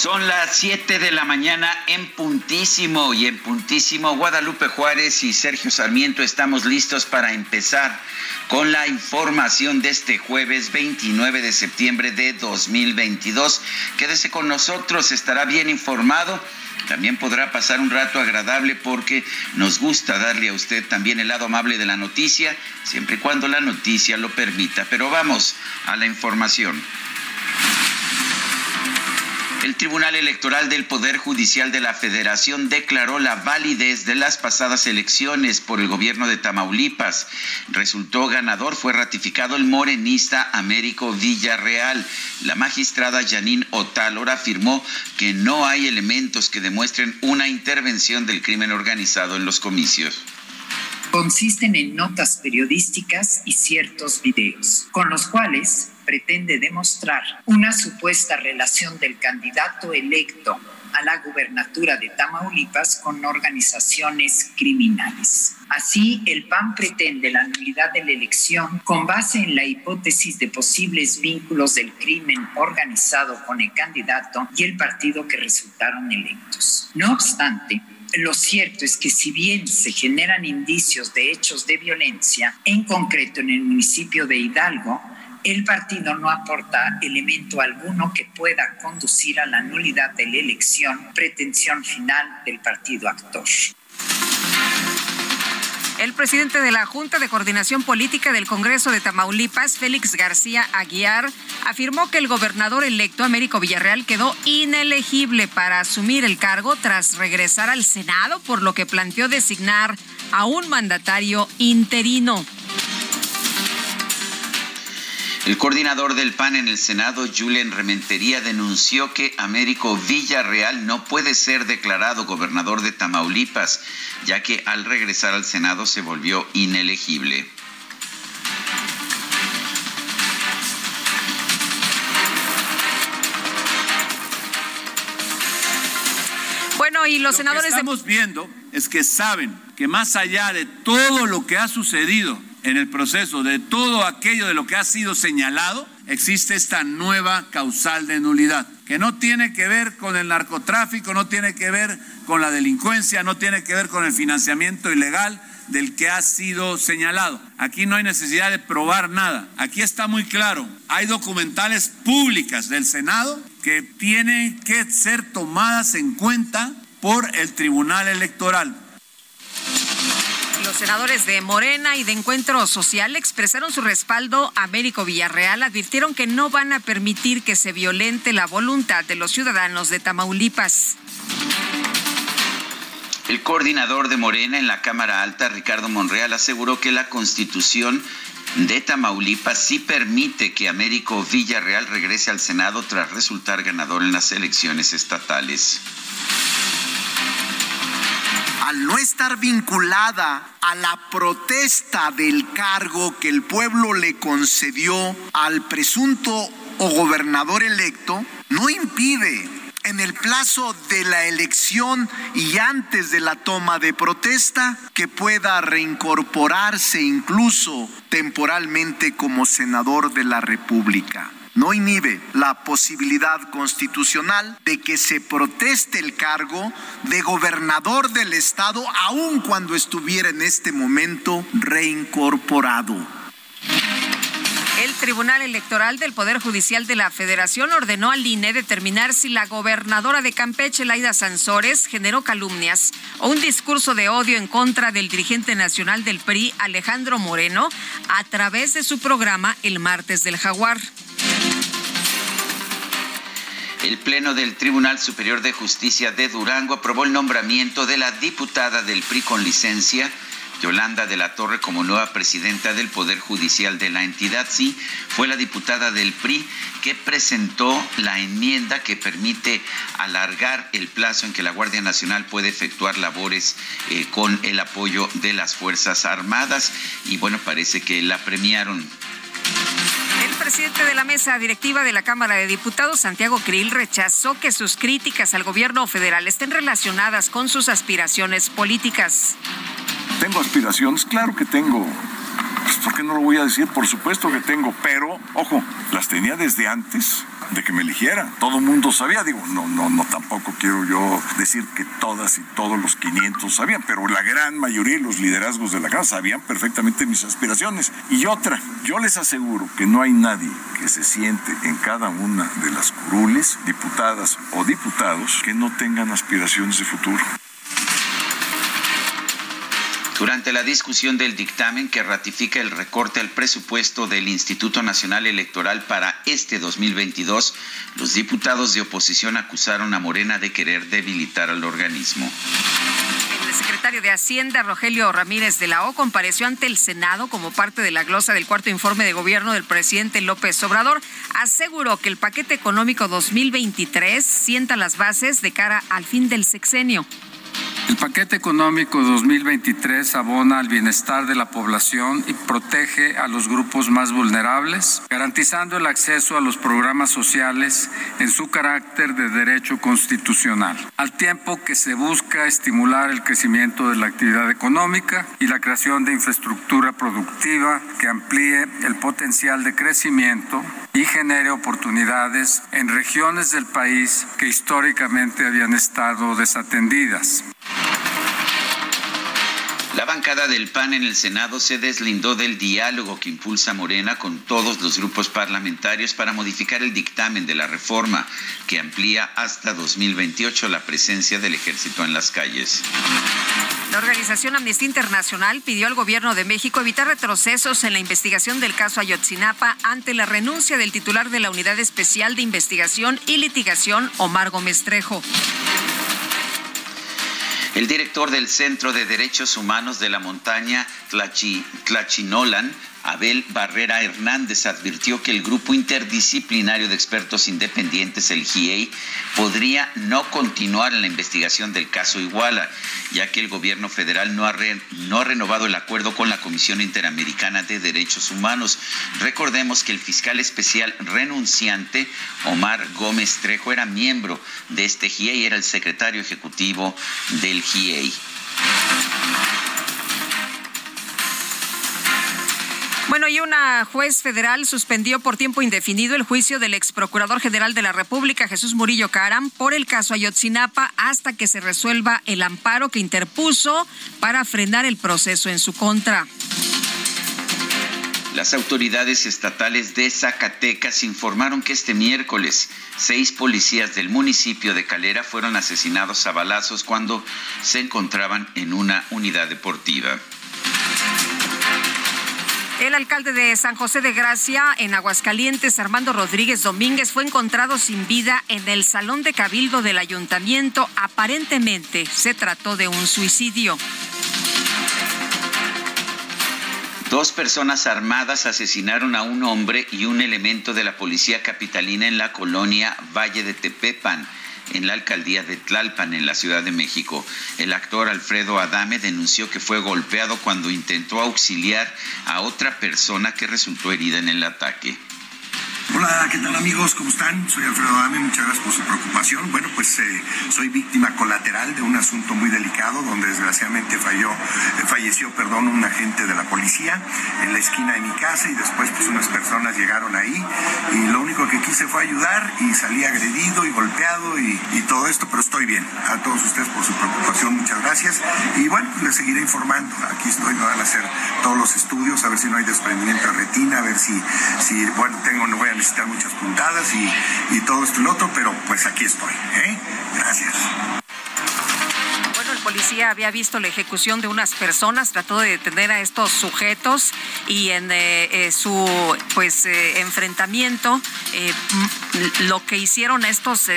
Son las 7 de la mañana en puntísimo y en puntísimo Guadalupe Juárez y Sergio Sarmiento estamos listos para empezar con la información de este jueves 29 de septiembre de 2022. Quédese con nosotros, estará bien informado. También podrá pasar un rato agradable porque nos gusta darle a usted también el lado amable de la noticia, siempre y cuando la noticia lo permita. Pero vamos a la información. El Tribunal Electoral del Poder Judicial de la Federación declaró la validez de las pasadas elecciones por el gobierno de Tamaulipas. Resultó ganador, fue ratificado el morenista Américo Villarreal. La magistrada Janine Otálora afirmó que no hay elementos que demuestren una intervención del crimen organizado en los comicios consisten en notas periodísticas y ciertos videos, con los cuales pretende demostrar una supuesta relación del candidato electo a la gubernatura de Tamaulipas con organizaciones criminales. Así, el PAN pretende la nulidad de la elección con base en la hipótesis de posibles vínculos del crimen organizado con el candidato y el partido que resultaron electos. No obstante, lo cierto es que si bien se generan indicios de hechos de violencia, en concreto en el municipio de Hidalgo, el partido no aporta elemento alguno que pueda conducir a la nulidad de la elección, pretensión final del partido actor. El presidente de la Junta de Coordinación Política del Congreso de Tamaulipas, Félix García Aguiar, afirmó que el gobernador electo Américo Villarreal quedó inelegible para asumir el cargo tras regresar al Senado, por lo que planteó designar a un mandatario interino. El coordinador del PAN en el Senado, Julian Rementería, denunció que Américo Villarreal no puede ser declarado gobernador de Tamaulipas, ya que al regresar al Senado se volvió inelegible. Bueno, y los lo senadores que estamos viendo es que saben que más allá de todo lo que ha sucedido en el proceso, de todo aquello de lo que ha sido señalado, existe esta nueva causal de nulidad, que no tiene que ver con el narcotráfico, no tiene que ver con la delincuencia, no tiene que ver con el financiamiento ilegal del que ha sido señalado. Aquí no hay necesidad de probar nada. Aquí está muy claro. Hay documentales públicas del Senado que tienen que ser tomadas en cuenta por el Tribunal Electoral. Los senadores de Morena y de Encuentro Social expresaron su respaldo a Américo Villarreal, advirtieron que no van a permitir que se violente la voluntad de los ciudadanos de Tamaulipas. El coordinador de Morena en la Cámara Alta, Ricardo Monreal, aseguró que la constitución de Tamaulipas sí permite que Américo Villarreal regrese al Senado tras resultar ganador en las elecciones estatales. Al no estar vinculada a la protesta del cargo que el pueblo le concedió al presunto o gobernador electo, no impide en el plazo de la elección y antes de la toma de protesta que pueda reincorporarse incluso temporalmente como senador de la República. No inhibe la posibilidad constitucional de que se proteste el cargo de gobernador del estado aun cuando estuviera en este momento reincorporado. El Tribunal Electoral del Poder Judicial de la Federación ordenó al INE determinar si la gobernadora de Campeche, Laida Sansores, generó calumnias o un discurso de odio en contra del dirigente nacional del PRI, Alejandro Moreno, a través de su programa El Martes del Jaguar. El Pleno del Tribunal Superior de Justicia de Durango aprobó el nombramiento de la diputada del PRI con licencia, Yolanda de la Torre como nueva presidenta del Poder Judicial de la entidad. Sí, fue la diputada del PRI que presentó la enmienda que permite alargar el plazo en que la Guardia Nacional puede efectuar labores eh, con el apoyo de las Fuerzas Armadas. Y bueno, parece que la premiaron. El presidente de la mesa directiva de la Cámara de Diputados, Santiago Krill, rechazó que sus críticas al gobierno federal estén relacionadas con sus aspiraciones políticas. ¿Tengo aspiraciones? Claro que tengo. Pues, ¿Por qué no lo voy a decir? Por supuesto que tengo, pero, ojo, las tenía desde antes de que me eligiera. Todo el mundo sabía, digo, no, no, no, tampoco quiero yo decir que todas y todos los 500 sabían, pero la gran mayoría de los liderazgos de la casa sabían perfectamente mis aspiraciones. Y otra, yo les aseguro que no hay nadie que se siente en cada una de las curules, diputadas o diputados, que no tengan aspiraciones de futuro. Durante la discusión del dictamen que ratifica el recorte al presupuesto del Instituto Nacional Electoral para este 2022, los diputados de oposición acusaron a Morena de querer debilitar al organismo. El secretario de Hacienda, Rogelio Ramírez de la O, compareció ante el Senado como parte de la glosa del cuarto informe de gobierno del presidente López Obrador. Aseguró que el paquete económico 2023 sienta las bases de cara al fin del sexenio. El paquete económico 2023 abona al bienestar de la población y protege a los grupos más vulnerables, garantizando el acceso a los programas sociales en su carácter de derecho constitucional, al tiempo que se busca estimular el crecimiento de la actividad económica y la creación de infraestructura productiva que amplíe el potencial de crecimiento y genere oportunidades en regiones del país que históricamente habían estado desatendidas. La bancada del PAN en el Senado se deslindó del diálogo que impulsa Morena con todos los grupos parlamentarios para modificar el dictamen de la reforma que amplía hasta 2028 la presencia del ejército en las calles. La organización Amnistía Internacional pidió al gobierno de México evitar retrocesos en la investigación del caso Ayotzinapa ante la renuncia del titular de la Unidad Especial de Investigación y Litigación, Omar Gómez Trejo. El director del Centro de Derechos Humanos de la Montaña, Tlachi, Tlachinolan, Abel Barrera Hernández advirtió que el grupo interdisciplinario de expertos independientes, el GIEI, podría no continuar en la investigación del caso Iguala, ya que el gobierno federal no ha, no renovado el acuerdo con la Comisión Interamericana de Derechos Humanos. Recordemos que el fiscal especial renunciante, Omar Gómez Trejo, era miembro de este GIEI, era el secretario ejecutivo del GIEI. Bueno, y una juez federal suspendió por tiempo indefinido el juicio del ex procurador general de la República, Jesús Murillo Caram, por el caso Ayotzinapa hasta que se resuelva el amparo que interpuso para frenar el proceso en su contra. Las autoridades estatales de Zacatecas informaron que este miércoles seis policías del municipio de Calera fueron asesinados a balazos cuando se encontraban en una unidad deportiva. El alcalde de San José de Gracia, en Aguascalientes, Armando Rodríguez Domínguez, fue encontrado sin vida en el salón de cabildo del ayuntamiento. Aparentemente se trató de un suicidio. Dos personas armadas asesinaron a un hombre y un elemento de la policía capitalina en la colonia Valle de Tepepan en la alcaldía de Tlalpan, en la Ciudad de México. El actor Alfredo Adame denunció que fue golpeado cuando intentó auxiliar a otra persona que resultó herida en el ataque. Hola, ¿qué tal amigos? ¿Cómo están? Soy Alfredo Adame, muchas gracias por su preocupación. Bueno, pues eh, soy víctima colateral de un asunto muy delicado donde desgraciadamente falló, eh, falleció perdón, un agente de la policía en la esquina de mi casa y después pues unas personas llegaron ahí y lo único que quise fue ayudar y salí agredido y golpeado y, y todo esto, pero estoy bien. A todos ustedes por su preocupación, muchas gracias. Y bueno, pues les seguiré informando. Aquí estoy, me van a hacer todos los estudios, a ver si no hay desprendimiento de retina, a ver si, si bueno, tengo, no voy a necesitar muchas puntadas y, y todo esto y lo otro, pero pues aquí estoy. ¿eh? Gracias policía había visto la ejecución de unas personas, trató de detener a estos sujetos y en eh, eh, su pues eh, enfrentamiento lo que hicieron estos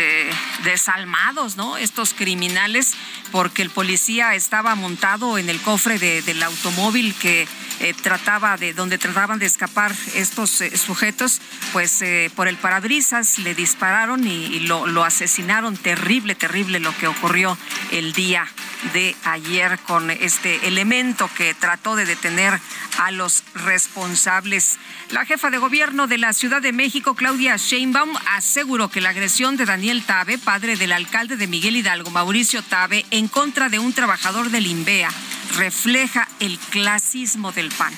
desalmados, ¿no? Estos criminales, porque el policía estaba montado en el cofre de, del automóvil que eh, trataba de, donde trataban de escapar estos eh, sujetos, pues eh, por el parabrisas le dispararon y, lo asesinaron. Terrible, terrible lo que ocurrió el día de ayer con este elemento que trató de detener a los responsables. La jefa de gobierno de la Ciudad de México, Claudia Sheinbaum, aseguró que la agresión de Daniel Tabe, padre del alcalde de Miguel Hidalgo, Mauricio Tabe, en contra de un trabajador del INVEA, refleja el clasismo del PAN.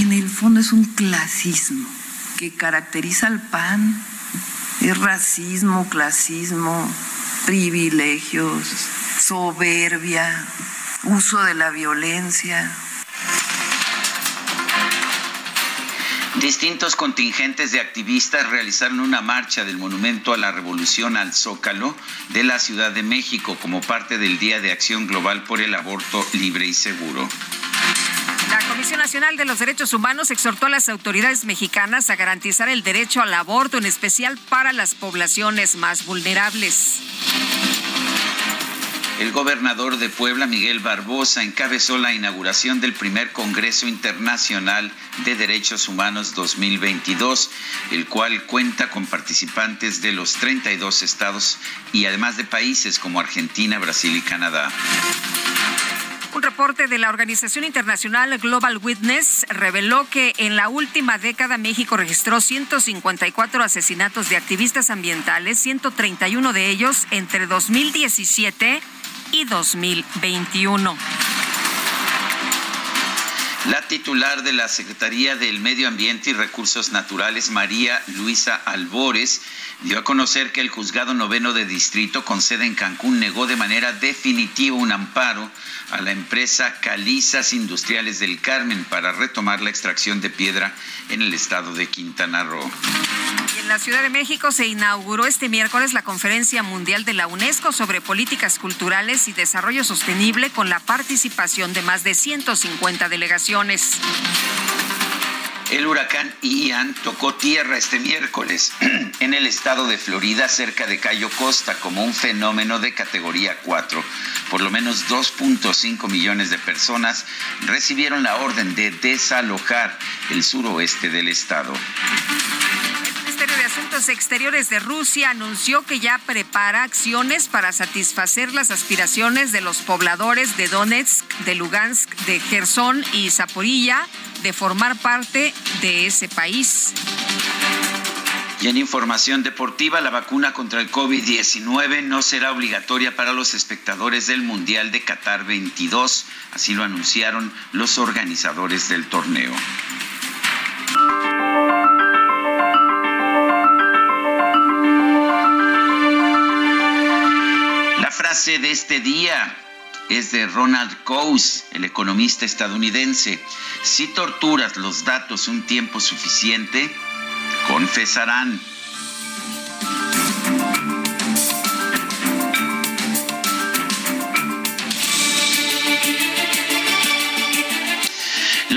En el fondo es un clasismo que caracteriza al PAN. Es racismo, clasismo, privilegios, soberbia, uso de la violencia. Distintos contingentes de activistas realizaron una marcha del Monumento a la Revolución al Zócalo de la Ciudad de México como parte del Día de Acción Global por el Aborto Libre y Seguro. La Comisión Nacional de los Derechos Humanos exhortó a las autoridades mexicanas a garantizar el derecho al aborto, en especial para las poblaciones más vulnerables. El gobernador de Puebla, Miguel Barbosa, encabezó la inauguración del primer Congreso Internacional de Derechos Humanos 2022, el cual cuenta con participantes de los 32 estados y además de países como Argentina, Brasil y Canadá. Un reporte de la organización internacional Global Witness reveló que en la última década México registró 154 asesinatos de activistas ambientales, 131 de ellos entre 2017 y 2021. La titular de la Secretaría del Medio Ambiente y Recursos Naturales, María Luisa Albores, dio a conocer que el juzgado noveno de distrito con sede en Cancún negó de manera definitiva un amparo a la empresa Calizas Industriales del Carmen para retomar la extracción de piedra en el estado de Quintana Roo. Y en la Ciudad de México se inauguró este miércoles la Conferencia Mundial de la UNESCO sobre Políticas Culturales y Desarrollo Sostenible con la participación de más de 150 delegaciones. El huracán Ian tocó tierra este miércoles en el estado de Florida, cerca de Cayo Costa, como un fenómeno de categoría 4. Por lo menos 2.5 millones de personas recibieron la orden de desalojar el suroeste del estado. Ministerio de Asuntos Exteriores de Rusia anunció que ya prepara acciones para satisfacer las aspiraciones de los pobladores de Donetsk, de Lugansk, de Gerson y Zaporilla de formar parte de ese país. Y en información deportiva, la vacuna contra el COVID-19 no será obligatoria para los espectadores del Mundial de Qatar 22, así lo anunciaron los organizadores del torneo. Frase de este día es de Ronald Coase, el economista estadounidense. Si torturas los datos un tiempo suficiente, confesarán.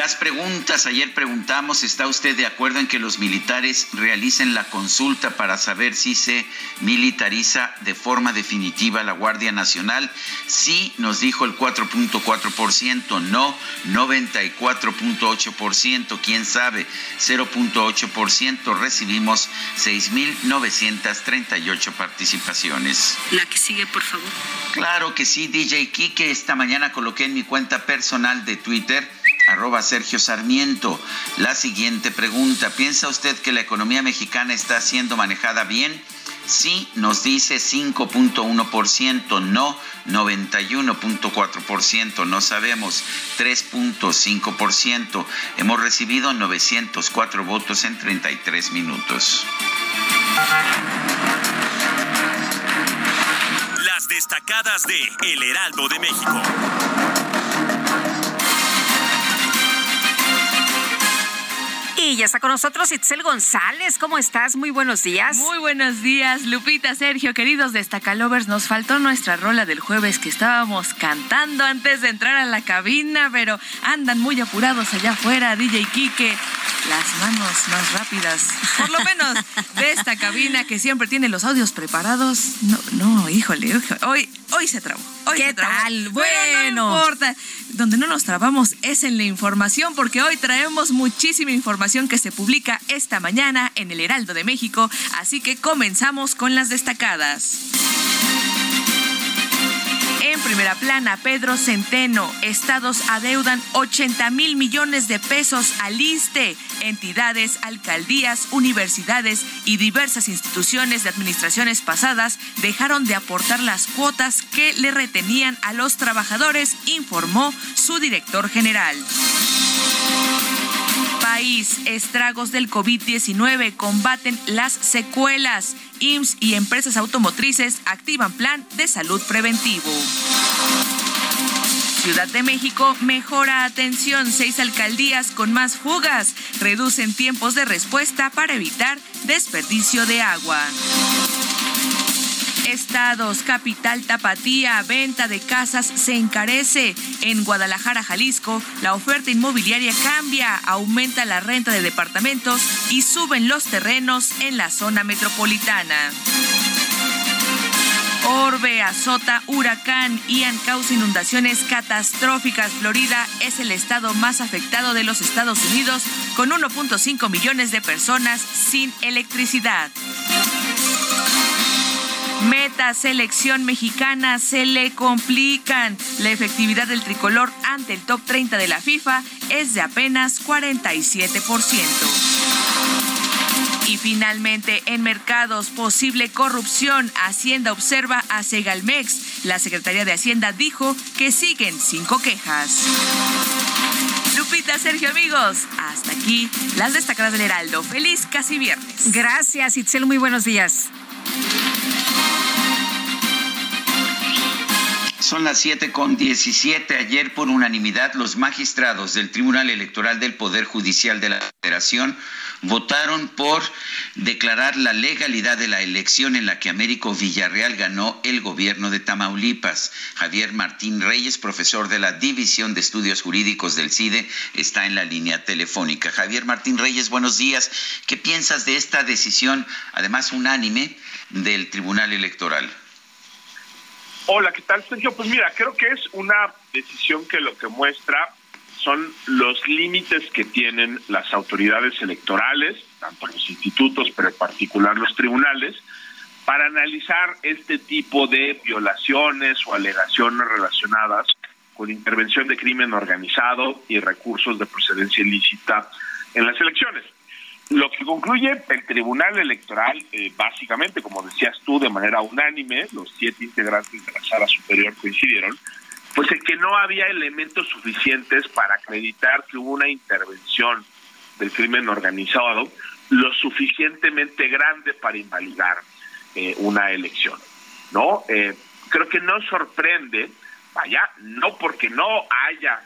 Las preguntas, ayer preguntamos, ¿está usted de acuerdo en que los militares realicen la consulta para saber si se militariza de forma definitiva la Guardia Nacional? Sí, nos dijo el 4.4%, no 94.8%, quién sabe, 0.8%. Recibimos 6.938 participaciones. La que sigue, por favor. Claro que sí, DJ Kike. Esta mañana coloqué en mi cuenta personal de Twitter arroba Sergio Sarmiento. La siguiente pregunta, ¿piensa usted que la economía mexicana está siendo manejada bien? Sí, nos dice 5.1%, no 91.4%, no sabemos 3.5%. Hemos recibido 904 votos en 33 minutos. Las destacadas de El Heraldo de México. Y ya está con nosotros Itzel González. ¿Cómo estás? Muy buenos días. Muy buenos días, Lupita, Sergio, queridos Destacalovers. Nos faltó nuestra rola del jueves que estábamos cantando antes de entrar a la cabina, pero andan muy apurados allá afuera, DJ Kike. Las manos más rápidas, por lo menos de esta cabina que siempre tiene los audios preparados. No, no, híjole, hoy, hoy se trabó. Hoy ¿Qué tal? Bueno, no importa. Donde no nos trabamos es en la información, porque hoy traemos muchísima información que se publica esta mañana en el Heraldo de México. Así que comenzamos con las destacadas. En primera plana, Pedro Centeno. Estados adeudan 80 mil millones de pesos al ISTE. Entidades, alcaldías, universidades y diversas instituciones de administraciones pasadas dejaron de aportar las cuotas que le retenían a los trabajadores, informó su director general. País, estragos del COVID-19 combaten las secuelas. IMSS y empresas automotrices activan plan de salud preventivo. Ciudad de México mejora atención. Seis alcaldías con más fugas reducen tiempos de respuesta para evitar desperdicio de agua. Estados, capital Tapatía, venta de casas se encarece. En Guadalajara, Jalisco, la oferta inmobiliaria cambia, aumenta la renta de departamentos y suben los terrenos en la zona metropolitana. Orbe azota huracán, Ian causa inundaciones catastróficas. Florida es el estado más afectado de los Estados Unidos, con 1.5 millones de personas sin electricidad. Meta selección mexicana se le complican. La efectividad del tricolor ante el top 30 de la FIFA es de apenas 47%. Y finalmente, en mercados, posible corrupción. Hacienda observa a Segalmex. La Secretaría de Hacienda dijo que siguen cinco quejas. Lupita, Sergio, amigos, hasta aquí las destacadas del Heraldo. Feliz casi viernes. Gracias, Itzel. Muy buenos días. Son las 7 con 17. Ayer, por unanimidad, los magistrados del Tribunal Electoral del Poder Judicial de la Federación votaron por declarar la legalidad de la elección en la que Américo Villarreal ganó el gobierno de Tamaulipas. Javier Martín Reyes, profesor de la División de Estudios Jurídicos del CIDE, está en la línea telefónica. Javier Martín Reyes, buenos días. ¿Qué piensas de esta decisión, además unánime, del Tribunal Electoral? Hola, ¿qué tal, Sergio? Pues mira, creo que es una decisión que lo que muestra son los límites que tienen las autoridades electorales, tanto los institutos, pero en particular los tribunales, para analizar este tipo de violaciones o alegaciones relacionadas con intervención de crimen organizado y recursos de procedencia ilícita en las elecciones. Lo que concluye el Tribunal Electoral, eh, básicamente, como decías tú, de manera unánime, los siete integrantes de la Sala Superior coincidieron, pues en que no había elementos suficientes para acreditar que hubo una intervención del crimen organizado lo suficientemente grande para invalidar eh, una elección. ¿No? Eh, creo que no sorprende, vaya, no porque no haya,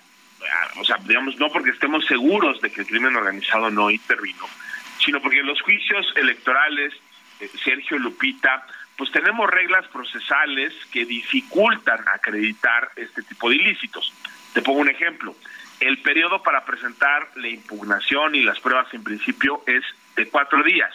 o sea, digamos, no porque estemos seguros de que el crimen organizado no intervino, sino porque en los juicios electorales, eh, Sergio Lupita, pues tenemos reglas procesales que dificultan acreditar este tipo de ilícitos. Te pongo un ejemplo. El periodo para presentar la impugnación y las pruebas en principio es de cuatro días.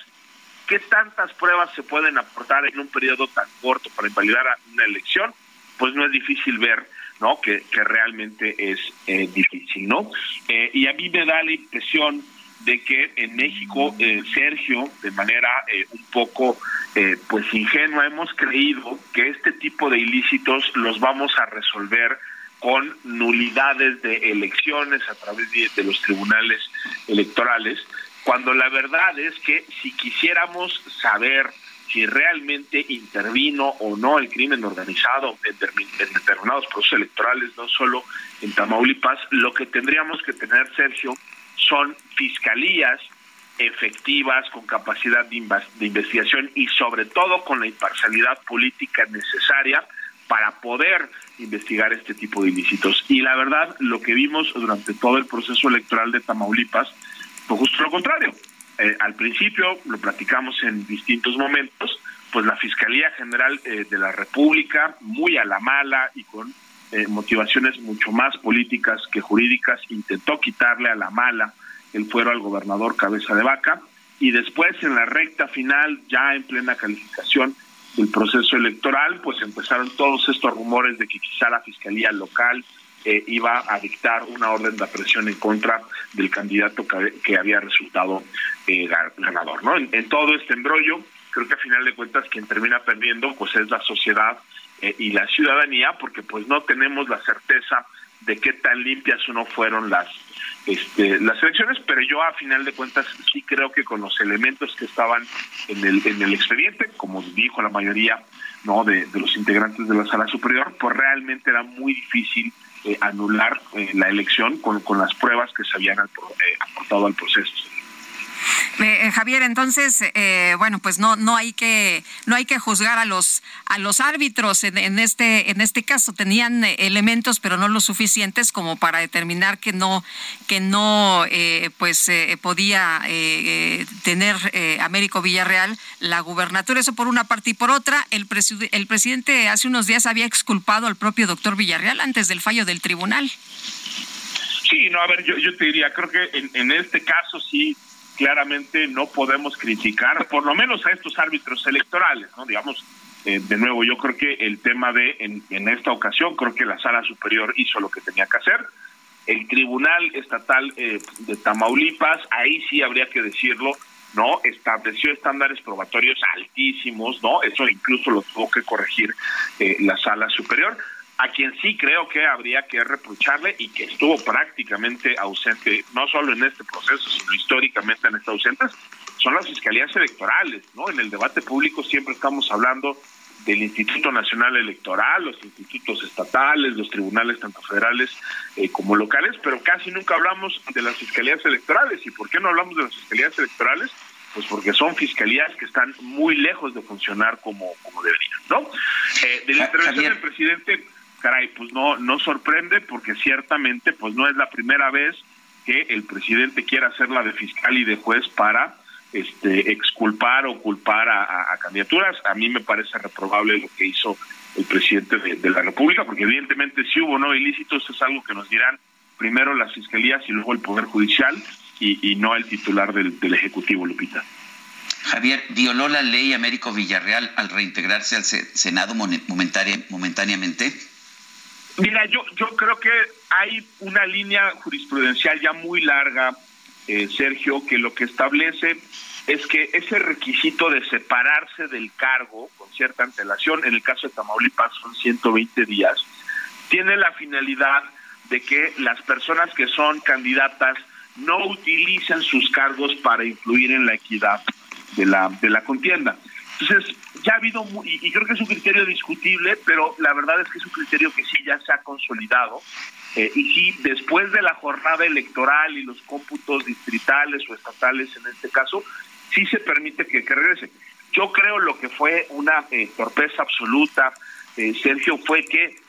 ¿Qué tantas pruebas se pueden aportar en un periodo tan corto para invalidar una elección? Pues no es difícil ver ¿no? que, realmente es eh, difícil. ¿no? Eh, y a mí me da la impresión de que en México, eh, Sergio, de manera eh, un poco eh, pues ingenua, hemos creído que este tipo de ilícitos los vamos a resolver con nulidades de elecciones a través de, los tribunales electorales, cuando la verdad es que si quisiéramos saber si realmente intervino o no el crimen organizado en, en, determinados procesos electorales, no solo en Tamaulipas, lo que tendríamos que tener, Sergio, son fiscalías efectivas, con capacidad de, investigación y sobre todo con la imparcialidad política necesaria para poder investigar este tipo de ilícitos. Y la verdad, lo que vimos durante todo el proceso electoral de Tamaulipas fue justo lo contrario. Eh, al principio, lo platicamos en distintos momentos, pues la Fiscalía General eh, de la República, muy a la mala y con eh, motivaciones mucho más políticas que jurídicas, intentó quitarle a la mala el fuero al gobernador Cabeza de Vaca y después en la recta final, ya en plena calificación del proceso electoral, pues empezaron todos estos rumores de que quizá la Fiscalía local eh, iba a dictar una orden de apresión en contra del candidato que, había resultado eh, ganador. ¿no? En, todo este embrollo, creo que a final de cuentas quien termina perdiendo pues es la sociedad eh, y la ciudadanía, porque pues no tenemos la certeza de qué tan limpias o no fueron las este, las elecciones, pero yo a final de cuentas sí creo que con los elementos que estaban en el, en el expediente, como dijo la mayoría no de, los integrantes de la sala superior, pues realmente era muy difícil eh, anular eh, la elección con, con las pruebas que se habían eh, aportado al proceso. Eh, Javier, entonces, eh, bueno, pues no no hay que no hay que juzgar a los a los árbitros en, este en este caso tenían eh, elementos, pero no lo suficientes como para determinar que no que no pues podía tener Américo Villarreal la gubernatura. Eso por una parte y por otra, el el presidente hace unos días había exculpado al propio doctor Villarreal antes del fallo del tribunal. Sí, no, a ver, yo, yo te diría, creo que en, en este caso sí claramente no podemos criticar, por lo menos a estos árbitros electorales, ¿no? Digamos, eh, de nuevo, yo creo que el tema de, en, esta ocasión, creo que la sala superior hizo lo que tenía que hacer. El Tribunal Estatal eh, de Tamaulipas, ahí sí habría que decirlo, ¿no? Estableció estándares probatorios altísimos, ¿no? Eso incluso lo tuvo que corregir eh, la sala superior a quien sí creo que habría que reprocharle y que estuvo prácticamente ausente, no solo en este proceso, sino históricamente en estos ausentes, son las fiscalías electorales, ¿no? En el debate público siempre estamos hablando del Instituto Nacional Electoral, los institutos estatales, los tribunales tanto federales eh, como locales, pero casi nunca hablamos de las fiscalías electorales. ¿Y por qué no hablamos de las fiscalías electorales? Pues porque son fiscalías que están muy lejos de funcionar como, como deberían, ¿no? Eh, de la intervención del presidente caray, pues no, no sorprende porque ciertamente pues no es la primera vez que el presidente quiera hacerla de fiscal y de juez para este exculpar o culpar a, candidaturas. A mí me parece reprobable lo que hizo el presidente de, la República, porque evidentemente si hubo no ilícitos es algo que nos dirán primero las fiscalías y luego el Poder Judicial y, no el titular del, del Ejecutivo, Lupita. Javier, ¿violó la ley Américo Villarreal al reintegrarse al Senado momentáneamente? Mira, yo, yo creo que hay una línea jurisprudencial ya muy larga, eh, Sergio, que lo que establece es que ese requisito de separarse del cargo con cierta antelación, en el caso de Tamaulipas son 120 días, tiene la finalidad de que las personas que son candidatas no utilicen sus cargos para influir en la equidad de la, de la contienda. Entonces, ya ha habido, y, creo que es un criterio discutible, pero la verdad es que es un criterio que sí ya se ha consolidado. Eh, y sí, después de la jornada electoral y los cómputos distritales o estatales en este caso, sí se permite que, regrese. Yo creo lo que fue una eh, torpeza absoluta, eh, Sergio, fue que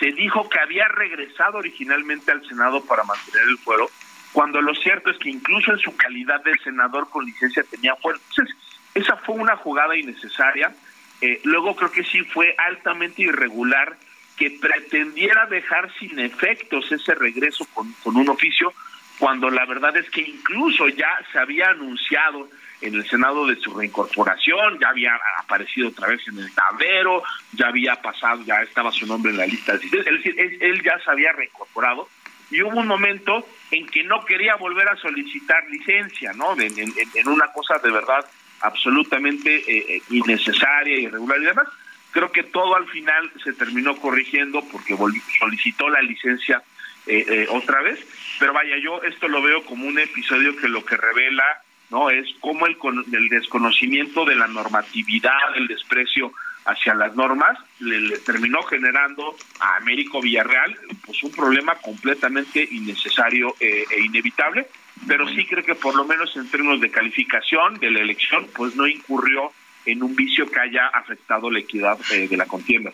se dijo que había regresado originalmente al Senado para mantener el fuero, cuando lo cierto es que incluso en su calidad de senador con licencia tenía fuero. Entonces, esa fue una jugada innecesaria. Eh, luego creo que sí fue altamente irregular que pretendiera dejar sin efectos ese regreso con, un oficio, cuando la verdad es que incluso ya se había anunciado en el Senado de su reincorporación, ya había aparecido otra vez en el tablero, ya había pasado, ya estaba su nombre en la lista. Es decir, él, ya se había reincorporado y hubo un momento en que no quería volver a solicitar licencia, ¿no? en una cosa de verdad absolutamente eh, eh, innecesaria, irregular y demás. Creo que todo al final se terminó corrigiendo porque solicitó la licencia eh, eh, otra vez, pero vaya, yo esto lo veo como un episodio que lo que revela no es como el, el desconocimiento de la normatividad, el desprecio hacia las normas, le, terminó generando a Américo Villarreal pues un problema completamente innecesario eh, e inevitable, pero sí creo que por lo menos en términos de calificación de la elección, pues no incurrió en un vicio que haya afectado la equidad eh, de la contienda.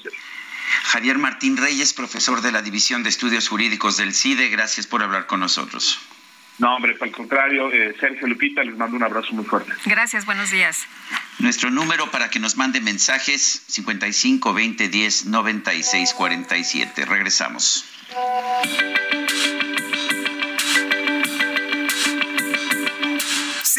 Javier Martín Reyes, profesor de la División de Estudios Jurídicos del CIDE, gracias por hablar con nosotros. No, hombre, al contrario, eh, Sergio Lupita, les mando un abrazo muy fuerte. Gracias, buenos días. Nuestro número para que nos mande mensajes, 55 20 10 96 47. Regresamos.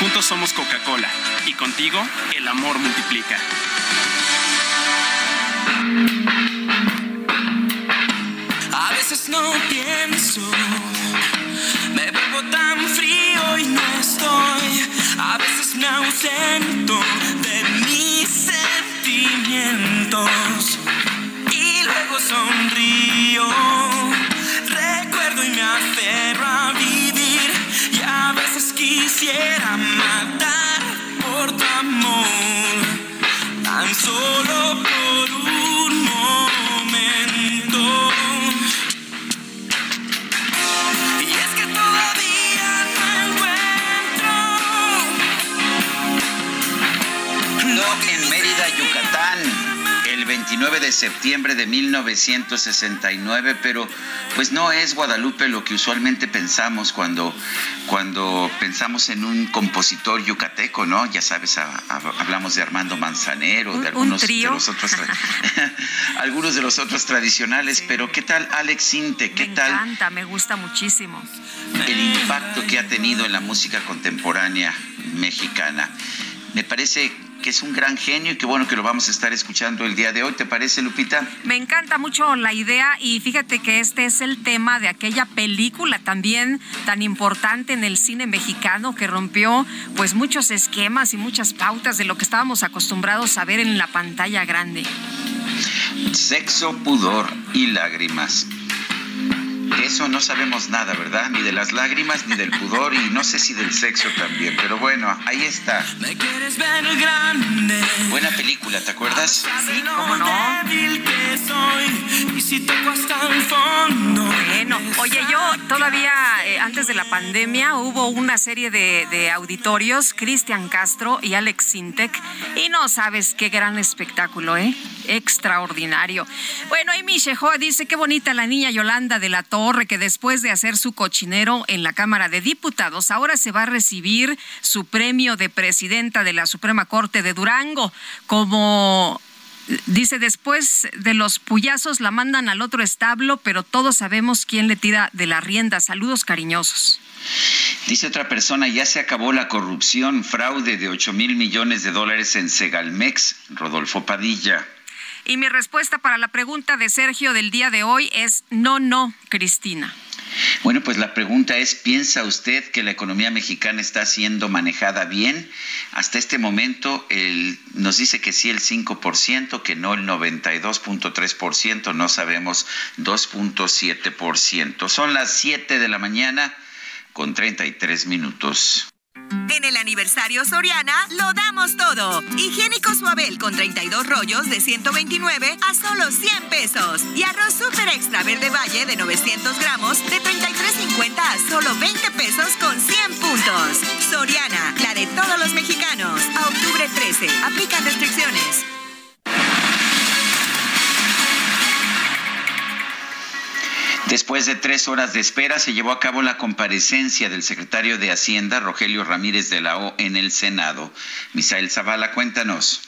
Juntos somos Coca-Cola y contigo el amor multiplica. A veces no pienso, me bebo tan frío y no estoy. A veces me ausento de mis sentimientos y luego sonrío. Quisiera 19 de septiembre de 1969, pero pues no es Guadalupe lo que usualmente pensamos cuando, cuando pensamos en un compositor yucateco, ¿no? Ya sabes, a, a, hablamos de Armando Manzanero, de algunos de los otros algunos de los otros tradicionales, sí. pero ¿qué tal Alex Sinte? ¿Qué me tal? Me encanta, me gusta muchísimo. El impacto que ha tenido en la música contemporánea mexicana. Me parece que es un gran genio y qué bueno que lo vamos a estar escuchando el día de hoy. ¿Te parece, Lupita? Me encanta mucho la idea y fíjate que este es el tema de aquella película también tan importante en el cine mexicano que rompió pues muchos esquemas y muchas pautas de lo que estábamos acostumbrados a ver en la pantalla grande. Sexo, pudor y lágrimas. De eso no sabemos nada, ¿verdad? Ni de las lágrimas, ni del pudor y no sé si del sexo también. Pero bueno, ahí está. Me quieres ver grande. Buena película, ¿te acuerdas? Sí, cómo no. y. Bueno, oye, yo todavía eh, antes de la pandemia hubo una serie de, de auditorios, Cristian Castro y Alex Sintek, y no sabes qué gran espectáculo, ¿eh? Extraordinario. Bueno, Amy Shehoa dice, qué bonita la niña Yolanda de la Torre, que después de hacer su cochinero en la Cámara de Diputados, ahora se va a recibir su premio de presidenta de la Suprema Corte de Durango como Dice, después de los puyazos la mandan al otro establo, pero todos sabemos quién le tira de la rienda. Saludos cariñosos. Dice otra persona, ya se acabó la corrupción, fraude de 8 mil millones de dólares en Segalmex, Rodolfo Padilla. Y mi respuesta para la pregunta de Sergio del día de hoy es no, no, Cristina. Bueno, pues la pregunta es, ¿piensa usted que la economía mexicana está siendo manejada bien? Hasta este momento el- nos dice que sí el 5%, que no el 92.3%, no sabemos 2.7%. Son las 7 de la mañana con 33 minutos. En el aniversario Soriana lo damos todo. Higiénico Suabel con 32 rollos de 129 a solo 100 pesos. Y arroz super extra verde valle de 900 gramos de 33.50 a solo 20 pesos con 100 puntos. Soriana, la de todos los mexicanos. A octubre 13. Aplican restricciones. Después de tres horas de espera, se llevó a cabo la comparecencia del secretario de Hacienda, Rogelio Ramírez de la O, en el Senado. Misael Zavala, cuéntanos.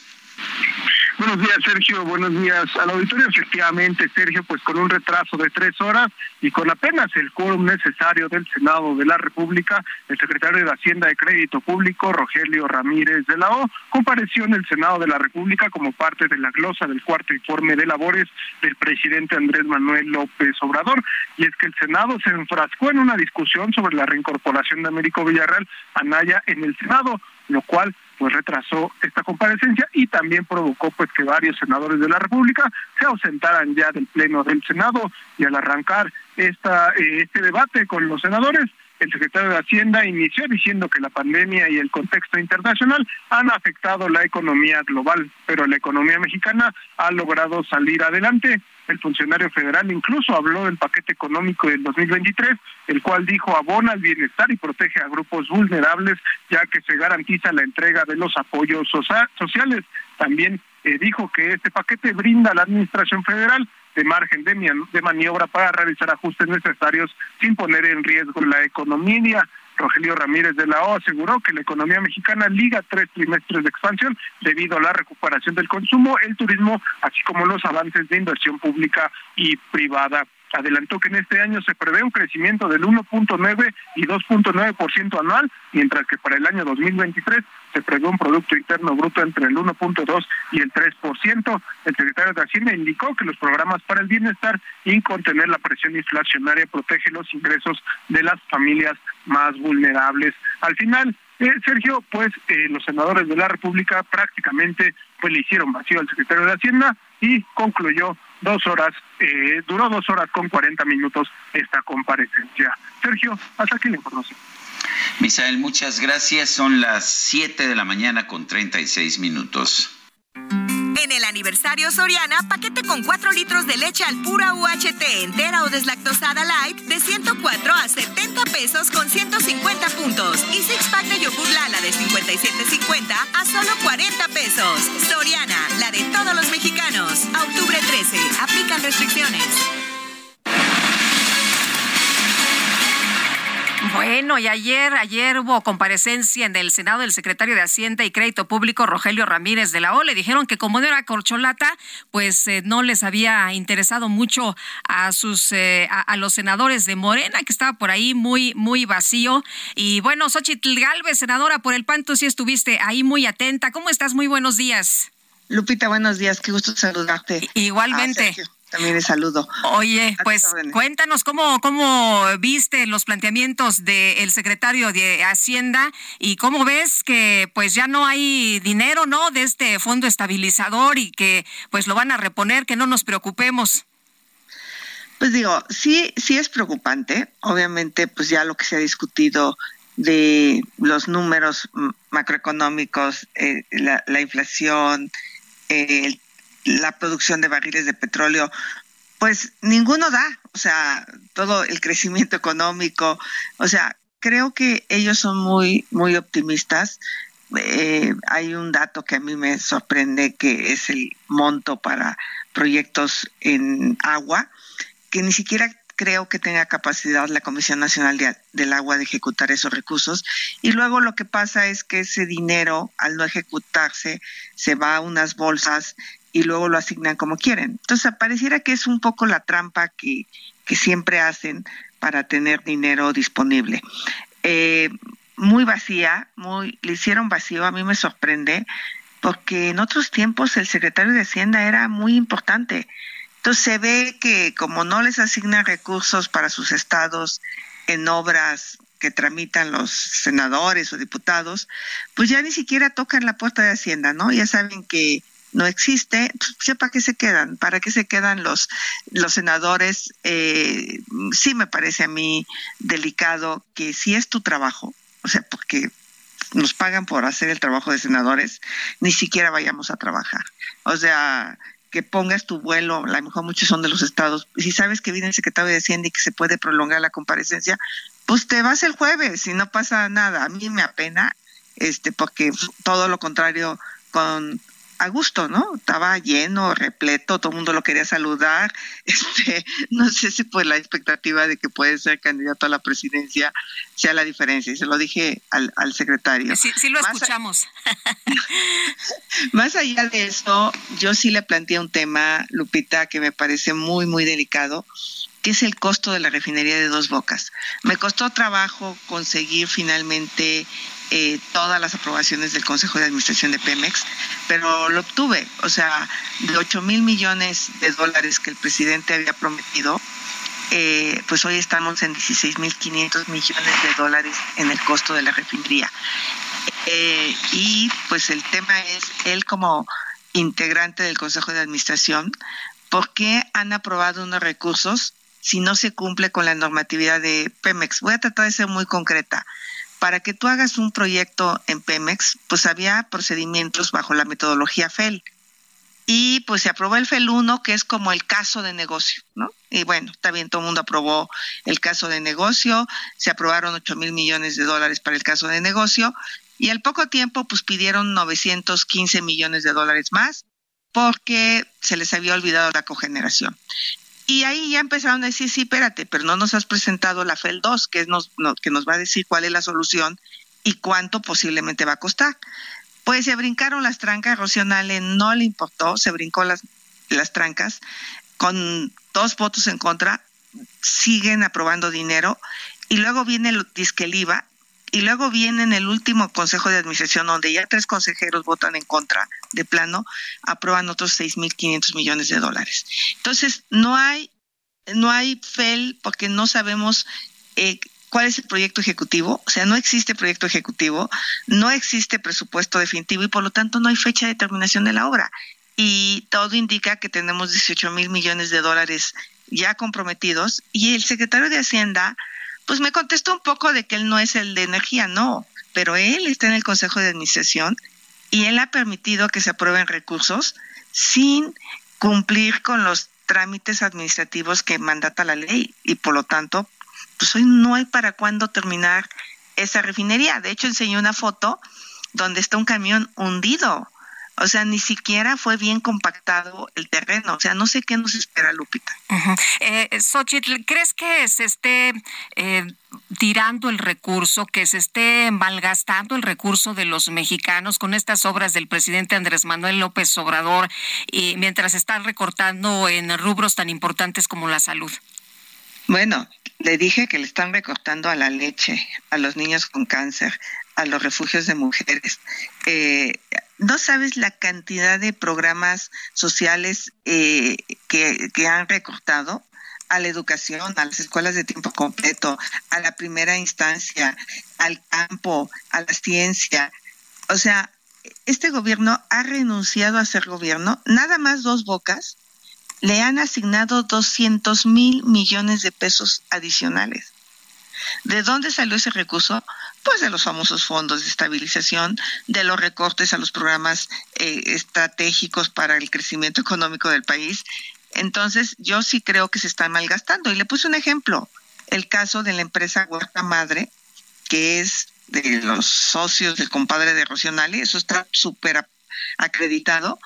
Buenos días, Sergio. Buenos días al auditorio. Efectivamente, Sergio, pues con un retraso de tres horas y con apenas el quórum necesario del Senado de la República, el secretario de Hacienda de Crédito Público, Rogelio Ramírez de la O, compareció en el Senado de la República como parte de la glosa del cuarto informe de labores del presidente Andrés Manuel López Obrador. Y es que el Senado se enfrascó en una discusión sobre la reincorporación de Américo Villarreal a Naya en el Senado, lo cual pues retrasó esta comparecencia y también provocó pues que varios senadores de la República se ausentaran ya del pleno del Senado y al arrancar esta eh, este debate con los senadores el secretario de Hacienda inició diciendo que la pandemia y el contexto internacional han afectado la economía global, pero la economía mexicana ha logrado salir adelante. El funcionario federal incluso habló del paquete económico del 2023, el cual dijo abona el bienestar y protege a grupos vulnerables, ya que se garantiza la entrega de los apoyos sociales. También eh, dijo que este paquete brinda a la Administración Federal de margen de, maniobra para realizar ajustes necesarios sin poner en riesgo la economía. Rogelio Ramírez de la O aseguró que la economía mexicana liga tres trimestres de expansión debido a la recuperación del consumo, el turismo, así como los avances de inversión pública y privada. Adelantó que en este año se prevé un crecimiento del 1.9 y 2.9% anual, mientras que para el año 2023 se prevé un Producto Interno Bruto entre el 1.2 y el 3%. El secretario de Hacienda indicó que los programas para el bienestar y contener la presión inflacionaria protege los ingresos de las familias más vulnerables. Al final, eh, Sergio, pues eh, los senadores de la República prácticamente pues le hicieron vacío al secretario de Hacienda y concluyó dos horas, eh, duró dos horas con cuarenta minutos esta comparecencia. Sergio, hasta aquí la información. Misael, muchas gracias. Son las siete de la mañana con treinta y seis minutos. En el aniversario Soriana, paquete con 4 litros de leche al pura UHT entera o deslactosada light de 104 a 70 pesos con 150 puntos. Y six pack de yogur Lala de 57.50 a solo 40 pesos. Soriana, la de todos los mexicanos. octubre 13. Aplican restricciones. Bueno, y ayer, ayer hubo comparecencia en el Senado del secretario de Hacienda y Crédito Público, Rogelio Ramírez de la O. Le dijeron que como no era corcholata, pues eh, no les había interesado mucho a sus, eh, a, los senadores de Morena, que estaba por ahí muy, muy vacío. Y bueno, Xochitl Galvez, senadora por el PAN, tú sí estuviste ahí muy atenta. ¿Cómo estás? Muy buenos días. Lupita, buenos días, qué gusto saludarte. Igualmente. También les saludo. Oye, pues cuéntanos cómo, cómo viste los planteamientos del secretario de Hacienda y cómo ves que pues ya no hay dinero, ¿no? De este fondo estabilizador y que pues lo van a reponer, que no nos preocupemos. Pues digo, sí, sí es preocupante. Obviamente, pues ya lo que se ha discutido de los números macroeconómicos, eh, la, la, inflación, eh, el la producción de barriles de petróleo, pues ninguno da, o sea, todo el crecimiento económico, o sea, creo que ellos son muy, muy optimistas. Eh, hay un dato que a mí me sorprende que es el monto para proyectos en agua, que ni siquiera creo que tenga capacidad la Comisión Nacional del Agua de ejecutar esos recursos. Y luego lo que pasa es que ese dinero, al no ejecutarse, se va a unas bolsas y luego lo asignan como quieren. Entonces, pareciera que es un poco la trampa que, que siempre hacen para tener dinero disponible. Eh, muy vacía, muy, le hicieron vacío, a mí me sorprende, porque en otros tiempos el secretario de Hacienda era muy importante. Entonces se ve que como no les asignan recursos para sus estados en obras que tramitan los senadores o diputados, pues ya ni siquiera tocan la puerta de Hacienda, ¿no? Ya saben que no existe, pues, ¿para qué se quedan? ¿Para qué se quedan los, los senadores? Eh, sí me parece a mí delicado que si es tu trabajo, o sea, porque nos pagan por hacer el trabajo de senadores, ni siquiera vayamos a trabajar. O sea, que pongas tu vuelo, a lo mejor muchos son de los estados, si sabes que viene el secretario de Hacienda y que se puede prolongar la comparecencia, pues te vas el jueves y no pasa nada. A mí me apena, este, porque todo lo contrario con a gusto, ¿no? Estaba lleno, repleto, todo el mundo lo quería saludar. Este, no sé si pues la expectativa de que puede ser candidato a la presidencia sea la diferencia. Y se lo dije al, al secretario. Sí, sí lo escuchamos. más allá de eso, yo sí le planteé un tema, Lupita, que me parece muy, muy delicado que es el costo de la refinería de dos bocas. Me costó trabajo conseguir finalmente eh, todas las aprobaciones del Consejo de Administración de Pemex, pero lo obtuve. O sea, de 8 mil millones de dólares que el presidente había prometido, eh, pues hoy estamos en 16 mil 500 millones de dólares en el costo de la refinería. Eh, y pues el tema es, él como integrante del Consejo de Administración, ¿por qué han aprobado unos recursos si no se cumple con la normatividad de Pemex? Voy a tratar de ser muy concreta para que tú hagas un proyecto en Pemex, pues había procedimientos bajo la metodología FEL. Y pues se aprobó el FEL 1, que es como el caso de negocio, ¿no? Y bueno, bien, todo el mundo aprobó el caso de negocio, se aprobaron 8 mil millones de dólares para el caso de negocio, y al poco tiempo pues pidieron 915 millones de dólares más porque se les había olvidado la cogeneración. Y ahí ya empezaron a decir, sí, espérate, pero no nos has presentado la FEL 2, que, es nos, que nos va a decir cuál es la solución y cuánto posiblemente va a costar. Pues se brincaron las trancas, Rocionale no le importó, se brincó las, las trancas, con dos votos en contra, siguen aprobando dinero, y luego viene el disque el IVA, y luego viene en el último consejo de administración donde ya tres consejeros votan en contra de plano, aprueban otros 6.500 millones de dólares. Entonces, no hay, no hay FEL porque no sabemos eh, cuál es el proyecto ejecutivo, o sea, no existe proyecto ejecutivo, no existe presupuesto definitivo y por lo tanto no hay fecha de terminación de la obra. Y todo indica que tenemos 18 mil millones de dólares ya comprometidos y el secretario de Hacienda pues me contestó un poco de que él no es el de energía, no, pero él está en el Consejo de Administración y él ha permitido que se aprueben recursos sin cumplir con los trámites administrativos que mandata la ley y por lo tanto, pues hoy no hay para cuándo terminar esa refinería. De hecho, enseñé una foto donde está un camión hundido o sea, ni siquiera fue bien compactado el terreno. O sea, no sé qué nos espera, Lupita. Eh, Xochitl, ¿crees que se esté eh, tirando el recurso, que se esté malgastando el recurso de los mexicanos con estas obras del presidente Andrés Manuel López Obrador, y mientras están recortando en rubros tan importantes como la salud? Bueno, le dije que le están recortando a la leche, a los niños con cáncer, a los refugios de mujeres. Eh, no sabes la cantidad de programas sociales eh, que, que han recortado a la educación, a las escuelas de tiempo completo, a la primera instancia, al campo, a la ciencia. O sea, este gobierno ha renunciado a ser gobierno, nada más dos bocas, le han asignado 200 mil millones de pesos adicionales. ¿De dónde salió ese recurso? Pues de los famosos fondos de estabilización, de los recortes a los programas eh, estratégicos para el crecimiento económico del país. Entonces, yo sí creo que se están malgastando. Y le puse un ejemplo, el caso de la empresa Huerta Madre, que es de los socios del compadre de Rocionali, eso está súper acreditado,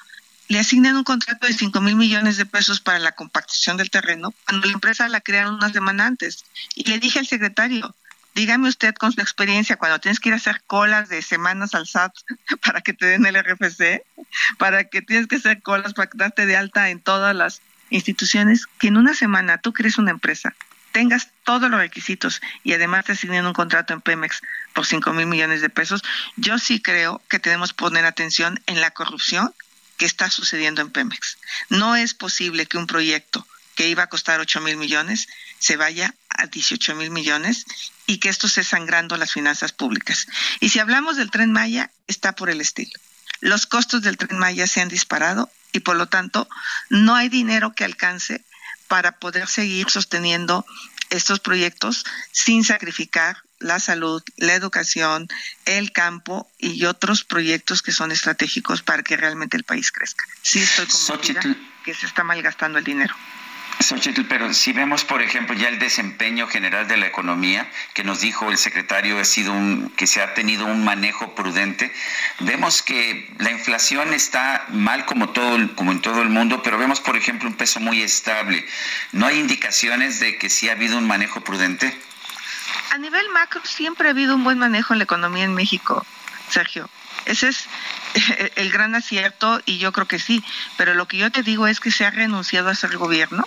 le asignan un contrato de 5 mil millones de pesos para la compactación del terreno cuando la empresa la crearon una semana antes. Y le dije al secretario, dígame usted con su experiencia, cuando tienes que ir a hacer colas de semanas al SAT para que te den el RFC, para que tienes que hacer colas para darte de alta en todas las instituciones, que en una semana tú crees una empresa, tengas todos los requisitos y además te asignen un contrato en Pemex por 5 mil millones de pesos, yo sí creo que tenemos que poner atención en la corrupción que está sucediendo en Pemex. No es posible que un proyecto que iba a costar 8 mil millones se vaya a 18 mil millones y que esto esté sangrando las finanzas públicas. Y si hablamos del tren Maya, está por el estilo. Los costos del tren Maya se han disparado y por lo tanto no hay dinero que alcance para poder seguir sosteniendo estos proyectos sin sacrificar la salud, la educación, el campo y otros proyectos que son estratégicos para que realmente el país crezca. Sí estoy convencida que se está malgastando el dinero pero si vemos, por ejemplo, ya el desempeño general de la economía, que nos dijo el secretario ha sido un, que se ha tenido un manejo prudente, vemos que la inflación está mal como todo como en todo el mundo, pero vemos, por ejemplo, un peso muy estable. ¿No hay indicaciones de que sí ha habido un manejo prudente? A nivel macro siempre ha habido un buen manejo en la economía en México, Sergio. Ese es el gran acierto y yo creo que sí, pero lo que yo te digo es que se ha renunciado a ser gobierno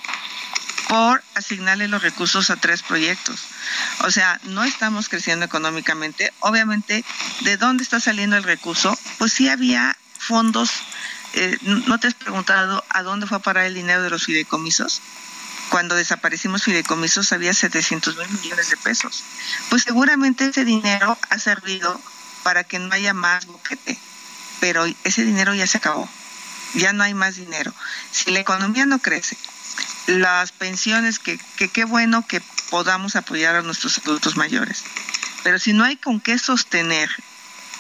por asignarle los recursos a tres proyectos. O sea, no estamos creciendo económicamente. Obviamente, ¿de dónde está saliendo el recurso? Pues sí había fondos. Eh, ¿No te has preguntado a dónde fue a parar el dinero de los fideicomisos? Cuando desaparecimos fideicomisos había 700 mil millones de pesos. Pues seguramente ese dinero ha servido para que no haya más boquete pero ese dinero ya se acabó, ya no hay más dinero. Si la economía no crece, las pensiones, que qué bueno que podamos apoyar a nuestros adultos mayores, pero si no hay con qué sostener,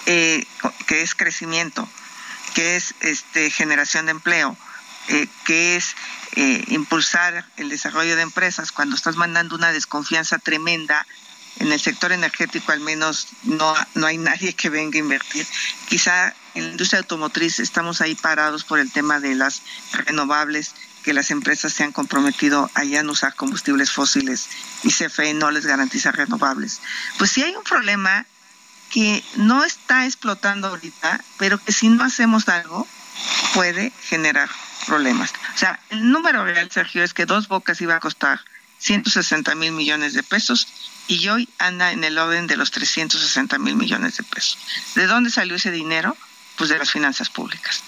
eh, que es crecimiento, que es este, generación de empleo, eh, que es eh, impulsar el desarrollo de empresas, cuando estás mandando una desconfianza tremenda en el sector energético al menos no, no hay nadie que venga a invertir. Quizá en la industria automotriz estamos ahí parados por el tema de las renovables, que las empresas se han comprometido a ya no usar combustibles fósiles y CFE no les garantiza renovables. Pues sí hay un problema que no está explotando ahorita, pero que si no hacemos algo puede generar problemas. O sea, el número real, Sergio, es que dos bocas iba a costar 160 mil millones de pesos y hoy anda en el orden de los 360 mil millones de pesos. ¿De dónde salió ese dinero? Pues de las finanzas públicas.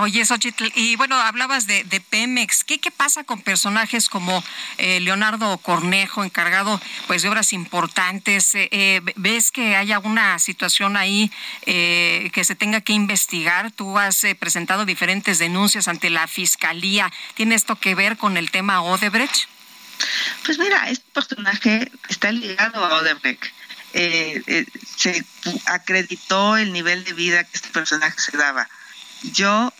Oye, Xochitl, y bueno, hablabas de, Pemex. ¿Qué, ¿Qué, pasa con personajes como eh, Leonardo Cornejo, encargado pues de obras importantes? Eh, eh, ¿Ves que hay alguna situación ahí que se tenga que investigar? Tú has presentado diferentes denuncias ante la Fiscalía. ¿Tiene esto que ver con el tema Odebrecht? Pues mira, este personaje está ligado a Odebrecht. Eh, eh, se acreditó el nivel de vida que este personaje se daba. Yo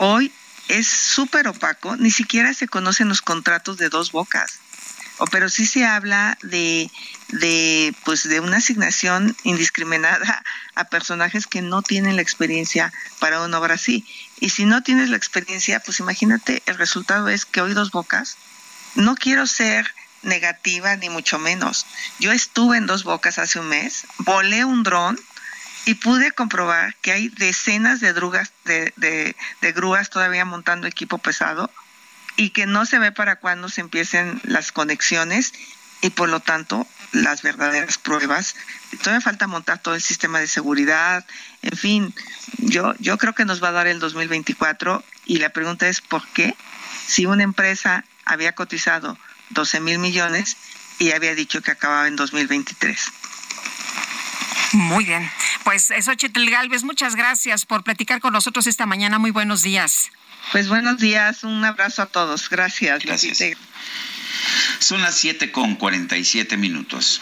hoy es súper opaco, ni siquiera se conocen los contratos de dos bocas, o, pero sí se habla de, de, pues, de una asignación indiscriminada a personajes que no tienen la experiencia para una obra así. Y si no tienes la experiencia, pues imagínate, el resultado es que hoy dos bocas no quiero ser negativa ni mucho menos. Yo estuve en Dos Bocas hace un mes, volé un dron y pude comprobar que hay decenas de, drugas, de, de, grúas todavía montando equipo pesado y que no se ve para cuándo se empiecen las conexiones y por lo tanto las verdaderas pruebas. Todavía falta montar todo el sistema de seguridad, en fin, yo, yo creo que nos va a dar el 2024 y la pregunta es ¿por qué? Si una empresa había cotizado 12 mil millones y había dicho que acababa en 2023. Muy bien. Pues eso, Chitel Galvez, muchas gracias por platicar con nosotros esta mañana. Muy buenos días. Pues buenos días, un abrazo a todos. Gracias. Gracias. Son las 7 con 47 minutos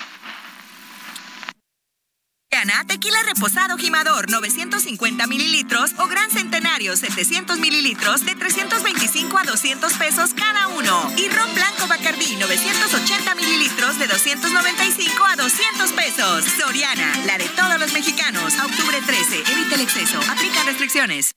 tequila reposado gimador 950 mililitros o gran centenario 700 mililitros de 325 a 200 pesos cada uno. Y ron blanco bacardí 980 mililitros de 295 a 200 pesos. Soriana, la de todos los mexicanos. Octubre 13, evita el exceso. Aplica restricciones.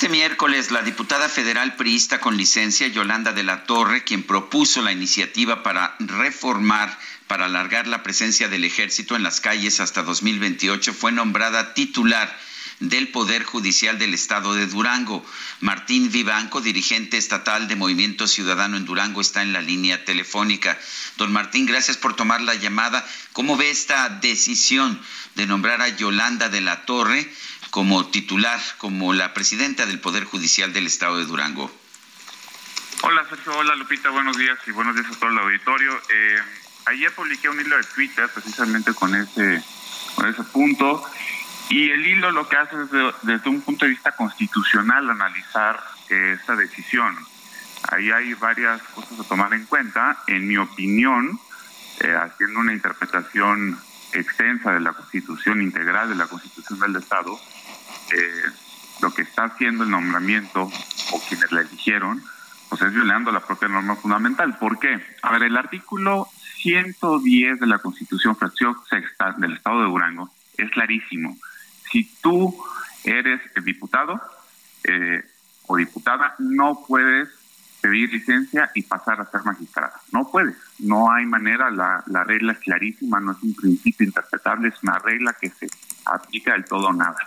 Este miércoles, la diputada federal priista con licencia, Yolanda de la Torre, quien propuso la iniciativa para reformar, para alargar la presencia del ejército en las calles hasta 2028, fue nombrada titular del Poder Judicial del Estado de Durango. Martín Vivanco, dirigente estatal de Movimiento Ciudadano en Durango, está en la línea telefónica. Don Martín, gracias por tomar la llamada. ¿Cómo ve esta decisión de nombrar a Yolanda de la Torre como titular, como la presidenta del Poder Judicial del Estado de Durango. Hola Sergio, hola Lupita, buenos días y buenos días a todo el auditorio. Eh, ayer publiqué un hilo de Twitter precisamente con ese, con ese punto y el hilo lo que hace es desde un punto de vista constitucional analizar eh, esta decisión. Ahí hay varias cosas a tomar en cuenta. En mi opinión, eh, haciendo una interpretación extensa de la Constitución integral de la Constitución del Estado, eh, lo que está haciendo el nombramiento o quienes la eligieron, pues es violando la propia norma fundamental. ¿Por qué? A ver, el artículo 110 de la Constitución, fracción sexta del Estado de Durango, es clarísimo. Si tú eres diputado eh, o diputada, no puedes pedir licencia y pasar a ser magistrada. No puedes, no hay manera, la, la regla es clarísima, no es un principio interpretable, es una regla que se aplica del todo o nada.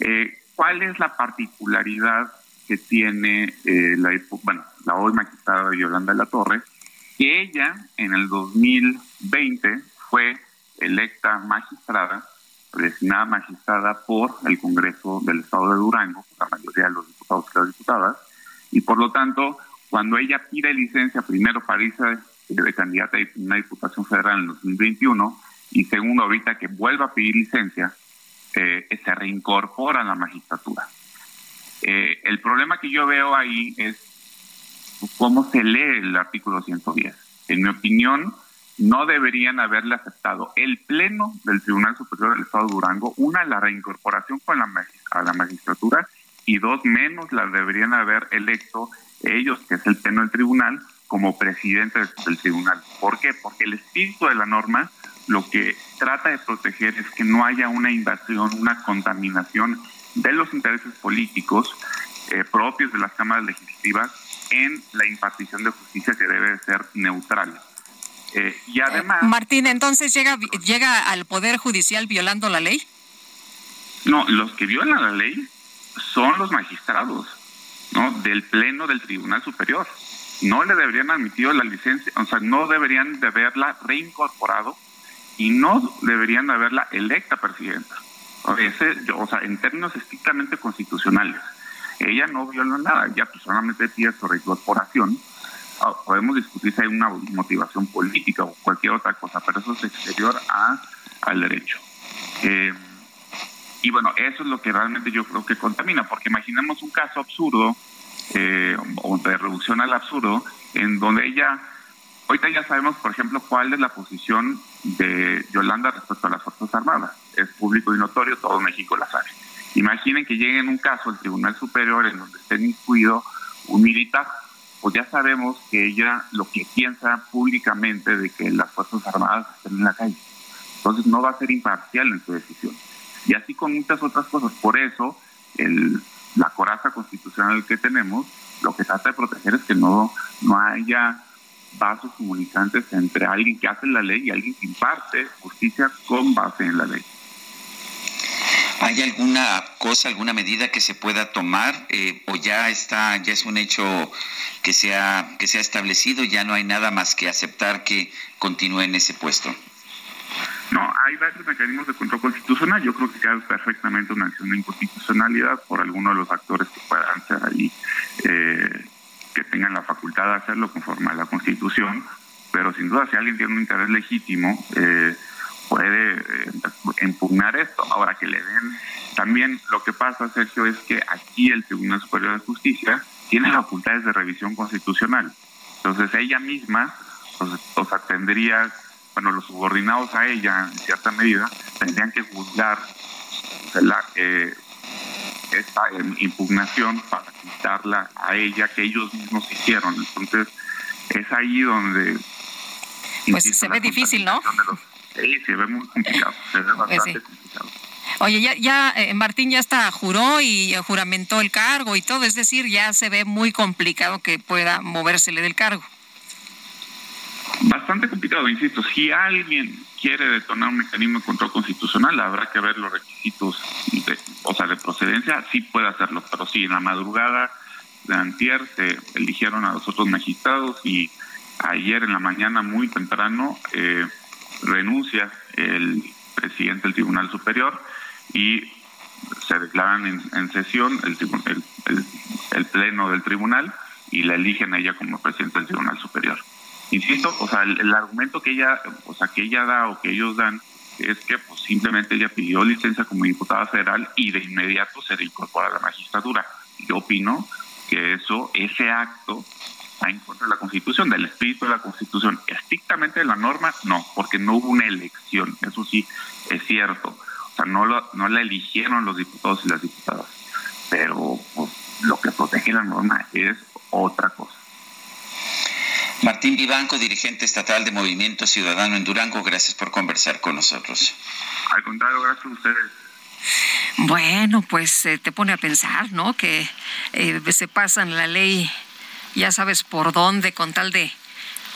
Eh, ¿Cuál es la particularidad que tiene eh, la, bueno, la hoy magistrada Yolanda la Torre? Que ella en el 2020 fue electa magistrada, designada magistrada por el Congreso del Estado de Durango, la mayoría de los diputados y las diputadas, y por lo tanto, cuando ella pide licencia primero para irse de candidata a una diputación federal en el 2021, y segundo, ahorita que vuelva a pedir licencia, eh, se reincorpora a la magistratura. Eh, el problema que yo veo ahí es cómo se lee el artículo 110. En mi opinión, no deberían haberle aceptado el Pleno del Tribunal Superior del Estado de Durango, una, la reincorporación con la, a la magistratura, y dos, menos la deberían haber electo ellos, que es el Pleno del Tribunal, como presidente del tribunal. ¿Por qué? Porque el espíritu de la norma lo que trata de proteger es que no haya una invasión, una contaminación de los intereses políticos eh, propios de las cámaras legislativas en la impartición de justicia que debe ser neutral. Eh, y además... Martín, entonces llega, llega al Poder Judicial violando la ley. No, los que violan la ley son los magistrados, ¿no? Del Pleno del Tribunal Superior. No le deberían admitido la licencia, o sea, no deberían de haberla reincorporado y no deberían haberla electa presidenta. o sea, en términos estrictamente constitucionales. Ella no violó nada, ella personalmente pide su reincorporación. Ah, podemos discutir si hay una motivación política o cualquier otra cosa, pero eso es exterior a, al derecho. Eh, y bueno, eso es lo que realmente yo creo que contamina, porque imaginemos un caso absurdo eh, o de reducción al absurdo, en donde ella Ahorita ya sabemos, por ejemplo, cuál es la posición de Yolanda respecto a las Fuerzas Armadas. Es público y notorio, todo México la sabe. Imaginen que llegue en un caso al Tribunal Superior en donde esté incluido un militar, pues ya sabemos que ella lo que piensa públicamente de que las Fuerzas Armadas estén en la calle. Entonces no va a ser imparcial en su decisión. Y así con muchas otras cosas. Por eso el, la coraza constitucional que tenemos lo que trata de proteger es que no, no haya vasos comunicantes entre alguien que hace la ley y alguien que imparte justicia con base en la ley. ¿Hay alguna cosa, alguna medida que se pueda tomar eh, o ya está, ya es un hecho que se, ha, que se ha establecido, ya no hay nada más que aceptar que continúe en ese puesto? No, hay varios mecanismos de control constitucional. Yo creo que cabe perfectamente una acción de inconstitucionalidad por alguno de los actores que puedan ser ahí eh, que tengan la facultad de hacerlo conforme a la Constitución, pero sin duda si alguien tiene un interés legítimo, eh, puede eh, impugnar esto. Ahora que le den, también lo que pasa, Sergio, es que aquí el Tribunal Superior de Justicia tiene facultades de revisión constitucional. Entonces ella misma, pues, o sea, tendría, bueno, los subordinados a ella, en cierta medida, tendrían que juzgar la, eh, esta impugnación para quitarla a ella que ellos mismos hicieron. Entonces, es ahí donde... Pues se ve difícil, ¿no? sí, se ve muy complicado, se ve pues bastante complicado. Oye, ya, ya eh, Martín ya está juró y juramentó el cargo y todo, es decir, ya se ve muy complicado que pueda movérsele del cargo. Bastante complicado, insisto. Si alguien quiere detonar un mecanismo de control constitucional, habrá que ver los requisitos, de, o sea, de procedencia, sí puede hacerlo, pero sí, en la madrugada de antier se eligieron a los otros magistrados y ayer en la mañana muy temprano eh, renuncia el presidente del Tribunal Superior y se declaran en, sesión el, el, el, pleno del tribunal y la eligen a ella como presidente del Tribunal Superior insisto, o sea, el, argumento que ella, o sea, que ella da o que ellos dan es que pues simplemente ella pidió licencia como diputada federal y de inmediato se reincorpora a la magistratura. Yo opino que eso, ese acto, está en contra de la Constitución, del espíritu de la Constitución. Estrictamente de la norma, no, porque no hubo una elección, eso sí es cierto. O sea, no, lo, no la eligieron los diputados y las diputadas, pero pues, lo que protege la norma es otra cosa. Martín Vivanco, dirigente estatal de Movimiento Ciudadano en Durango, gracias por conversar con nosotros. Al contrario, gracias a ustedes. Bueno, pues eh, te pone a pensar, ¿no? Que eh, se pasan la ley, ya sabes por dónde, con tal de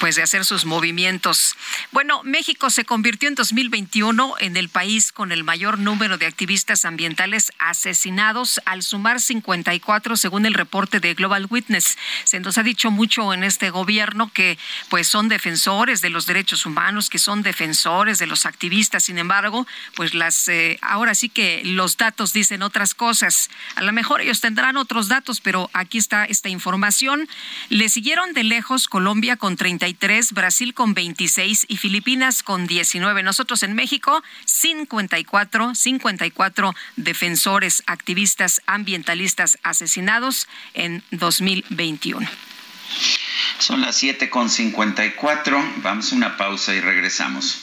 pues de hacer sus movimientos. Bueno, México se convirtió en 2021 en el país con el mayor número de activistas ambientales asesinados al sumar 54 según el reporte de Global Witness. Se nos ha dicho mucho en este gobierno que pues son defensores de los derechos humanos, que son defensores de los activistas. Sin embargo, pues las eh, ahora sí que los datos dicen otras cosas. A lo mejor ellos tendrán otros datos, pero aquí está esta información. Le siguieron de lejos Colombia con 30 Brasil con 26 y Filipinas con 19. Nosotros en México, 54, 54 defensores, activistas ambientalistas asesinados en 2021. Son las 7 con 54. Vamos a una pausa y regresamos.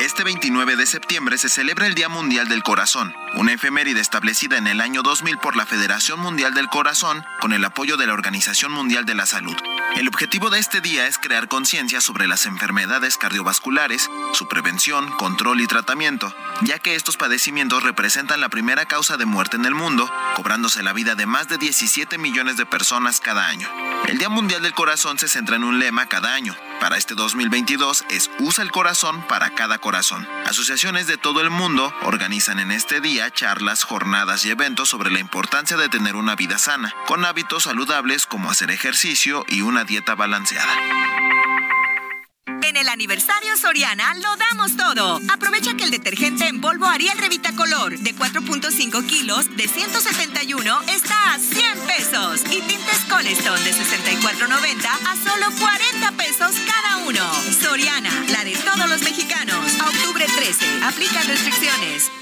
Este 29 de septiembre se celebra el Día Mundial del Corazón, una efeméride establecida en el año 2000 por la Federación Mundial del Corazón con el apoyo de la Organización Mundial de la Salud. El objetivo de este día es crear conciencia sobre las enfermedades cardiovasculares, su prevención, control y tratamiento, ya que estos padecimientos representan la primera causa de muerte en el mundo, cobrándose la vida de más de 17 millones de personas cada año. El Día Mundial del Corazón se centra en un lema cada año. Para este 2022 es Usa el corazón para cada corazón. Asociaciones de todo el mundo organizan en este día charlas, jornadas y eventos sobre la importancia de tener una vida sana, con hábitos saludables como hacer ejercicio y una dieta balanceada. En el aniversario Soriana lo damos todo. Aprovecha que el detergente en polvo Ariel Revita Color de 4.5 kilos de 171 está a 100 pesos. Y tintes Colestone de 64.90 a solo 40 pesos cada uno. Soriana, la de todos los mexicanos. Octubre 13. Aplican restricciones.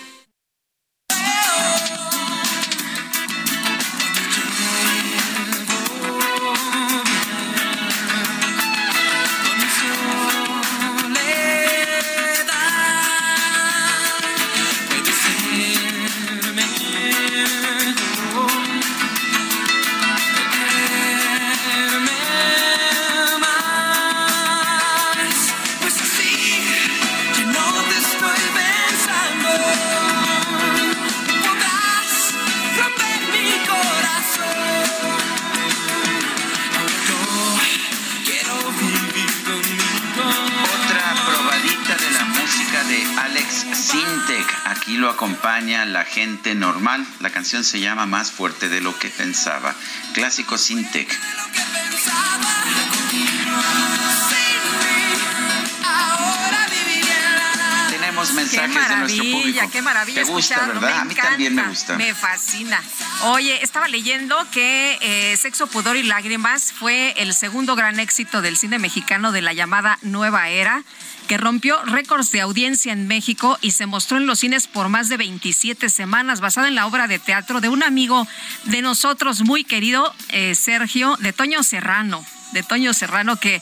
Lo acompaña la gente normal. La canción se llama Más fuerte de lo que pensaba. Clásico Sintek. Tenemos mensajes qué de nuestro público. maravilla, qué maravilla ¿Te gusta, escucharlo, verdad? me A mí también me gusta. Me fascina. Oye, estaba leyendo que eh, Sexo, Pudor y Lágrimas fue el segundo gran éxito del cine mexicano de la llamada Nueva Era, que rompió récords de audiencia en México y se mostró en los cines por más de 27 semanas, basada en la obra de teatro de un amigo de nosotros muy querido, eh, Sergio, de Toño Serrano. De Toño Serrano, que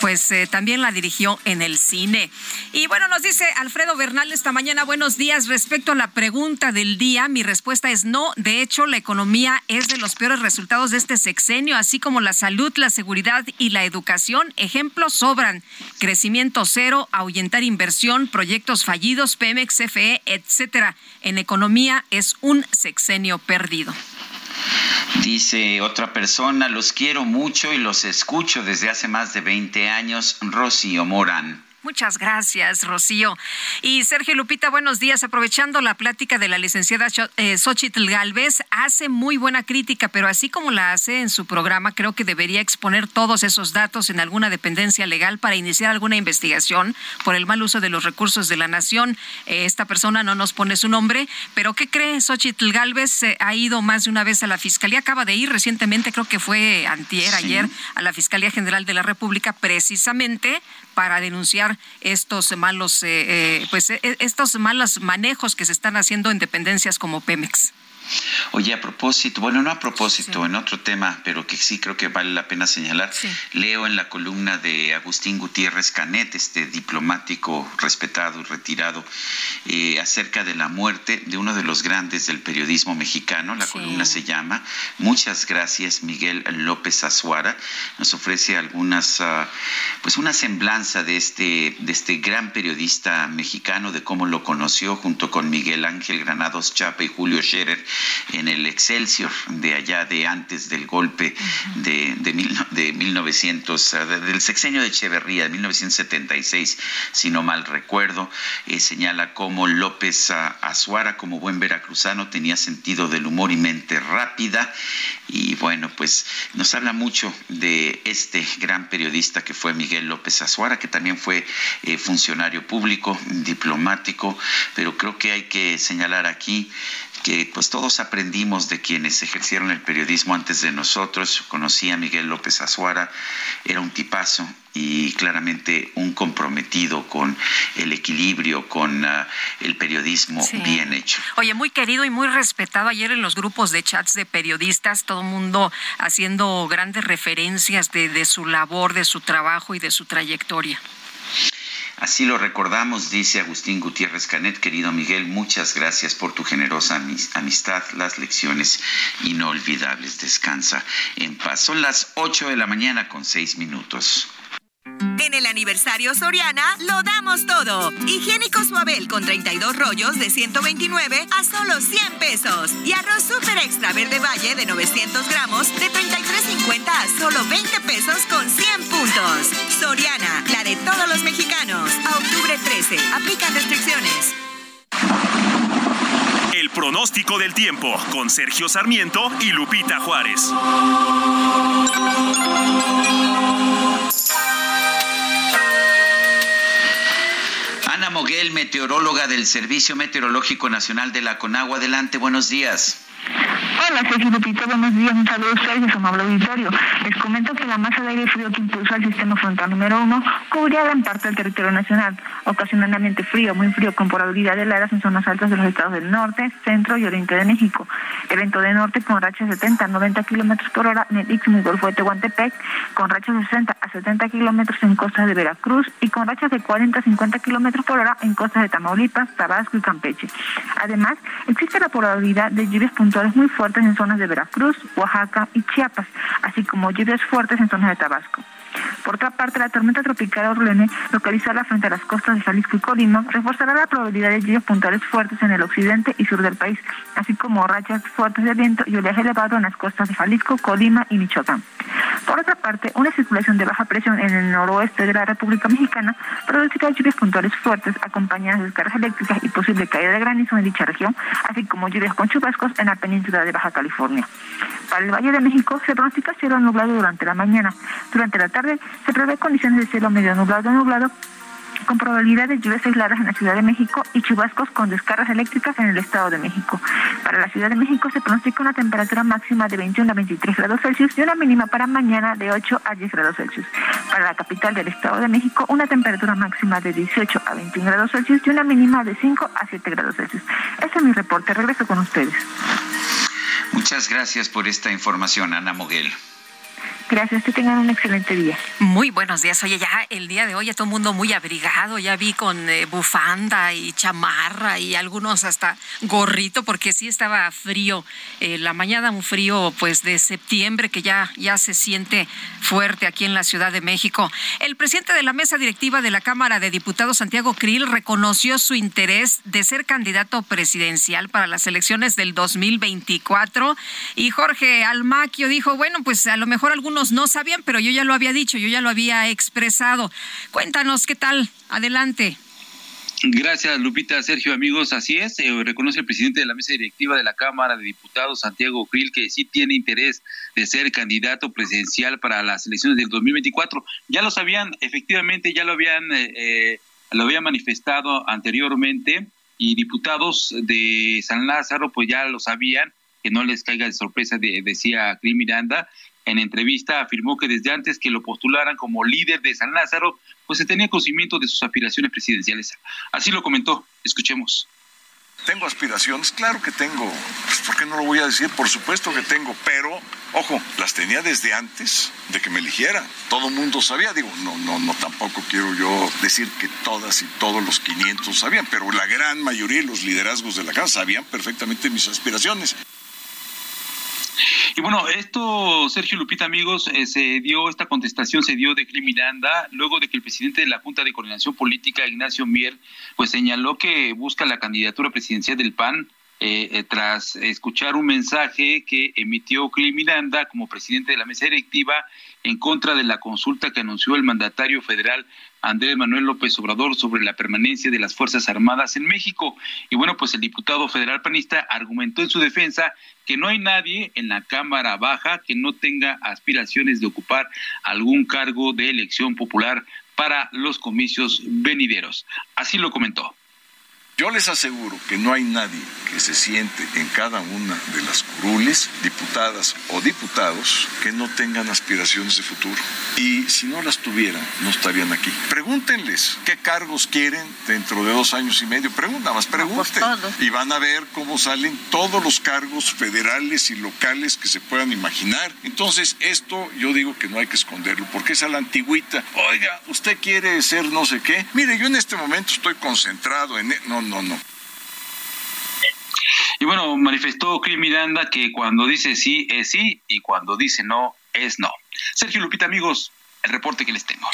pues eh, también la dirigió en el cine. Y bueno, nos dice Alfredo Bernal esta mañana, buenos días. Respecto a la pregunta del día, mi respuesta es no. De hecho, la economía es de los peores resultados de este sexenio, así como la salud, la seguridad y la educación. Ejemplos sobran. Crecimiento cero, ahuyentar inversión, proyectos fallidos, Pemex, CFE, etcétera. En economía es un sexenio perdido. Dice otra persona, los quiero mucho y los escucho desde hace más de 20 años, Rocío Morán. Muchas gracias, Rocío. Y Sergio Lupita, buenos días. Aprovechando la plática de la licenciada eh, Xochitl Galvez, hace muy buena crítica, pero así como la hace en su programa, creo que debería exponer todos esos datos en alguna dependencia legal para iniciar alguna investigación por el mal uso de los recursos de la nación. Eh, esta persona no nos pone su nombre, pero ¿qué cree? Xochitl Galvez ha ido más de una vez a la Fiscalía, acaba de ir recientemente, creo que fue antier, ayer, a la Fiscalía General de la República, precisamente para denunciar estos malos, eh, eh, pues eh, estos malos manejos que se están haciendo en dependencias como Pemex. Oye, a propósito, bueno, no a propósito, en otro tema, pero que sí creo que vale la pena señalar, leo en la columna de Agustín Gutiérrez Canet, este diplomático respetado y retirado, eh, acerca de la muerte de uno de los grandes del periodismo mexicano. La columna se llama Muchas gracias, Miguel López Azuara. Nos ofrece algunas, ah, pues una semblanza de este, de este gran periodista mexicano, de cómo lo conoció junto con Miguel Ángel Granados Chapa y Julio Scherer en el Excelsior de allá de antes del golpe de, de, mil, de 1900, del sexenio de Echeverría, de 1976, si no mal recuerdo, eh, señala cómo López Azuara, como buen veracruzano, tenía sentido del humor y mente rápida. Y bueno, pues nos habla mucho de este gran periodista que fue Miguel López Azuara, que también fue eh, funcionario público, diplomático, pero creo que hay que señalar aquí que pues todos aprendimos de quienes ejercieron el periodismo antes de nosotros. Conocí a Miguel López Azuara, era un tipazo y claramente un comprometido con el equilibrio, con ah, el periodismo bien hecho. Oye, muy querido y muy respetado ayer en los grupos de chats de periodistas, todo el mundo haciendo grandes referencias de, de su labor, de su trabajo y de su trayectoria. Así lo recordamos, dice Agustín Gutiérrez Canet, querido Miguel, muchas gracias por tu generosa amistad, las lecciones inolvidables. Descansa en paz. Son las 8 de la mañana con 6 minutos. En el aniversario Soriana lo damos todo. Higiénico Suabel con 32 rollos de 129 a solo 100 pesos. Y arroz super extra verde valle de 900 gramos de 33.50 a solo 20 pesos con 100 puntos. Soriana, la de todos los mexicanos. A octubre 13. Aplican restricciones. El pronóstico del tiempo con Sergio Sarmiento y Lupita Juárez. Moguel, meteoróloga del Servicio Meteorológico Nacional de la Conagua. Adelante, buenos días. Hola, Sergio Lupita, buenos días. Un saludo a ustedes, su amable auditorio. Les comento que la masa de aire frío que impulsa el sistema frontal número uno cubría gran parte del territorio nacional, ocasionando ambiente frío, muy frío, con probabilidad de heladas en zonas altas de los estados del norte, centro y oriente de México. Evento de norte con rachas de 70 a 90 kilómetros por hora en el Istmo y Golfo de Tehuantepec, con rachas de 60 a 70 kilómetros en costas de Veracruz y con rachas de 40 a 50 kilómetros por hora en costas de Tamaulipas, Tabasco y Campeche. Además, existe la probabilidad de lluvias puntuales muy fuertes en zonas de Veracruz, Oaxaca y Chiapas, así como lluvias fuertes en zonas de Tabasco. Por otra parte, la tormenta tropical Orlene, localizada frente a las costas de Jalisco y Colima, reforzará la probabilidad de lluvias puntuales fuertes en el occidente y sur del país, así como rachas fuertes de viento y oleaje elevado en las costas de Jalisco, Colima y Michoacán. Por otra parte, una circulación de baja presión en el noroeste de la República Mexicana producirá lluvias puntuales fuertes acompañadas de descargas eléctricas y posible caída de granizo en dicha región, así como lluvias con chubascos en la península de Baja California. Para el Valle de México se pronostica cielo nublado durante la mañana. Durante la tarde se prevé condiciones de cielo medio nublado nublado con probabilidad de lluvias aisladas en la Ciudad de México y chubascos con descargas eléctricas en el Estado de México. Para la Ciudad de México se pronostica una temperatura máxima de 21 a 23 grados Celsius y una mínima para mañana de 8 a 10 grados Celsius. Para la capital del Estado de México, una temperatura máxima de 18 a 21 grados Celsius y una mínima de 5 a 7 grados Celsius. Ese es mi reporte. Regreso con ustedes. Muchas gracias por esta información, Ana Moguel. Gracias, que tengan un excelente día. Muy buenos días. Oye, ya el día de hoy ya todo el mundo muy abrigado. Ya vi con eh, bufanda y chamarra y algunos hasta gorrito porque sí estaba frío. Eh, la mañana un frío pues de septiembre que ya, ya se siente fuerte aquí en la Ciudad de México. El presidente de la mesa directiva de la Cámara de Diputados, Santiago Krill, reconoció su interés de ser candidato presidencial para las elecciones del 2024 y Jorge Almaquio dijo, bueno, pues a lo mejor algunos no sabían, pero yo ya lo había dicho, yo ya lo había expresado. Cuéntanos, ¿qué tal? Adelante. Gracias, Lupita. Sergio, amigos, así es. Eh, reconoce el presidente de la mesa directiva de la Cámara de Diputados, Santiago Krill, que sí tiene interés de ser candidato presidencial para las elecciones del 2024. Ya lo sabían, efectivamente, ya lo habían, eh, eh, lo había manifestado anteriormente y diputados de San Lázaro, pues ya lo sabían, que no les caiga de sorpresa, decía Krill Miranda, en entrevista afirmó que desde antes que lo postularan como líder de San Lázaro, pues se tenía conocimiento de sus aspiraciones presidenciales. Así lo comentó. Escuchemos. ¿Tengo aspiraciones? Claro que tengo. Pues, ¿Por qué no lo voy a decir? Por supuesto que tengo, pero, ojo, las tenía desde antes de que me eligiera. Todo mundo sabía, digo, no, no, no, tampoco quiero yo decir que todas y todos los 500 sabían, pero la gran mayoría de los liderazgos de la casa sabían perfectamente mis aspiraciones. Y bueno, esto, Sergio Lupita, amigos, eh, se dio, esta contestación se dio de Cri Miranda, luego de que el presidente de la Junta de Coordinación Política, Ignacio Mier, pues señaló que busca la candidatura presidencial del PAN eh, eh, tras escuchar un mensaje que emitió Cli Miranda como presidente de la mesa directiva en contra de la consulta que anunció el mandatario federal Andrés Manuel López Obrador sobre la permanencia de las Fuerzas Armadas en México. Y bueno, pues el diputado federal panista argumentó en su defensa que no hay nadie en la Cámara Baja que no tenga aspiraciones de ocupar algún cargo de elección popular para los comicios venideros. Así lo comentó. Yo les aseguro que no hay nadie que se siente en cada una de las curules, diputadas o diputados, que no tengan aspiraciones de futuro. Y si no las tuvieran, no estarían aquí. Pregúntenles qué cargos quieren dentro de dos años y medio. Pregunta más, pregunten. Y van a ver cómo salen todos los cargos federales y locales que se puedan imaginar. Entonces, esto yo digo que no hay que esconderlo, porque es a la antigüita. Oiga, ¿usted quiere ser no sé qué? Mire, yo en este momento estoy concentrado en... E-". No, no, no. Y bueno, manifestó Cris Miranda que cuando dice sí es sí y cuando dice no es no. Sergio Lupita, amigos, el reporte que les tengo.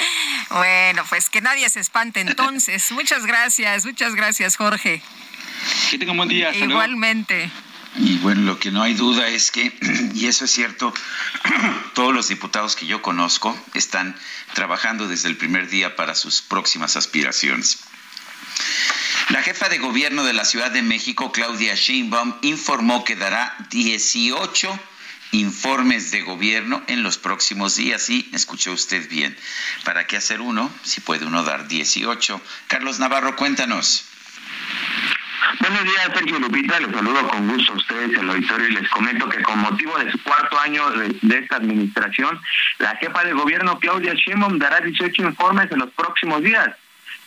Bueno, pues que nadie se espante entonces. muchas gracias, muchas gracias, Jorge. Que tenga un buen día. Igualmente. Y bueno, lo que no hay duda es que, y eso es cierto, todos los diputados que yo conozco están trabajando desde el primer día para sus próximas aspiraciones. La jefa de gobierno de la Ciudad de México, Claudia Sheinbaum, informó que dará 18 informes de gobierno en los próximos días. Sí, escuchó usted bien. ¿Para qué hacer uno si puede uno dar 18? Carlos Navarro, cuéntanos. Buenos días, Sergio Lupita. Les saludo con gusto a ustedes en el auditorio y les comento que con motivo de su cuarto año de, de, esta administración, la jefa de gobierno, Claudia Sheinbaum, dará 18 informes en los próximos días.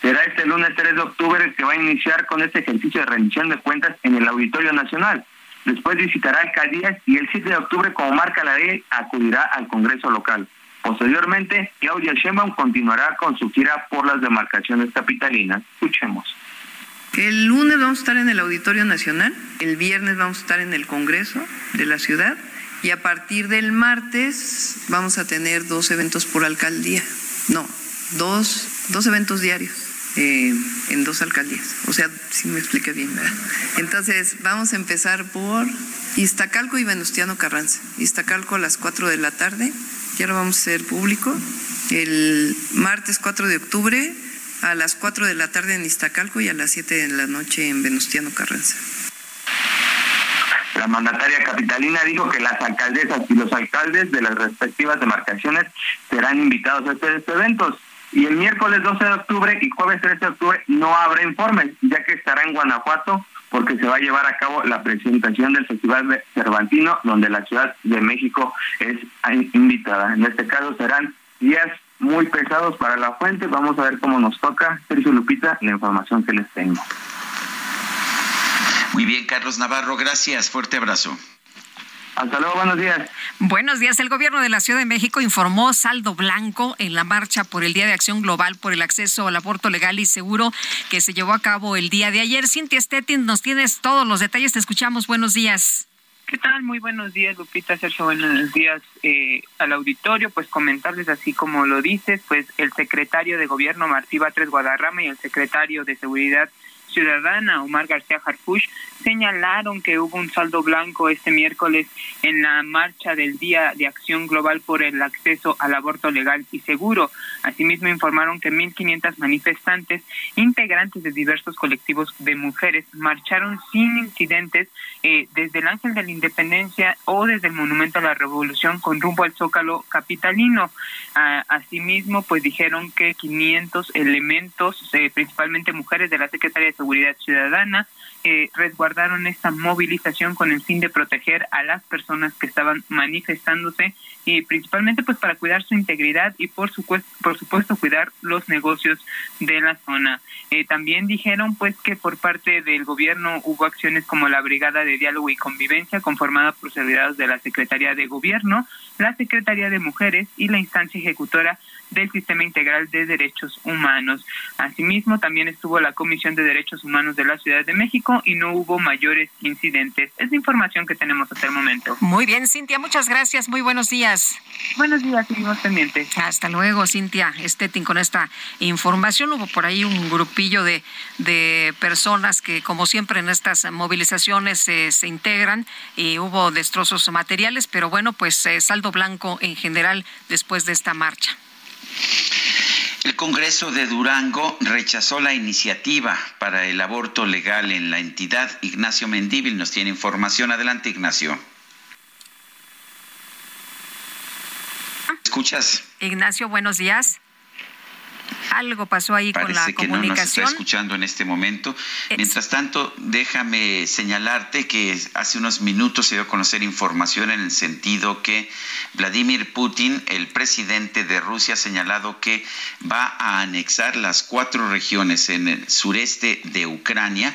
Será este lunes 3 de octubre que va a iniciar con este ejercicio de rendición de cuentas en el Auditorio Nacional. Después visitará alcaldías y el 7 de octubre, como marca la ley, acudirá al Congreso local. Posteriormente, Claudia Sheinbaum continuará con su gira por las demarcaciones capitalinas. Escuchemos. El lunes vamos a estar en el Auditorio Nacional, el viernes vamos a estar en el Congreso de la ciudad y a partir del martes vamos a tener dos eventos por alcaldía. No, dos, dos eventos diarios. Eh, en dos alcaldías. O sea, si me expliqué bien, ¿verdad? Entonces, vamos a empezar por Iztacalco y Venustiano Carranza. Iztacalco a las 4 de la tarde, ya lo vamos a hacer público. El martes 4 de octubre a las 4 de la tarde en Iztacalco y a las 7 de la noche en Venustiano Carranza. La mandataria capitalina dijo que las alcaldesas y los alcaldes de las respectivas demarcaciones serán invitados a estos eventos y el miércoles 12 de octubre y jueves 13 de octubre no habrá informes, ya que estará en Guanajuato porque se va a llevar a cabo la presentación del Festival Cervantino, donde la Ciudad de México es invitada. En este caso serán días muy pesados para la fuente. Vamos a ver cómo nos toca. Sergio Lupita, la información que les tengo. Muy bien, Carlos Navarro, gracias. Fuerte abrazo. Hasta luego, buenos días. Buenos días. El gobierno de la Ciudad de México informó saldo blanco en la marcha por el Día de Acción Global por el acceso al aborto legal y seguro que se llevó a cabo el día de ayer. Cintia Stettin, nos tienes todos los detalles. Te escuchamos. Buenos días. ¿Qué tal? Muy buenos días, Lupita, Sergio. Buenos días eh, al auditorio. Pues comentarles así como lo dices, pues el secretario de Gobierno, Martí Batres Guadarrama, y el secretario de Seguridad Ciudadana, Omar García Harfush, señalaron que hubo un saldo blanco este miércoles en la marcha del Día de Acción Global por el acceso al aborto legal y seguro. Asimismo, informaron que 1.500 manifestantes, integrantes de diversos colectivos de mujeres, marcharon sin incidentes eh, desde el Ángel de la Independencia o desde el Monumento a la Revolución con rumbo al Zócalo capitalino. Ah, asimismo, pues dijeron que 500 elementos, eh, principalmente mujeres de la Secretaría de Seguridad Ciudadana, eh, resguardaron esta movilización con el fin de proteger a las personas que estaban manifestándose y principalmente pues para cuidar su integridad y por supuesto por supuesto cuidar los negocios de la zona. Eh, también dijeron pues que por parte del gobierno hubo acciones como la Brigada de Diálogo y Convivencia conformada por servidores de la Secretaría de Gobierno, la Secretaría de Mujeres y la instancia ejecutora del Sistema Integral de Derechos Humanos. Asimismo, también estuvo la Comisión de Derechos Humanos de la Ciudad de México y no hubo mayores incidentes. Es la información que tenemos hasta el momento. Muy bien, Cintia, muchas gracias. Muy buenos días. Buenos días, seguimos pendientes. Hasta luego, Cintia Estetin, con esta información. Hubo por ahí un grupillo de, de personas que, como siempre en estas movilizaciones, se integran y hubo destrozos materiales, pero bueno, pues eh, saldo blanco en general después de esta marcha. El Congreso de Durango rechazó la iniciativa para el aborto legal en la entidad. Ignacio Mendíbil nos tiene información. Adelante, Ignacio. ¿Escuchas? Ignacio, buenos días. Algo pasó ahí con la que comunicación. No nos está escuchando en este momento. Mientras tanto, déjame señalarte que hace unos minutos se dio a conocer información en el sentido que Vladimir Putin, el presidente de Rusia, ha señalado que va a anexar las cuatro regiones en el sureste de Ucrania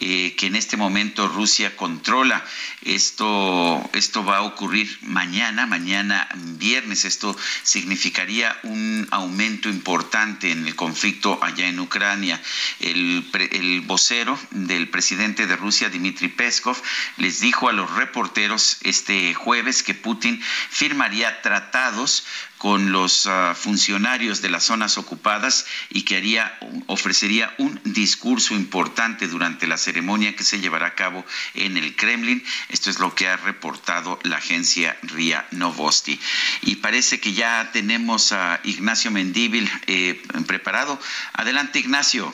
eh, que en este momento Rusia controla. Esto, esto va a ocurrir mañana, mañana viernes. Esto significaría un aumento importante en el conflicto allá en Ucrania. El, el vocero del presidente de Rusia, Dmitry Peskov, les dijo a los reporteros este jueves que Putin firmaría tratados con los ah, funcionarios de las zonas ocupadas y que haría, ofrecería un discurso importante durante la ceremonia que se llevará a cabo en el Kremlin. Esto es lo que ha reportado la agencia RIA Novosti. Y parece que ya tenemos a Ignacio Mendíbil eh, preparado. Adelante, Ignacio.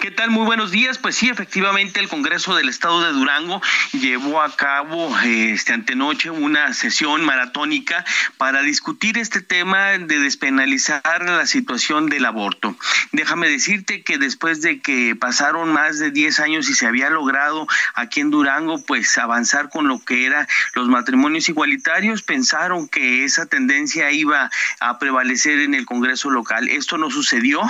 ¿Qué tal? Muy buenos días. Pues sí, efectivamente el Congreso del Estado de Durango llevó a cabo este antenoche una sesión maratónica para discutir este tema de despenalizar la situación del aborto. Déjame decirte que después de que pasaron más de 10 años y se había logrado aquí en Durango pues avanzar con lo que eran los matrimonios igualitarios, pensaron que esa tendencia iba a prevalecer en el Congreso local. Esto no sucedió.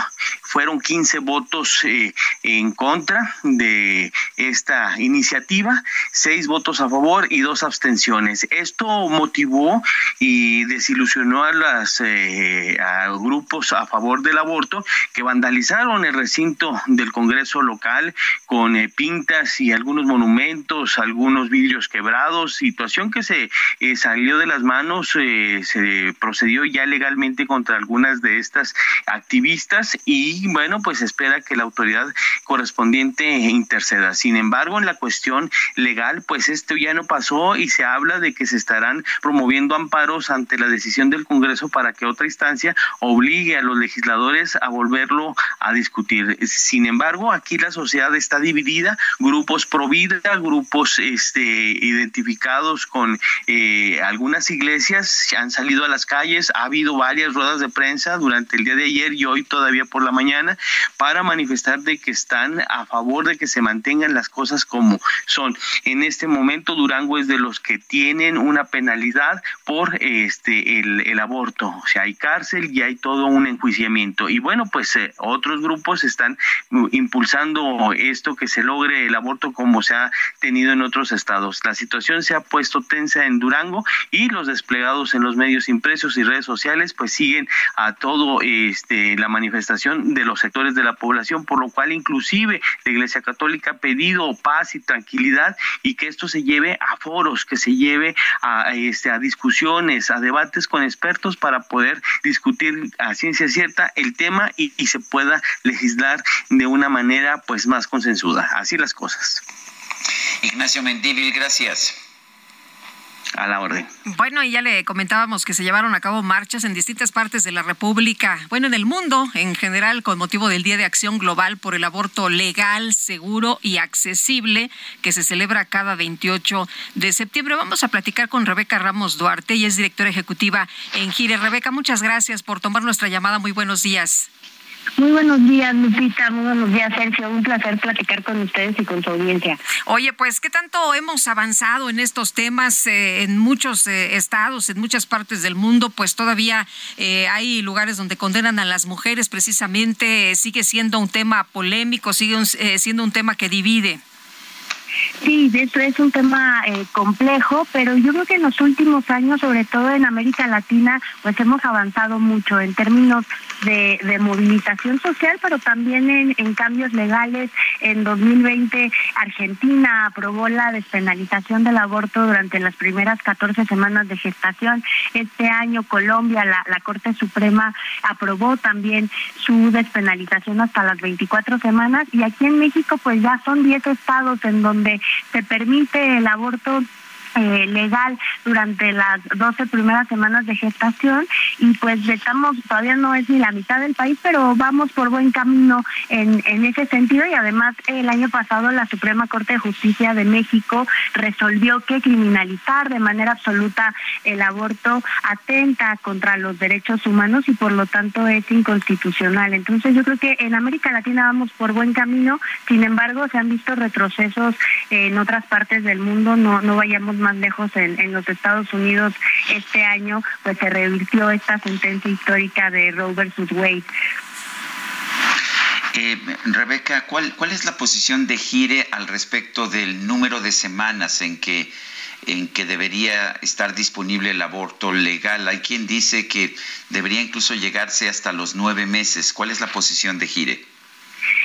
Fueron 15 votos eh, en contra de esta iniciativa, seis votos a favor y dos abstenciones. Esto motivó y desilusionó a, las, eh, grupos a favor del aborto que vandalizaron el recinto del Congreso local con eh, pintas y algunos monumentos, algunos vidrios quebrados, situación que se salió de las manos, se procedió ya legalmente contra algunas de estas activistas y bueno, pues espera que la autoridad correspondiente interceda. Sin embargo, en la cuestión legal, pues esto ya no pasó y se habla de que se estarán promoviendo amparos ante la decisión del Congreso para que otra instancia obligue a los legisladores a volverlo a discutir. Sin embargo, aquí la sociedad está dividida, grupos pro vida, grupos este, identificados con eh, algunas iglesias han salido a las calles, ha habido varias ruedas de prensa durante el día de ayer y hoy todavía por la mañana para manifestar de que están a favor de que se mantengan las cosas como son. En este momento Durango es de los que tienen una penalidad por este el, aborto, o sea, hay cárcel y hay todo un enjuiciamiento. Y bueno, pues eh, otros grupos están impulsando esto que se logre el aborto como se ha tenido en otros estados. La situación se ha puesto tensa en Durango y los desplegados en los medios impresos y redes sociales pues siguen a todo este la manifestación de los sectores de la población, por lo cual inclusive la Iglesia Católica ha pedido paz y tranquilidad y que esto se lleve a foros, que se lleve a, este, a discusiones, a debates con expertos para poder discutir a ciencia cierta el tema y, y se pueda legislar de una manera pues más consensuada. Así las cosas. Ignacio Mendívil, gracias a la orden. Bueno, y ya le comentábamos que se llevaron a cabo marchas en distintas partes de la República, bueno, en el mundo en general, con motivo del Día de Acción Global por el Aborto Legal, Seguro y Accesible, que se celebra cada 28 de septiembre. Vamos a platicar con Rebeca Ramos Duarte, y es directora ejecutiva en Gire. Rebeca, muchas gracias por tomar nuestra llamada. Muy buenos días. Muy buenos días, Lupita. Muy buenos días, Sergio. Un placer platicar con ustedes y con su audiencia. Oye, pues, ¿qué tanto hemos avanzado en estos temas eh, en muchos eh, estados, en muchas partes del mundo? Pues todavía eh, hay lugares donde condenan a las mujeres, precisamente. Sigue siendo un tema polémico, sigue siendo un tema que divide. Sí, esto es un tema eh, complejo, pero yo creo que en los últimos años, sobre todo en América Latina, pues hemos avanzado mucho en términos de, movilización social, pero también en, cambios legales. En 2020, Argentina aprobó la despenalización del aborto durante las primeras 14 semanas de gestación. Este año, Colombia, la, Corte Suprema aprobó también su despenalización hasta las 24 semanas. Y aquí en México, pues ya son 10 estados en donde se permite el aborto eh, legal durante las 12 primeras semanas de gestación y pues estamos, todavía no es ni la mitad del país, pero vamos por buen camino en, en ese sentido. Y además el año pasado la Suprema Corte de Justicia de México resolvió que criminalizar de manera absoluta el aborto atenta contra los derechos humanos y por lo tanto es inconstitucional. Entonces yo creo que en América Latina vamos por buen camino, sin embargo se han visto retrocesos en otras partes del mundo, no, no vayamos más lejos, en, los Estados Unidos este año, pues se revirtió esta sentencia histórica de Roe versus Wade. Eh, Rebeca, ¿cuál, ¿cuál es la posición de Gire al respecto del número de semanas en que, en que debería estar disponible el aborto legal? Hay quien dice que debería incluso llegarse hasta los nueve meses. ¿Cuál es la posición de Gire?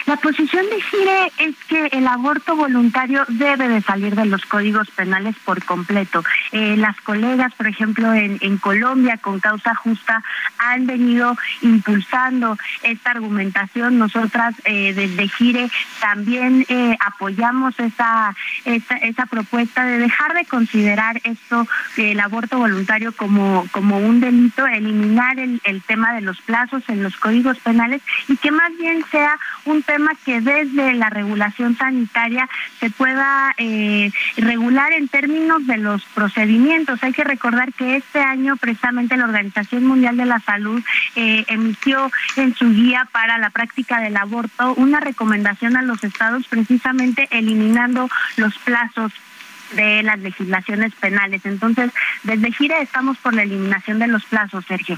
La posición de Gire es que el aborto voluntario debe de salir de los códigos penales por completo. Eh, las colegas, por ejemplo, en, Colombia con causa justa han venido impulsando esta argumentación. Nosotras eh, desde Gire también eh, apoyamos esa, esa, propuesta de dejar de considerar esto, el aborto voluntario como, como un delito, eliminar el, el tema de los plazos en los códigos penales y que más bien sea un tema que desde la regulación sanitaria se pueda eh, regular en términos de los procedimientos. Hay que recordar que este año precisamente la Organización Mundial de la Salud eh, emitió en su guía para la práctica del aborto una recomendación a los estados precisamente eliminando los plazos de las legislaciones penales. Entonces, desde Gira estamos por la eliminación de los plazos, Sergio.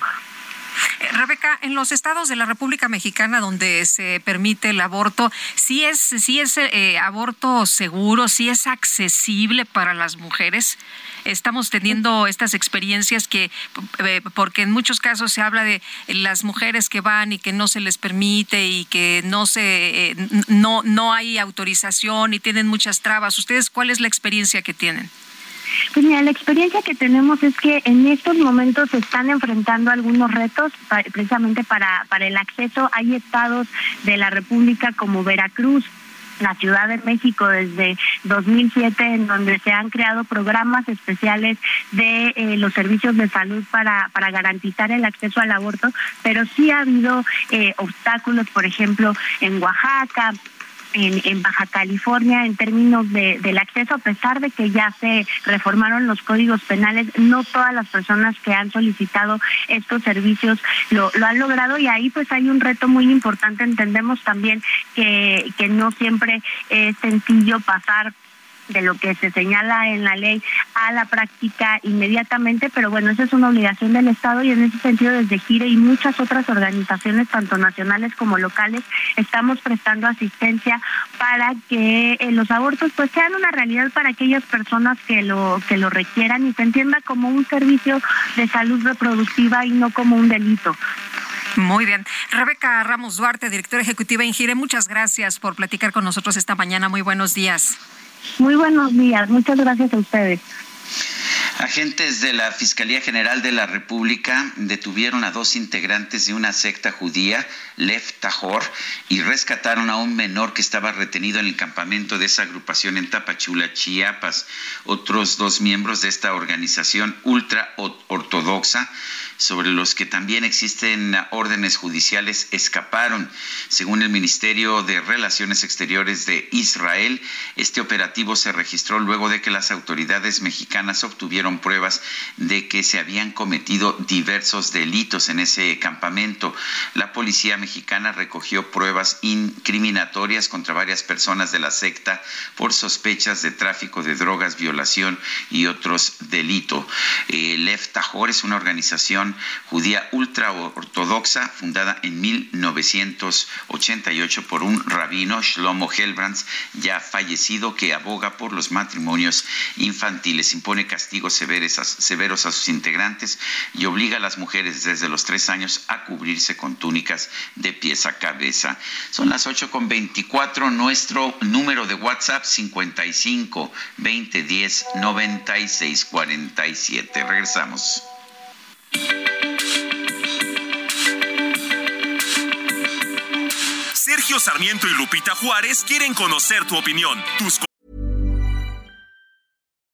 Rebeca, en los estados de la República Mexicana donde se permite el aborto, ¿sí es, sí es eh, aborto seguro, sí es accesible para las mujeres? Estamos teniendo estas experiencias que, eh, porque en muchos casos se habla de las mujeres que van y que no se les permite y que no se, eh, no, no hay autorización y tienen muchas trabas. ¿Ustedes cuál es la experiencia que tienen? Pues mira, la experiencia que tenemos es que en estos momentos se están enfrentando algunos retos precisamente para, para el acceso. Hay estados de la República como Veracruz, la Ciudad de México desde 2007, en donde se han creado programas especiales de eh, los servicios de salud para, para garantizar el acceso al aborto, pero sí ha habido eh, obstáculos, por ejemplo, en Oaxaca, en, Baja California en términos de, del acceso, a pesar de que ya se reformaron los códigos penales, no todas las personas que han solicitado estos servicios lo, lo han logrado y ahí pues hay un reto muy importante. Entendemos también que, que no siempre es sencillo pasar de lo que se señala en la ley a la práctica inmediatamente, pero bueno, esa es una obligación del Estado y en ese sentido desde GIRE y muchas otras organizaciones, tanto nacionales como locales, estamos prestando asistencia para que eh, los abortos pues sean una realidad para aquellas personas que lo que lo requieran y se entienda como un servicio de salud reproductiva y no como un delito. Muy bien. Rebeca Ramos Duarte, directora ejecutiva en GIRE, muchas gracias por platicar con nosotros esta mañana. Muy buenos días. Muy buenos días, muchas gracias a ustedes. Agentes de la Fiscalía General de la República detuvieron a dos integrantes de una secta judía, Lev Tahor, y rescataron a un menor que estaba retenido en el campamento de esa agrupación en Tapachula, Chiapas. Otros dos miembros de esta organización ultra ortodoxa sobre los que también existen órdenes judiciales escaparon. Según el Ministerio de Relaciones Exteriores de Israel, este operativo se registró luego de que las autoridades mexicanas obtuvieron pruebas de que se habían cometido diversos delitos en ese campamento. La policía mexicana recogió pruebas incriminatorias contra varias personas de la secta por sospechas de tráfico de drogas, violación y otros delitos. El Lev Tahor es una organización judía ultra ortodoxa fundada en 1988 por un rabino, Shlomo Helbrands, ya fallecido, que aboga por los matrimonios infantiles, impone castigos severos a, sus integrantes y obliga a las mujeres desde los tres años a cubrirse con túnicas de pies a cabeza. Son las 8 con 24, nuestro número de WhatsApp 55 20 10 96 47. Regresamos. Sergio Sarmiento y Lupita Juárez quieren conocer tu opinión, tus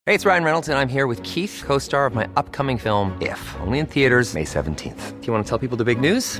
Hey, it's Ryan Reynolds and I'm here with Keith, co-star of my upcoming film If, only in theaters May 17th. Do you want to tell people the big news?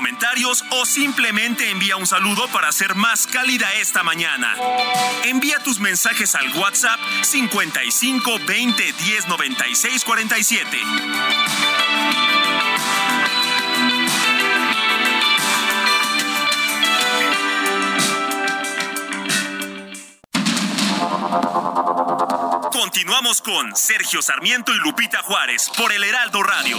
Comentarios o simplemente envía un saludo para hacer más cálida esta mañana. Envía tus mensajes al WhatsApp 55 20 10 96 47. Continuamos con Sergio Sarmiento y Lupita Juárez por el Heraldo Radio.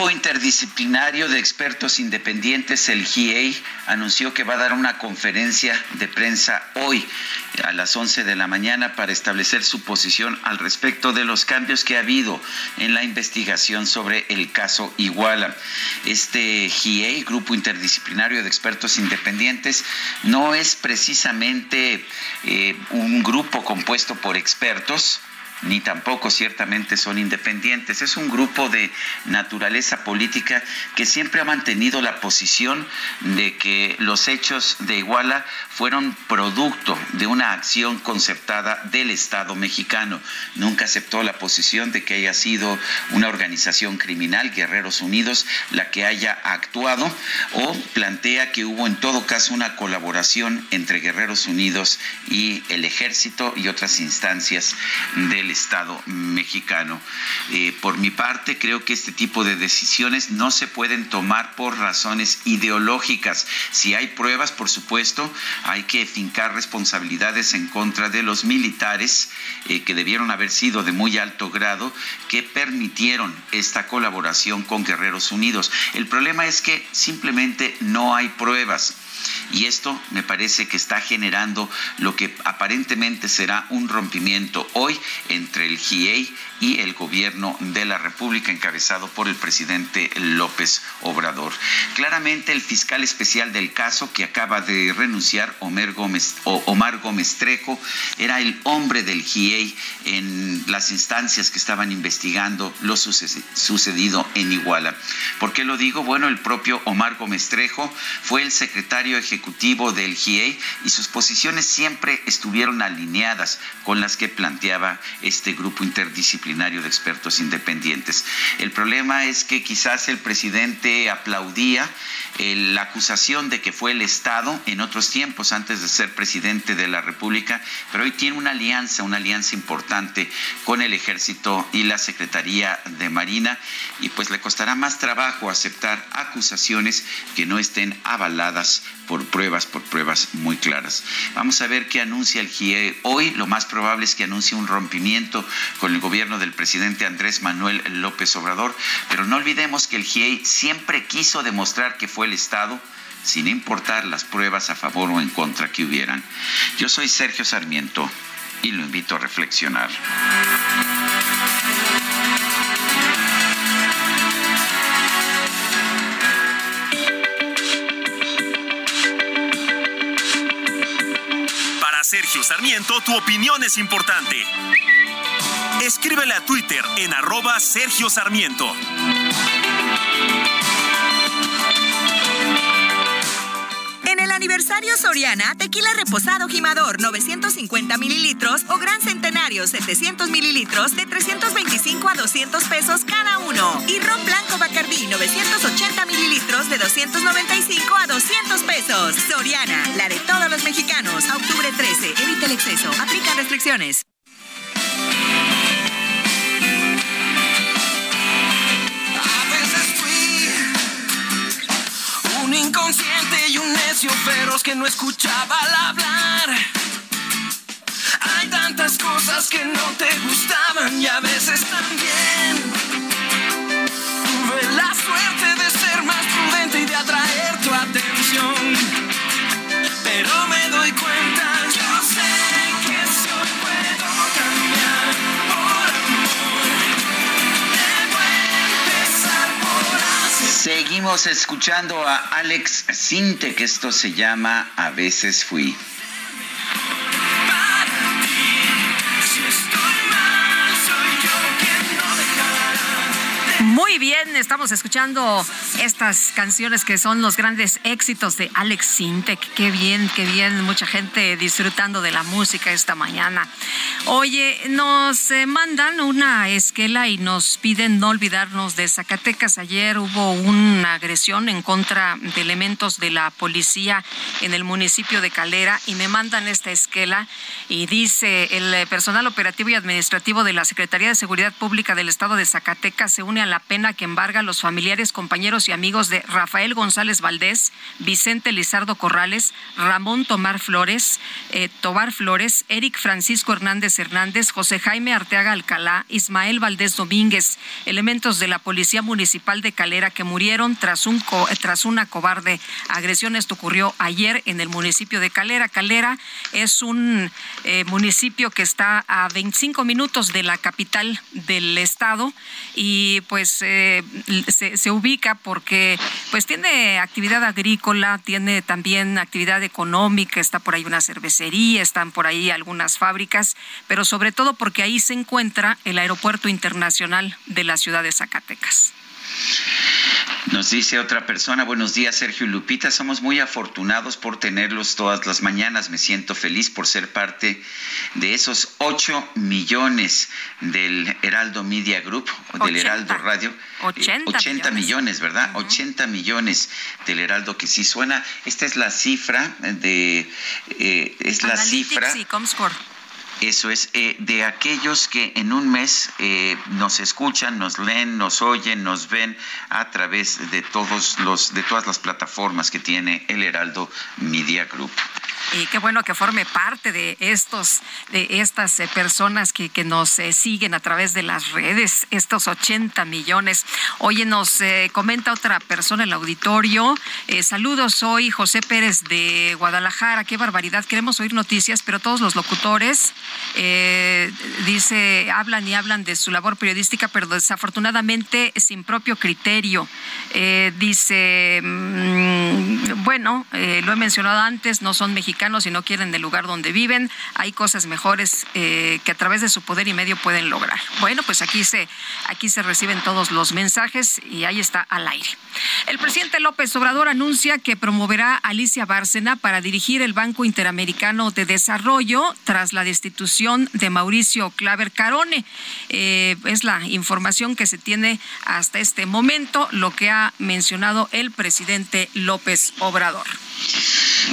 Grupo interdisciplinario de expertos independientes, el GIEI, anunció que va a dar una conferencia de prensa hoy a las 11 de la mañana para establecer su posición al respecto de los cambios que ha habido en la investigación sobre el caso Iguala. Este GIEI, Grupo Interdisciplinario de Expertos Independientes, no es precisamente eh, un grupo compuesto por expertos, ni tampoco ciertamente son independientes. Es un grupo de naturaleza política que siempre ha mantenido la posición de que los hechos de Iguala fueron producto de una acción concertada del Estado mexicano. Nunca aceptó la posición de que haya sido una organización criminal, Guerreros Unidos, la que haya actuado o plantea que hubo en todo caso una colaboración entre Guerreros Unidos y el ejército y otras instancias del Estado mexicano. Eh, por mi parte, creo que este tipo de decisiones no se pueden tomar por razones ideológicas. Si hay pruebas, por supuesto, hay que fincar responsabilidades en contra de los militares eh, que debieron haber sido de muy alto grado, que permitieron esta colaboración con Guerreros Unidos. El problema es que simplemente no hay pruebas. Y esto me parece que está generando lo que aparentemente será un rompimiento hoy entre el GIEI y el gobierno de la República encabezado por el presidente López Obrador. Claramente el fiscal especial del caso que acaba de renunciar, Omar Gómez, Omar Gómez Trejo, era el hombre del GIEI en las instancias que estaban investigando lo sucedido en Iguala. ¿Por qué lo digo? Bueno, el propio Omar Gómez Trejo fue el secretario ejecutivo del GIEI y sus posiciones siempre estuvieron alineadas con las que planteaba este grupo interdisciplinario de expertos independientes. El problema es que quizás el presidente aplaudía la acusación de que fue el Estado en otros tiempos antes de ser presidente de la República, pero hoy tiene una alianza, una alianza importante con el Ejército y la Secretaría de Marina y pues le costará más trabajo aceptar acusaciones que no estén avaladas por pruebas, por pruebas muy claras. Vamos a ver qué anuncia el GIE hoy. Lo más probable es que anuncie un rompimiento con el gobierno del presidente Andrés Manuel López Obrador, pero no olvidemos que el GIE siempre quiso demostrar que fue el Estado sin importar las pruebas a favor o en contra que hubieran. Yo soy Sergio Sarmiento y lo invito a reflexionar. Sergio Sarmiento, tu opinión es importante. Escríbele a Twitter en arroba Sergio Sarmiento. El aniversario Soriana, tequila reposado gimador 950 mililitros o gran centenario 700 mililitros de 325 a 200 pesos cada uno. Y ron blanco Bacardí 980 mililitros de 295 a 200 pesos. Soriana, la de todos los mexicanos. octubre 13, evita el exceso. Aplica restricciones. Un inconsciente y un necio feroz que no escuchaba al hablar. Hay tantas cosas que no te gustaban y a veces también. Tuve la suerte de ser más prudente y de atraer tu atención. Pero me doy cuenta, Seguimos escuchando a Alex Sinte, que esto se llama A veces fui. Muy bien, estamos escuchando estas canciones que son los grandes éxitos de Alex Sintek. Qué bien, qué bien, mucha gente disfrutando de la música esta mañana. Oye, nos eh, mandan una esquela y nos piden no olvidarnos de Zacatecas. Ayer hubo una agresión en contra de elementos de la policía en el municipio de Calera y me mandan esta esquela y dice el personal operativo y administrativo de la Secretaría de Seguridad Pública del Estado de Zacatecas se une a la pena que embarga a los familiares, compañeros y amigos de Rafael González Valdés, Vicente Lizardo Corrales, Ramón Tomar Flores, eh, Tobar Flores, Eric Francisco Hernández Hernández, José Jaime Arteaga Alcalá, Ismael Valdés Domínguez, elementos de la Policía Municipal de Calera que murieron tras, un eh, tras una cobarde agresión. Esto ocurrió ayer en el municipio de Calera. Calera es un eh, municipio que está a 25 minutos de la capital del estado y pues eh, se, se ubica porque pues tiene actividad agrícola, tiene también actividad económica, está por ahí una cervecería, están por ahí algunas fábricas, pero sobre todo porque ahí se encuentra el aeropuerto internacional de la ciudad de Zacatecas. Nos dice otra persona, buenos días Sergio y Lupita, somos muy afortunados por tenerlos todas las mañanas, me siento feliz por ser parte de esos 8 millones del Heraldo Media Group, o del 80. Heraldo Radio. 80 Eh, 80 millones, ¿verdad? 80 millones del Heraldo, que sí suena, esta es la cifra de, eh, es la cifra y Comscore. Eso es, eh, de aquellos que en un mes eh, nos escuchan, nos leen, nos oyen, nos ven a través de todos los, de todas las plataformas que tiene el Heraldo Media Group. Y qué bueno que forme parte de estos, de estas eh, personas que, que nos eh, siguen a través de las redes, estos 80 millones. Oye, nos eh, comenta otra persona en el auditorio. saludos, soy José Pérez de Guadalajara. Qué barbaridad. Queremos oír noticias, pero todos los locutores dice, hablan y hablan de su labor periodística, pero desafortunadamente sin propio criterio. dice, mm, bueno, lo he mencionado antes, no son mexicanos y no quieren del lugar donde viven, hay cosas mejores eh, que a través de su poder y medio pueden lograr. Bueno, pues aquí se, aquí se reciben todos los mensajes y ahí está al aire. El presidente López Obrador anuncia que promoverá a Alicia Bárcena para dirigir el Banco Interamericano de Desarrollo tras la destitución de Mauricio Claver Carone. Eh, es la información que se tiene hasta este momento, lo que ha mencionado el presidente López Obrador.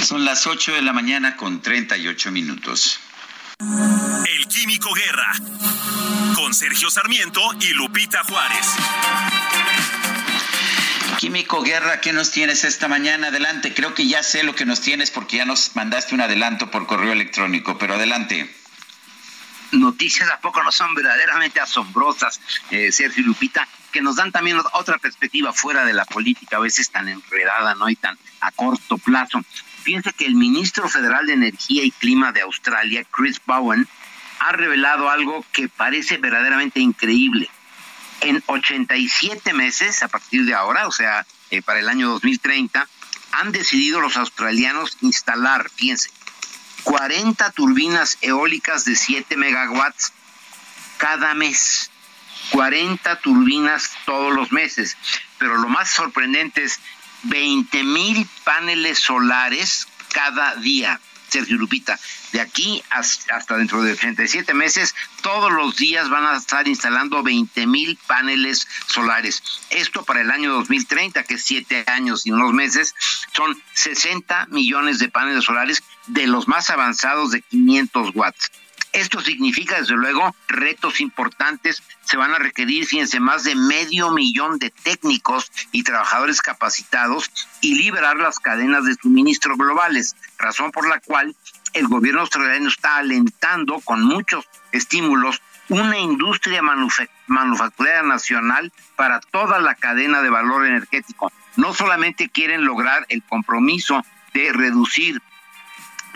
Son las 8 de la mañana con 38 minutos. El Químico Guerra, con Sergio Sarmiento y Lupita Juárez. Químico Guerra, ¿qué nos tienes esta mañana? Adelante, creo que ya sé lo que nos tienes porque ya nos mandaste un adelanto por correo electrónico, pero adelante noticias a poco no son verdaderamente asombrosas, eh, Sergio Lupita, que nos dan también otra perspectiva fuera de la política, a veces tan enredada, ¿no? Y tan a corto plazo. Fíjense que el ministro federal de Energía y Clima de Australia, Chris Bowen, ha revelado algo que parece verdaderamente increíble. En 87 meses, a partir de ahora, o sea, eh, para el año 2030, han decidido los australianos instalar, fíjense, 40 turbinas eólicas de 7 megawatts cada mes. 40 turbinas todos los meses. Pero lo más sorprendente es 20 mil paneles solares cada día. Sergio Lupita, de aquí hasta dentro de 87 meses, todos los días van a estar instalando 20 mil paneles solares. Esto para el año 2030, que es siete años y unos meses, son 60 millones de paneles solares de los más avanzados de 500 watts. Esto significa, desde luego, retos importantes. Se van a requerir, fíjense, más de medio millón de técnicos y trabajadores capacitados y liberar las cadenas de suministro globales, razón por la cual el gobierno australiano está alentando con muchos estímulos una industria manufacturera nacional para toda la cadena de valor energético. No solamente quieren lograr el compromiso de reducir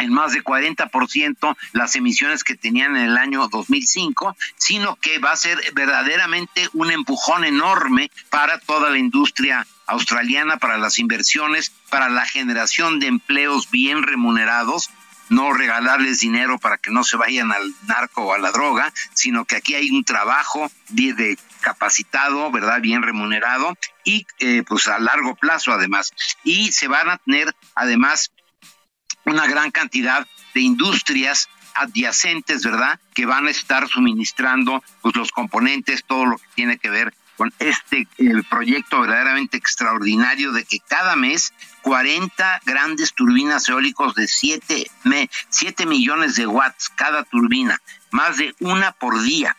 en más de 40% las emisiones que tenían en el año 2005, sino que va a ser verdaderamente un empujón enorme para toda la industria australiana, para las inversiones, para la generación de empleos bien remunerados, no regalarles dinero para que no se vayan al narco o a la droga, sino que aquí hay un trabajo de, capacitado, ¿verdad? Bien remunerado y eh, pues a largo plazo además. Y se van a tener además una gran cantidad de industrias adyacentes, ¿verdad? Que van a estar suministrando pues, los componentes, todo lo que tiene que ver con este proyecto verdaderamente extraordinario de que cada mes 40 grandes turbinas eólicos de 7, 7 millones de watts cada turbina, más de una por día.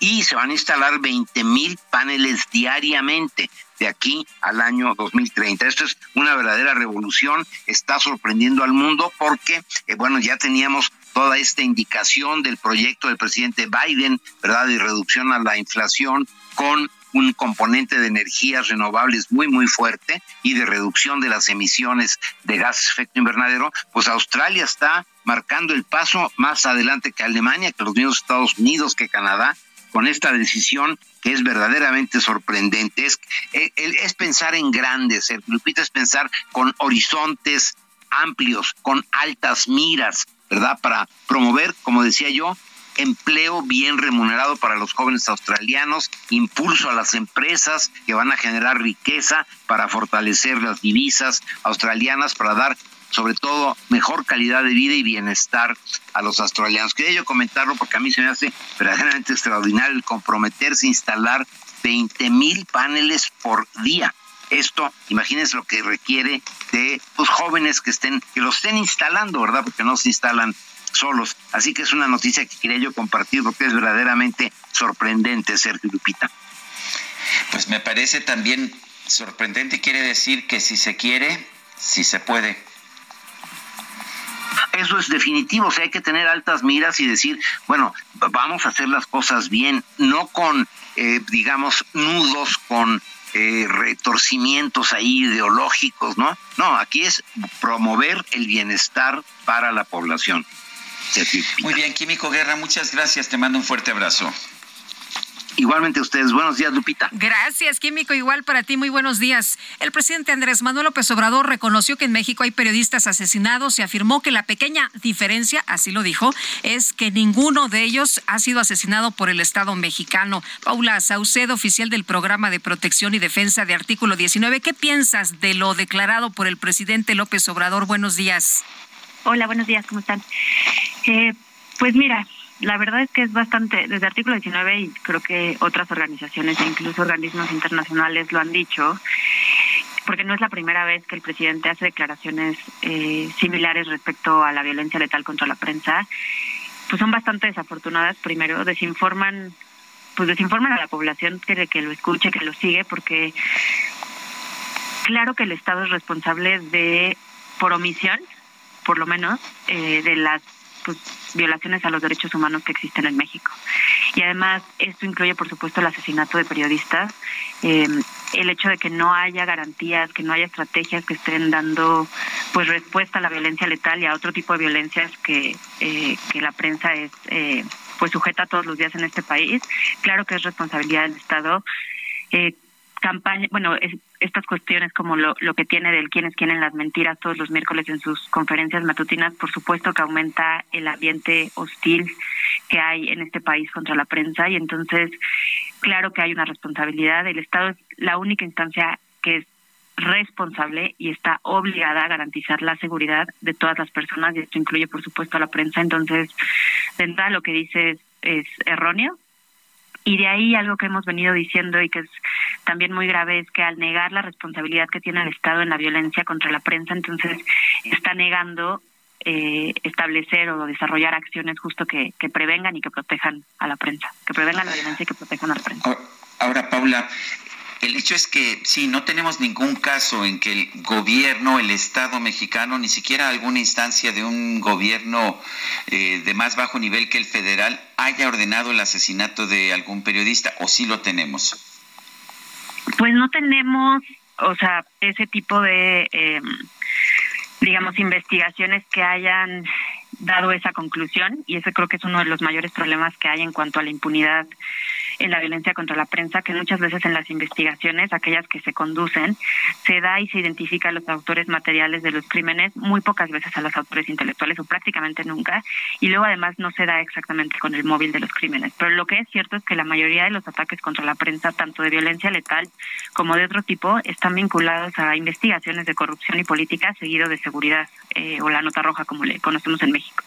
Y se van a instalar 20 mil paneles diariamente de aquí al año 2030. Esto es una verdadera revolución, está sorprendiendo al mundo porque, eh, bueno, ya teníamos toda esta indicación del proyecto del presidente Biden, ¿verdad?, de reducción a la inflación con un componente de energías renovables muy, muy fuerte y de reducción de las emisiones de gases de efecto invernadero, pues Australia está marcando el paso más adelante que Alemania, que los mismos Estados Unidos, que Canadá, con esta decisión que es verdaderamente sorprendente. Es, eh, pensar en grandes, el Lupita es pensar con horizontes amplios, con altas miras, ¿verdad? Para promover, como decía yo, empleo bien remunerado para los jóvenes australianos, impulso a las empresas que van a generar riqueza para fortalecer las divisas australianas, para dar sobre todo mejor calidad de vida y bienestar a los australianos. Quería yo comentarlo porque a mí se me hace verdaderamente extraordinario el comprometerse a instalar 20 mil paneles por día. Esto, imagínense lo que requiere de los jóvenes que estén, que lo estén instalando, ¿verdad? Porque no se instalan solos. Así que es una noticia que quería yo compartir porque es verdaderamente sorprendente, Sergio Lupita. Pues me parece también sorprendente, quiere decir que si se quiere, si se puede. Eso es definitivo, o sea, hay que tener altas miras y decir, bueno, vamos a hacer las cosas bien, no con, eh, digamos, nudos, con eh, retorcimientos ahí ideológicos, ¿no? No, aquí es promover el bienestar para la población. Muy bien, Químico Guerra, muchas gracias, te mando un fuerte abrazo. Igualmente ustedes. Buenos días, Lupita. Gracias, Químico. Igual para ti, muy buenos días. El presidente Andrés Manuel López Obrador reconoció que en México hay periodistas asesinados y afirmó que la pequeña diferencia, así lo dijo, es que ninguno de ellos ha sido asesinado por el Estado mexicano. Paula Saucedo, oficial del Programa de Protección y Defensa de Artículo 19, ¿qué piensas de lo declarado por el presidente López Obrador? Buenos días. Hola, buenos días, ¿cómo están? Eh, pues mira, la verdad es que es bastante, desde artículo 19 y creo que otras organizaciones e incluso organismos internacionales lo han dicho, porque no es la primera vez que el presidente hace declaraciones eh, similares respecto a la violencia letal contra la prensa, pues son bastante desafortunadas. Primero, desinforman, pues desinforman a la población que, que lo escuche, que lo sigue, porque claro que el Estado es responsable de, por omisión, por lo menos, eh, de las pues, violaciones a los derechos humanos que existen en México. Y además esto incluye, por supuesto, el asesinato de periodistas, eh, el hecho de que no haya garantías, que no haya estrategias que estén dando pues respuesta a la violencia letal y a otro tipo de violencias que, eh, que la prensa es eh, pues sujeta todos los días en este país. Claro que es responsabilidad del Estado. Eh, campaña, bueno, estas cuestiones como lo, lo que tiene del quiénes quieren las mentiras todos los miércoles en sus conferencias matutinas, por supuesto que aumenta el ambiente hostil que hay en este país contra la prensa y entonces claro que hay una responsabilidad. El Estado es la única instancia que es responsable y está obligada a garantizar la seguridad de todas las personas y esto incluye por supuesto a la prensa. Entonces, de entrada lo que dice es, es erróneo y de ahí algo que hemos venido diciendo y que es también muy grave es que al negar la responsabilidad que tiene el Estado en la violencia contra la prensa, entonces está negando eh, establecer o desarrollar acciones justo que, prevengan y que protejan a la prensa, que prevengan la violencia y que protejan a la prensa. Ahora, Paula, el hecho es que sí, no tenemos ningún caso en que el gobierno, el Estado mexicano, ni siquiera alguna instancia de un gobierno eh, de más bajo nivel que el federal haya ordenado el asesinato de algún periodista, o sí lo tenemos. Pues no tenemos, o sea, ese tipo de, eh, digamos, investigaciones que hayan dado esa conclusión y ese creo que es uno de los mayores problemas que hay en cuanto a la impunidad en la violencia contra la prensa, que muchas veces en las investigaciones, aquellas que se conducen, se da y se identifica a los autores materiales de los crímenes, muy pocas veces a los autores intelectuales o prácticamente nunca, y luego además no se da exactamente con el móvil de los crímenes. Pero lo que es cierto es que la mayoría de los ataques contra la prensa, tanto de violencia letal como de otro tipo, están vinculados a investigaciones de corrupción y política seguido de seguridad eh, o la nota roja como le conocemos en México.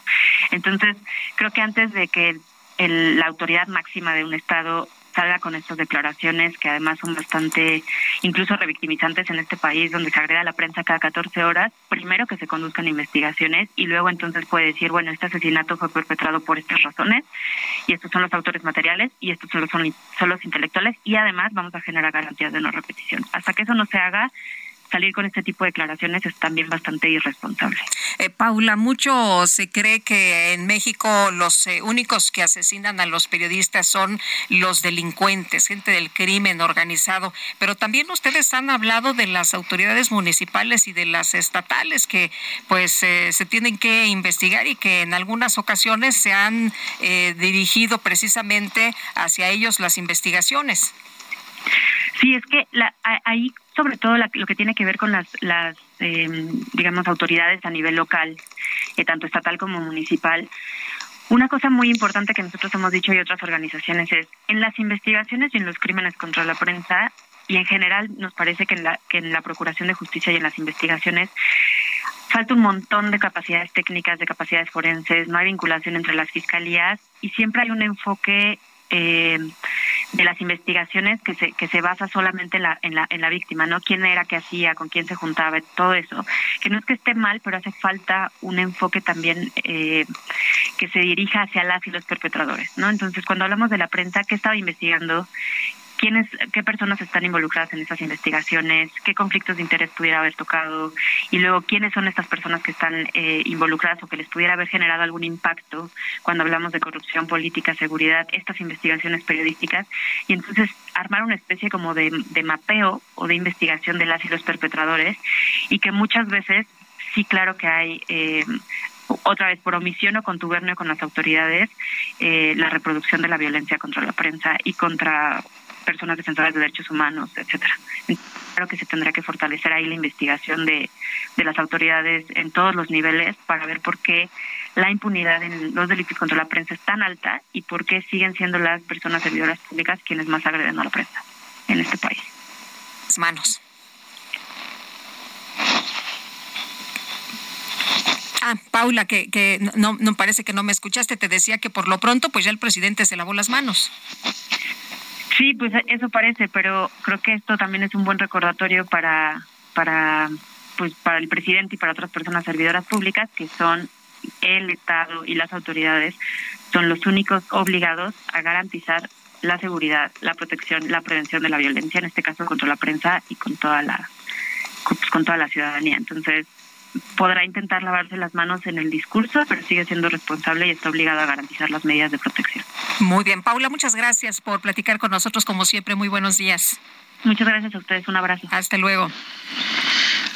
Entonces, creo que antes de que el, la autoridad máxima de un Estado salga con estas declaraciones que además son bastante incluso revictimizantes en este país donde se agrega la prensa cada 14 horas, primero que se conduzcan investigaciones y luego entonces puede decir, bueno, este asesinato fue perpetrado por estas razones y estos son los autores materiales y estos son los, son los intelectuales y además vamos a generar garantías de no repetición. Hasta que eso no se haga, salir con este tipo de declaraciones es también bastante irresponsable. Eh, Paula, mucho se cree que en México los eh, únicos que asesinan a los periodistas son los delincuentes, gente del crimen organizado, pero también ustedes han hablado de las autoridades municipales y de las estatales que pues eh, se tienen que investigar y que en algunas ocasiones se han eh, dirigido precisamente hacia ellos las investigaciones. Sí, es que la, ahí sobre todo la, lo que tiene que ver con las, las eh, digamos, autoridades a nivel local, eh, tanto estatal como municipal. Una cosa muy importante que nosotros hemos dicho y otras organizaciones es, en las investigaciones y en los crímenes contra la prensa, y en general nos parece que en la, que en la Procuración de Justicia y en las investigaciones falta un montón de capacidades técnicas, de capacidades forenses, no hay vinculación entre las fiscalías y siempre hay un enfoque eh, de las investigaciones que se que se basa solamente en la, en la en la víctima, ¿no? Quién era, qué hacía, con quién se juntaba, todo eso. Que no es que esté mal, pero hace falta un enfoque también eh, que se dirija hacia las y los perpetradores, ¿no? Entonces, cuando hablamos de la prensa, ¿qué estaba investigando? Quiénes, qué personas están involucradas en esas investigaciones, qué conflictos de interés pudiera haber tocado y luego quiénes son estas personas que están eh, involucradas o que les pudiera haber generado algún impacto cuando hablamos de corrupción política, seguridad, estas investigaciones periodísticas y entonces armar una especie como de, mapeo o de investigación de las y los perpetradores y que muchas veces sí claro que hay eh, otra vez por omisión o contubernio con las autoridades eh, la reproducción de la violencia contra la prensa y contra personas defensoras de derechos humanos, etcétera. Creo que se tendrá que fortalecer ahí la investigación de, de las autoridades en todos los niveles para ver por qué la impunidad en los delitos contra la prensa es tan alta y por qué siguen siendo las personas servidoras públicas quienes más agreden a la prensa en este país. Manos. Ah, Paula, que, que no, no parece que no me escuchaste, te decía que por lo pronto pues ya el presidente se lavó las manos. Sí, pues eso parece, pero creo que esto también es un buen recordatorio para, para, pues para el presidente y para otras personas servidoras públicas que son el Estado y las autoridades son los únicos obligados a garantizar la seguridad, la protección, la prevención de la violencia, en este caso contra la prensa y con toda la pues, con toda la ciudadanía. Entonces, podrá intentar lavarse las manos en el discurso, pero sigue siendo responsable y está obligado a garantizar las medidas de protección. Muy bien, Paula, muchas gracias por platicar con nosotros como siempre. Muy buenos días. Muchas gracias a ustedes. Un abrazo. Hasta luego.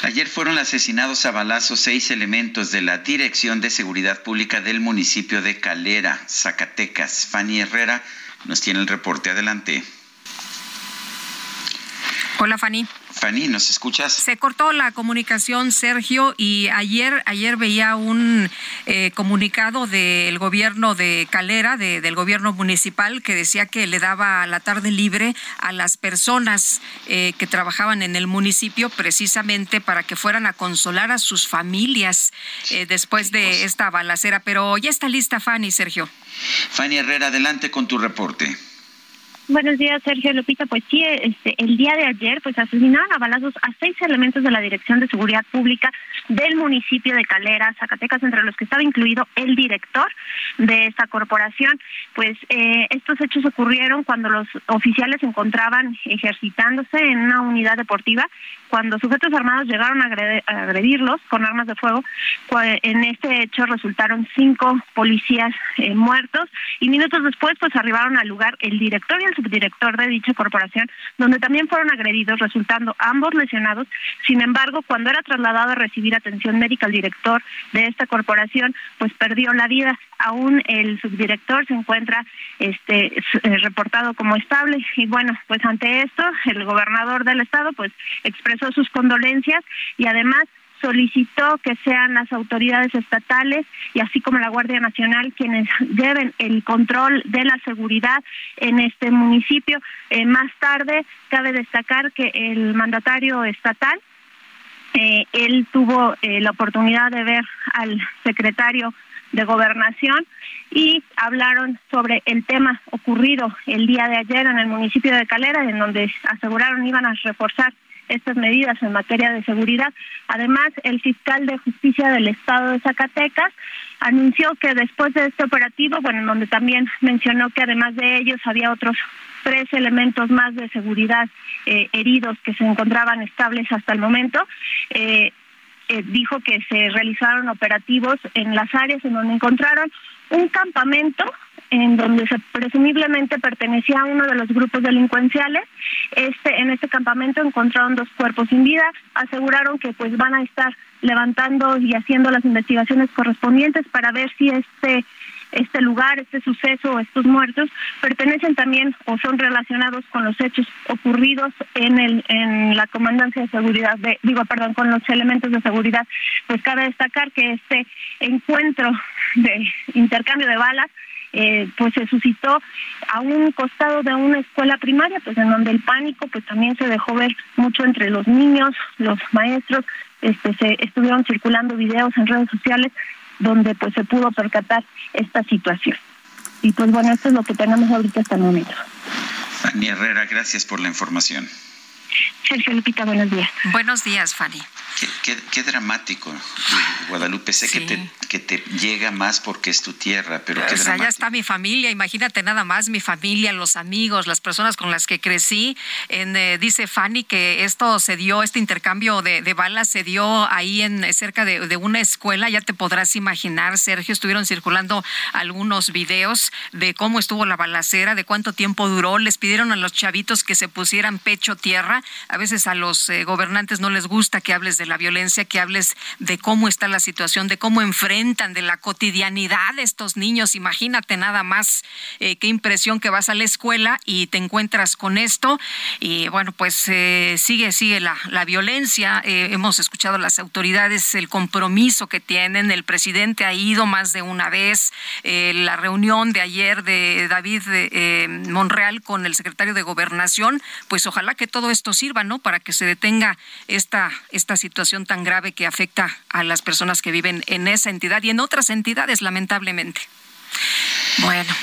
Ayer fueron asesinados a balazos seis elementos de la Dirección de Seguridad Pública del municipio de Calera, Zacatecas. Fanny Herrera nos tiene el reporte. Adelante. Hola, Fanny. Fanny, ¿nos escuchas? Se cortó la comunicación, Sergio, y ayer, ayer veía un eh, comunicado del gobierno de Calera, del gobierno municipal, que decía que le daba la tarde libre a las personas eh, que trabajaban en el municipio precisamente para que fueran a consolar a sus familias eh, después de esta balacera. Pero ya está lista, Fanny, Sergio. Fanny Herrera, adelante con tu reporte. Buenos días, Sergio Lupita. Pues sí, este, el día de ayer, pues asesinaron a balazos a seis elementos de la Dirección de Seguridad Pública del municipio de Calera, Zacatecas, entre los que estaba incluido el director de esta corporación. Pues eh, estos hechos ocurrieron cuando los oficiales se encontraban ejercitándose en una unidad deportiva, cuando sujetos armados llegaron a, agredirlos con armas de fuego. En este hecho resultaron cinco policías eh, muertos y minutos después, pues arribaron al lugar el director y el subdirector de dicha corporación, donde también fueron agredidos, resultando ambos lesionados. Sin embargo, cuando era trasladado a recibir atención médica el director de esta corporación, pues perdió la vida. Aún el subdirector se encuentra este eh, reportado como estable y bueno, pues ante esto el gobernador del estado pues expresó sus condolencias y además solicitó que sean las autoridades estatales y así como la Guardia Nacional quienes lleven el control de la seguridad en este municipio. Eh, más tarde, cabe destacar que el mandatario estatal, eh, él tuvo eh, la oportunidad de ver al secretario de gobernación y hablaron sobre el tema ocurrido el día de ayer en el municipio de Calera, en donde aseguraron iban a reforzar estas medidas en materia de seguridad. Además, el fiscal de justicia del estado de Zacatecas anunció que después de este operativo, bueno, en donde también mencionó que además de ellos había otros tres elementos más de seguridad eh, heridos que se encontraban estables hasta el momento. Eh, eh, dijo que se realizaron operativos en las áreas en donde encontraron un campamento en donde se presumiblemente pertenecía a uno de los grupos delincuenciales. Este, en este campamento encontraron dos cuerpos sin vida, aseguraron que pues van a estar levantando y haciendo las investigaciones correspondientes para ver si este este lugar, este suceso, o estos muertos pertenecen también o son relacionados con los hechos ocurridos en el en la comandancia de seguridad de digo perdón con los elementos de seguridad pues cabe destacar que este encuentro de intercambio de balas eh, pues se suscitó a un costado de una escuela primaria, pues en donde el pánico pues también se dejó ver mucho entre los niños, los maestros, este se estuvieron circulando videos en redes sociales donde pues se pudo percatar esta situación. Y pues bueno, esto es lo que tenemos ahorita hasta el momento. Fanny Herrera, gracias por la información. Sergio Lupita, buenos días. Buenos días, Fanny. Qué, dramático, Guadalupe. Sé que, te, que te llega más porque es tu tierra, pero qué o sea, está mi familia, imagínate nada más, mi familia, los amigos, las personas con las que crecí. En, eh, dice Fanny que esto se dio, este intercambio de, balas se dio ahí en cerca de, de, una escuela. Ya te podrás imaginar, Sergio, estuvieron circulando algunos videos de cómo estuvo la balacera, de cuánto tiempo duró. Les pidieron a los chavitos que se pusieran pecho tierra. A veces a los eh, gobernantes no les gusta que hables de la violencia, que hables de cómo está la situación, de cómo enfrentan, de la cotidianidad de estos niños. Imagínate nada más eh, qué impresión que vas a la escuela y te encuentras con esto. Y bueno, pues eh, sigue, sigue la, la violencia. Eh, hemos escuchado las autoridades el compromiso que tienen. El presidente ha ido más de una vez. la reunión de ayer de David Monreal con el secretario de Gobernación, pues ojalá que todo esto sirva, ¿no? Para que se detenga esta, esta situación situación tan grave que afecta a las personas que viven en esa entidad y en otras entidades, lamentablemente. Bueno,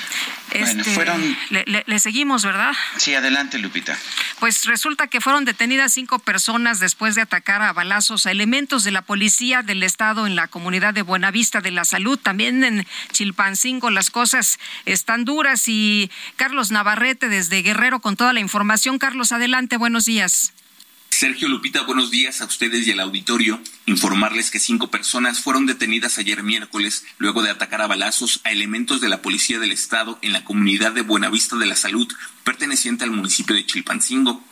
este, fueron... le, seguimos, ¿verdad? Sí, adelante, Lupita. Pues resulta que fueron detenidas cinco personas después de atacar a balazos a elementos de la policía del Estado en la comunidad de Buenavista de la Salud. También en Chilpancingo las cosas están duras y Carlos Navarrete desde Guerrero con toda la información. Carlos, adelante, buenos días. Sergio Lupita, buenos días a ustedes y al auditorio. Informarles que cinco personas fueron detenidas ayer miércoles luego de atacar a balazos a elementos de la Policía del Estado en la comunidad de Buenavista de la Salud, perteneciente al municipio de Chilpancingo.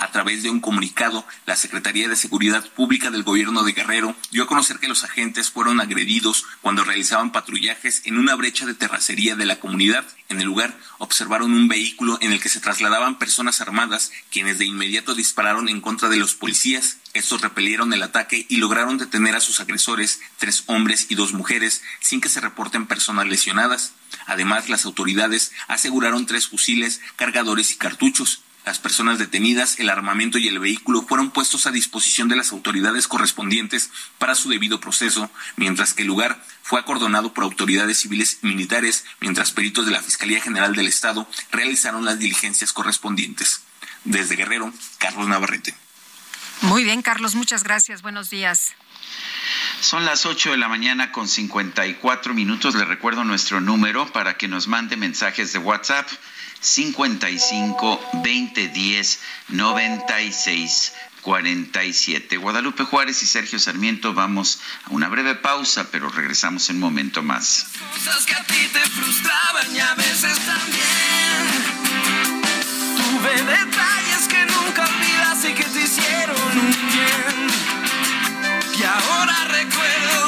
A través de un comunicado, la Secretaría de Seguridad Pública del Gobierno de Guerrero dio a conocer que los agentes fueron agredidos cuando realizaban patrullajes en una brecha de terracería de la comunidad. En el lugar observaron un vehículo en el que se trasladaban personas armadas, quienes de inmediato dispararon en contra de los policías. Estos repelieron el ataque y lograron detener a sus agresores, tres hombres y dos mujeres, sin que se reporten personas lesionadas. Además, las autoridades aseguraron tres fusiles, cargadores y cartuchos. Las personas detenidas, el armamento y el vehículo fueron puestos a disposición de las autoridades correspondientes para su debido proceso, mientras que el lugar fue acordonado por autoridades civiles y militares, mientras peritos de la Fiscalía General del Estado realizaron las diligencias correspondientes. Desde Guerrero, Carlos Navarrete. Muy bien, Carlos, muchas gracias. Buenos días. Son las 8 de la mañana con 54 minutos. Le recuerdo nuestro número para que nos mande mensajes de WhatsApp 55 20 10 96 47. Guadalupe Juárez y Sergio Sarmiento vamos a una breve pausa, pero regresamos en un momento más. Cosas que a ti te frustraban y a veces también. Tuve detalles que nunca olvidas y que te hicieron un bien. Y ahora recuerdo,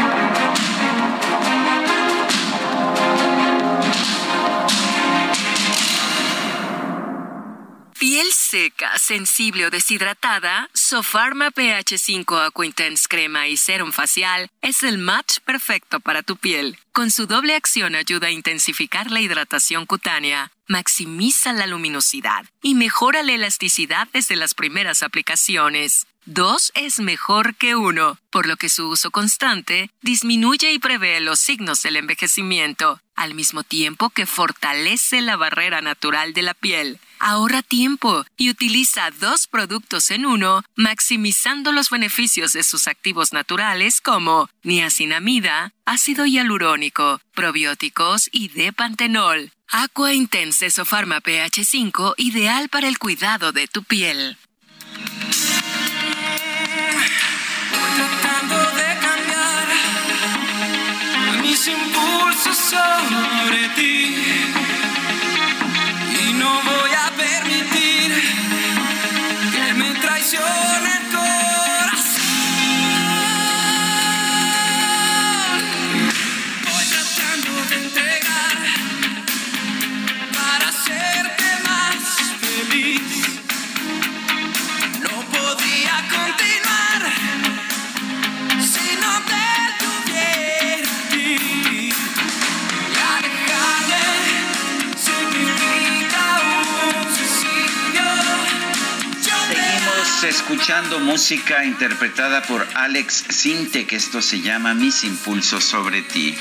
Piel seca, sensible o deshidratada, Sofarma pH5 Aqua Intense Crema y Serum Facial es el match perfecto para tu piel. Con su doble acción ayuda a intensificar la hidratación cutánea maximiza la luminosidad y mejora la elasticidad desde las primeras aplicaciones. Dos es mejor que uno, por lo que su uso constante disminuye y prevé los signos del envejecimiento, al mismo tiempo que fortalece la barrera natural de la piel. Ahorra tiempo y utiliza dos productos en uno, maximizando los beneficios de sus activos naturales como niacinamida, ácido hialurónico, probióticos y depantenol. Aqua Intense Sofarma pH 5, ideal para el cuidado de tu piel. Tratando de cambiar mis impulsos sobre ti y no voy a Escuchando música interpretada por Alex Sinte, que esto se llama Mis impulsos sobre ti.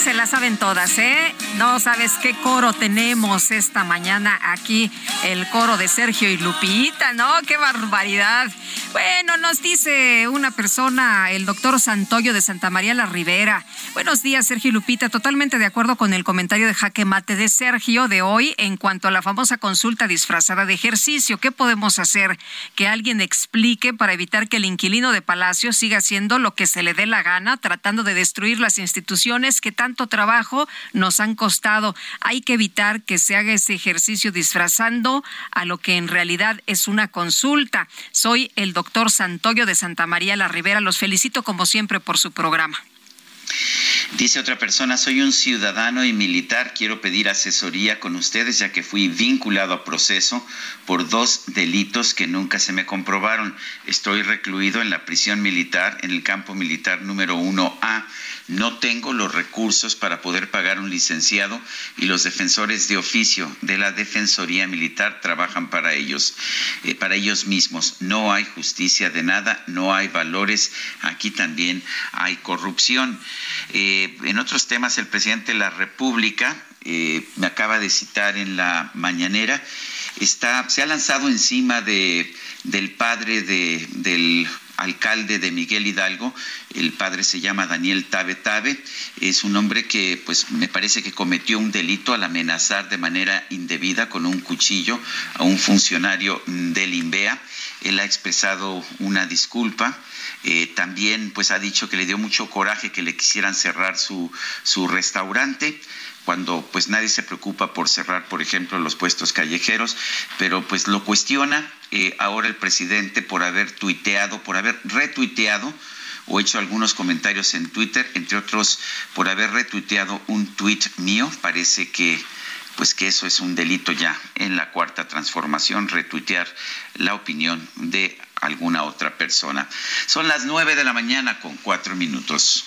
Se la saben todas, ¿eh? No sabes qué coro tenemos esta mañana aquí, el coro de Sergio y Lupita, ¿no? ¡Qué barbaridad! Bueno, nos dice una persona, el doctor Santoyo de Santa María la Rivera. Buenos días, Sergio y Lupita. Totalmente de acuerdo con el comentario de jaque mate de Sergio de hoy en cuanto a la famosa consulta disfrazada de ejercicio. ¿Qué podemos hacer? Que alguien explique para evitar que el inquilino de Palacio siga haciendo lo que se le dé la gana, tratando de destruir las instituciones que tanto trabajo nos han costado. Hay que evitar que se haga ese ejercicio disfrazando a lo que en realidad es una consulta. Soy el doctor Santoyo de Santa María la Rivera. Los felicito como siempre por su programa. Dice otra persona, soy un ciudadano y militar, quiero pedir asesoría con ustedes ya que fui vinculado a proceso por dos delitos que nunca se me comprobaron. Estoy recluido en la prisión militar en el campo militar número 1A. No tengo los recursos para poder pagar un licenciado y los defensores de oficio de la Defensoría Militar trabajan para ellos, eh, para ellos mismos. No hay justicia de nada, no hay valores. Aquí también hay corrupción. Eh, en otros temas, el presidente de la República eh, me acaba de citar en la mañanera, está, se ha lanzado encima de, del padre de, del alcalde de Miguel Hidalgo, el padre se llama Daniel Tabe Tabe, es un hombre que pues me parece que cometió un delito al amenazar de manera indebida con un cuchillo a un funcionario del INVEA. Él ha expresado una disculpa. Eh, también pues ha dicho que le dio mucho coraje que le quisieran cerrar su, su restaurante cuando pues nadie se preocupa por cerrar, por ejemplo, los puestos callejeros, pero pues lo cuestiona eh, ahora el presidente por haber tuiteado, por haber retuiteado o hecho algunos comentarios en Twitter, entre otros por haber retuiteado un tuit mío, parece que pues que eso es un delito ya en la cuarta transformación, retuitear la opinión de alguna otra persona. Son las nueve de la mañana con cuatro minutos.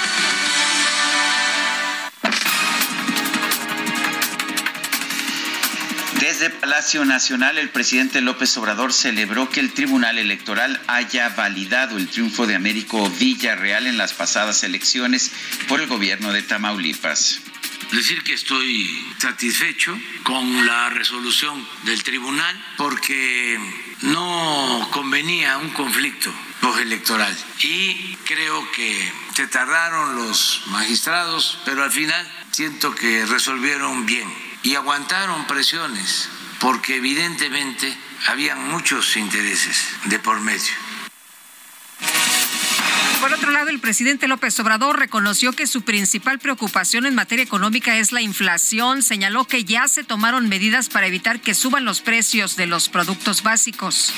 Desde Palacio Nacional, el presidente López Obrador celebró que el Tribunal Electoral haya validado el triunfo de Américo Villarreal en las pasadas elecciones por el gobierno de Tamaulipas. Decir que estoy satisfecho con la resolución del tribunal porque no convenía un conflicto postelectoral y creo que se tardaron los magistrados, pero al final siento que resolvieron bien y aguantaron presiones porque evidentemente habían muchos intereses de por medio. Por otro lado, el presidente López Obrador reconoció que su principal preocupación en materia económica es la inflación. Señaló que ya se tomaron medidas para evitar que suban los precios de los productos básicos.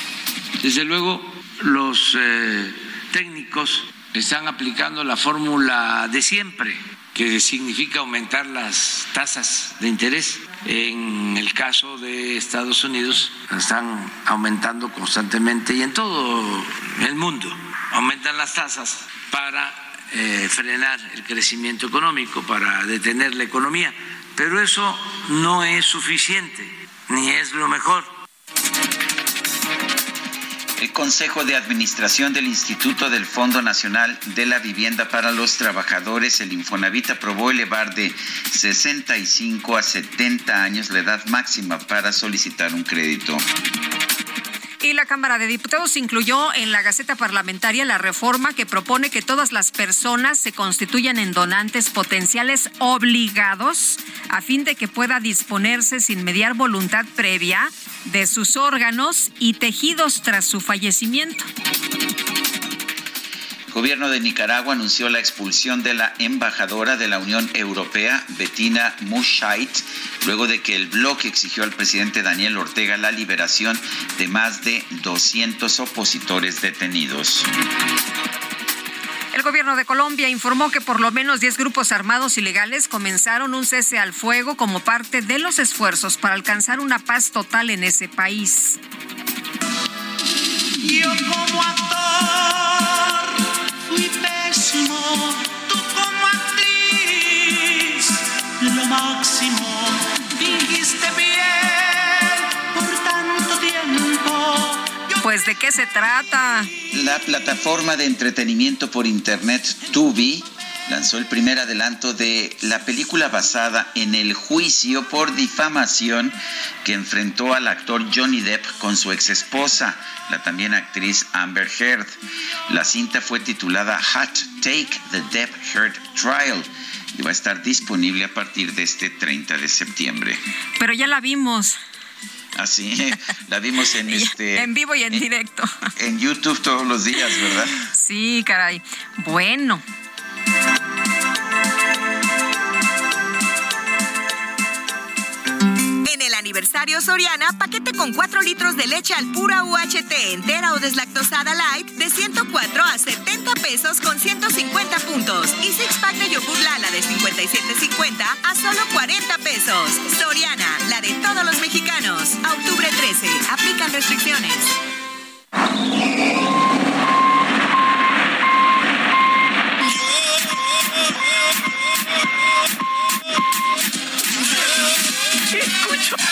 Desde luego, los eh, técnicos están aplicando la fórmula de siempre, que significa aumentar las tasas de interés. En el caso de Estados Unidos, están aumentando constantemente y en todo el mundo aumentan las tasas para eh, frenar el crecimiento económico, para detener la economía. Pero eso no es suficiente, ni es lo mejor. El Consejo de Administración del Instituto del Fondo Nacional de la Vivienda para los Trabajadores, el Infonavit, aprobó elevar de 65 a 70 años la edad máxima para solicitar un crédito. Y la Cámara de Diputados incluyó en la Gaceta Parlamentaria la reforma que propone que todas las personas se constituyan en donantes potenciales obligados a fin de que pueda disponerse sin mediar voluntad previa de sus órganos y tejidos tras su fallecimiento. El gobierno de Nicaragua anunció la expulsión de la embajadora de la Unión Europea, Bettina Mushait, luego de que el bloque exigió al presidente Daniel Ortega la liberación de más de 200 opositores detenidos. El gobierno de Colombia informó que por lo menos 10 grupos armados ilegales comenzaron un cese al fuego como parte de los esfuerzos para alcanzar una paz total en ese país. Yo como actor Pues de qué se trata? La plataforma de entretenimiento por internet Tubi lanzó el primer adelanto de la película basada en el juicio por difamación que enfrentó al actor Johnny Depp con su ex esposa, la también actriz Amber Heard. La cinta fue titulada Hot Take the Depp Heard Trial y va a estar disponible a partir de este 30 de septiembre. Pero ya la vimos. Así, la vimos en este En vivo y en directo. en YouTube todos los días, ¿verdad? Sí, caray. Bueno. En el aniversario Soriana, paquete con 4 litros de leche al pura UHT entera o deslactosada light de 104 a 70 pesos con 150 puntos. Y six pack de yogur Lala de 57.50 a solo 40 pesos. Soriana, la de todos los mexicanos. A octubre 13, aplican restricciones.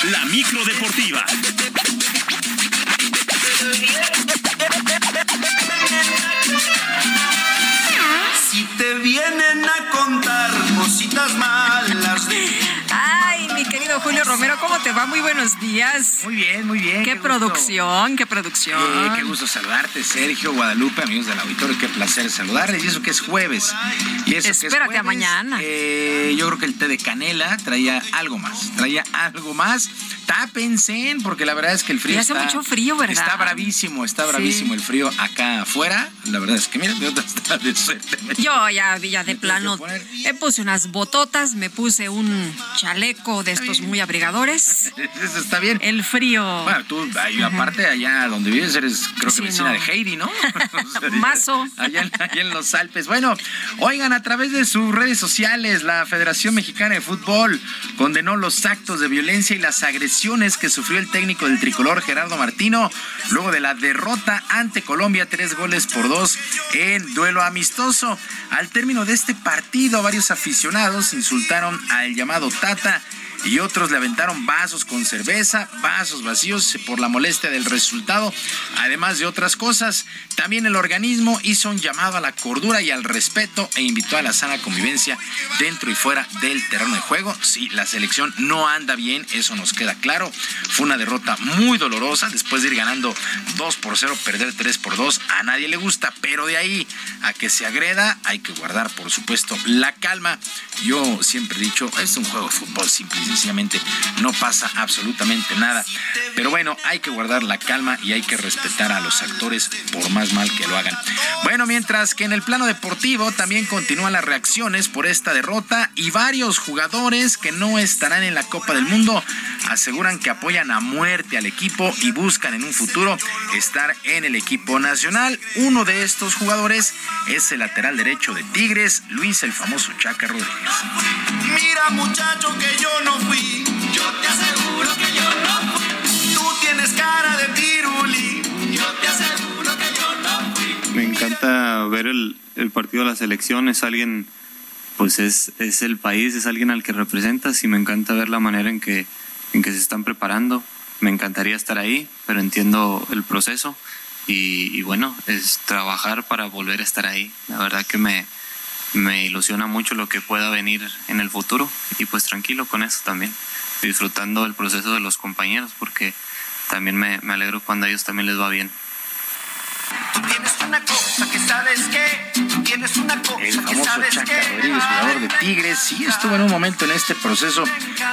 La micro deportiva. Romero, ¿cómo te va? Muy buenos días. Muy bien, muy bien. Qué, producción, qué producción. Eh, qué gusto saludarte, Sergio, Guadalupe, amigos del auditorio, qué placer saludarles. Y eso que es jueves. Y eso que es Espérate a jueves, mañana. eh, yo creo que el té de canela traía algo más, traía algo más. Tápense, porque la verdad es que el frío Y hace está, mucho frío, ¿verdad? Está bravísimo, está Sí. bravísimo el frío acá afuera. La verdad es que mira, suerte. Yo ya, ya de plano me puse unas bototas, me puse un chaleco de estos muy Eso está bien. El frío. Bueno, tú, ahí, aparte, allá donde vives, eres, creo que Sí, vecina no. de Heidi, ¿no? Mazo. Allá en los Alpes. Bueno, oigan, a través de sus redes sociales, la Federación Mexicana de Fútbol condenó los actos de violencia y las agresiones que sufrió el técnico del tricolor Gerardo Martino luego de la derrota ante Colombia, tres goles por dos en duelo amistoso. Al término de este partido, varios aficionados insultaron al llamado Tata y otros le aventaron vasos con cerveza, vasos vacíos por la molestia del resultado, además de otras cosas. También el organismo hizo un llamado a la cordura y al respeto e invitó a la sana convivencia dentro y fuera del terreno de juego. Sí, la selección no anda bien, eso nos queda claro. Fue una derrota muy dolorosa después de ir ganando 2 por 0, perder 3 por 2. A nadie le gusta, pero de ahí a que se agreda hay que guardar, por supuesto, la calma. Yo siempre he dicho, es un juego de fútbol simple sencillamente no pasa absolutamente nada. Pero bueno, hay que guardar la calma y hay que respetar a los actores por más mal que lo hagan. Bueno, mientras que en el plano deportivo también continúan las reacciones por esta derrota y varios jugadores que no estarán en la Copa del Mundo aseguran que apoyan a muerte al equipo y buscan en un futuro estar en el equipo nacional. Uno de estos jugadores es el lateral derecho de Tigres, Luis el famoso Chaca Rodríguez. Mira muchacho que yo no yo te aseguro que yo no fui. Tú tienes cara de piruli, yo te aseguro que yo no fui. Me encanta ver el, el partido de la selección, es alguien, pues es, es el país, es alguien al que representas y me encanta ver la manera en que, en que se están preparando. Me encantaría estar ahí, pero entiendo el proceso y, y bueno, es trabajar para volver a estar ahí. La verdad que me, me ilusiona mucho lo que pueda venir en el futuro y pues tranquilo con eso también, disfrutando el proceso de los compañeros porque también me, me alegro cuando a ellos también les va bien. El que famoso sabes Chaca que Rodríguez, jugador de Tigres, sí estuvo en un momento en este proceso,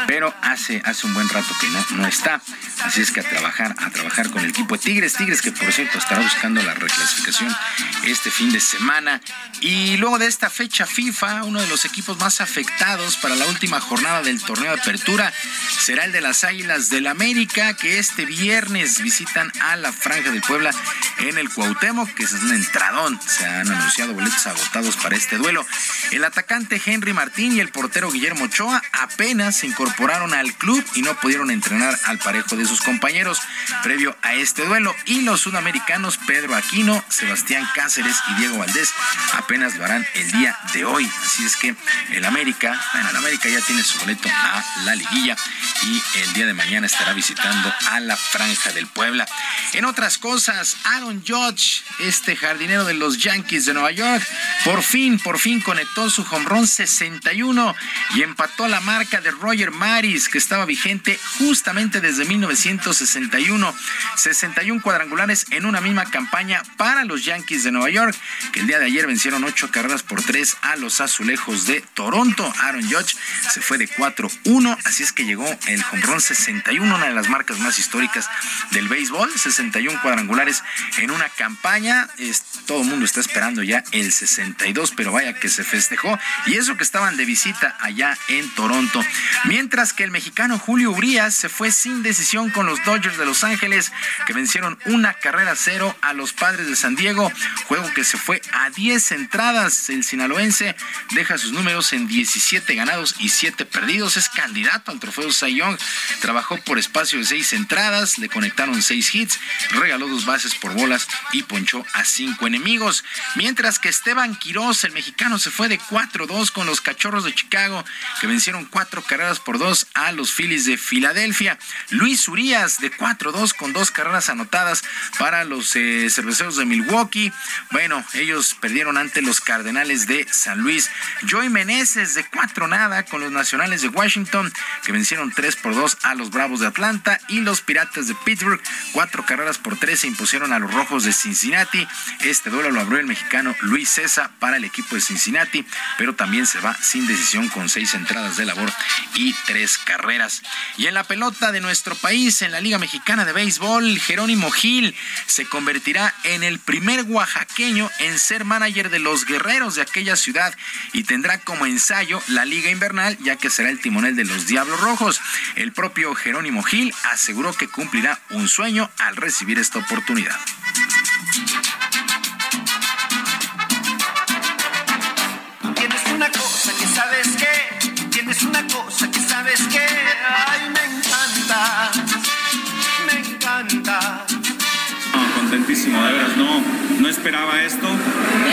pero hace, hace un buen rato que no, no está. Así es que a trabajar, a trabajar con el equipo de Tigres. Tigres que por cierto estará buscando la reclasificación este fin de semana. Y luego de esta fecha FIFA, uno de los equipos más afectados para la última jornada del torneo de apertura será el de las Águilas del América, que este viernes visitan a la Franja de Puebla en el Cuauhtémoc, que es un entradón. Se han anunciado boletos agotados para este duelo. El atacante Henry Martín y el portero Guillermo Ochoa apenas se incorporaron al club y no pudieron entrenar al parejo de sus compañeros previo a este duelo. Y los sudamericanos Pedro Aquino, Sebastián Cáceres y Diego Valdés apenas lo harán el día de hoy. Así es que el América, bueno, el América ya tiene su boleto a la liguilla y el día de mañana estará visitando a la Franja del Puebla. En otras cosas, Aaron Este jardinero de los Yankees de Nueva York, por fin, por fin conectó su home run 61 y empató la marca de Roger Maris, que estaba vigente justamente desde 1961. 61 cuadrangulares en una misma campaña para los Yankees de Nueva York, que el día de ayer vencieron 8 carreras por 3 a los azulejos de Toronto. Aaron Judge se fue de 4-1, así es que llegó el home run 61, una de las marcas más históricas del béisbol, 61 cuadrangulares en una campaña. Es, todo el mundo está esperando ya el 62, pero vaya que se festejó. Y eso que estaban de visita allá en Toronto. Mientras que el mexicano Julio Urias se fue sin decisión con los Dodgers de Los Ángeles, que vencieron una carrera cero a los padres de San Diego. Juego que se fue a 10 entradas. El sinaloense deja sus números en 17 ganados y 7 perdidos. Es candidato al trofeo Cy Young. Trabajó por espacio de 6 entradas, le conectaron 6 hits, regaló dos bases por bolas y ponchó a 5 enemigos. Mientras que Esteban Quiroz, el mexicano, se fue de 4-2 con los cachorros de Chicago, que vencieron 4 carreras por 2 a los Phillies de Filadelfia. Luis Urias de 4-2 con dos carreras anotadas para los eh, cerveceros de Milwaukee. Bueno, ellos perdieron ante los Cardenales de San Luis. Joey Meneses de 4 nada con los Nacionales de Washington, que vencieron 3 por 2 a los Bravos de Atlanta y los Piratas de Pittsburgh. 4 carreras por 3 se impusieron a los Rojos de Cincinnati. Este duelo lo abrió el mexicano Luis César para el equipo de Cincinnati, pero también se va sin decisión con 6 entradas de labor y 3 carreras. Y en la pelota de nuestro país, en la Liga Mexicana de Béisbol, Jerónimo Gil se convertirá en el primer oaxaqueño en ser manager de los guerreros de aquella ciudad y tendrá como ensayo la Liga Invernal, ya que será el timonel de los Diablos Rojos. El propio Jerónimo Gil aseguró que cumplirá un sueño al recibir esta oportunidad. Tienes una cosa que sabes que tienes una cosa que sabes que ay me encanta me encanta. Contentísimo, de veras, no, no esperaba esto,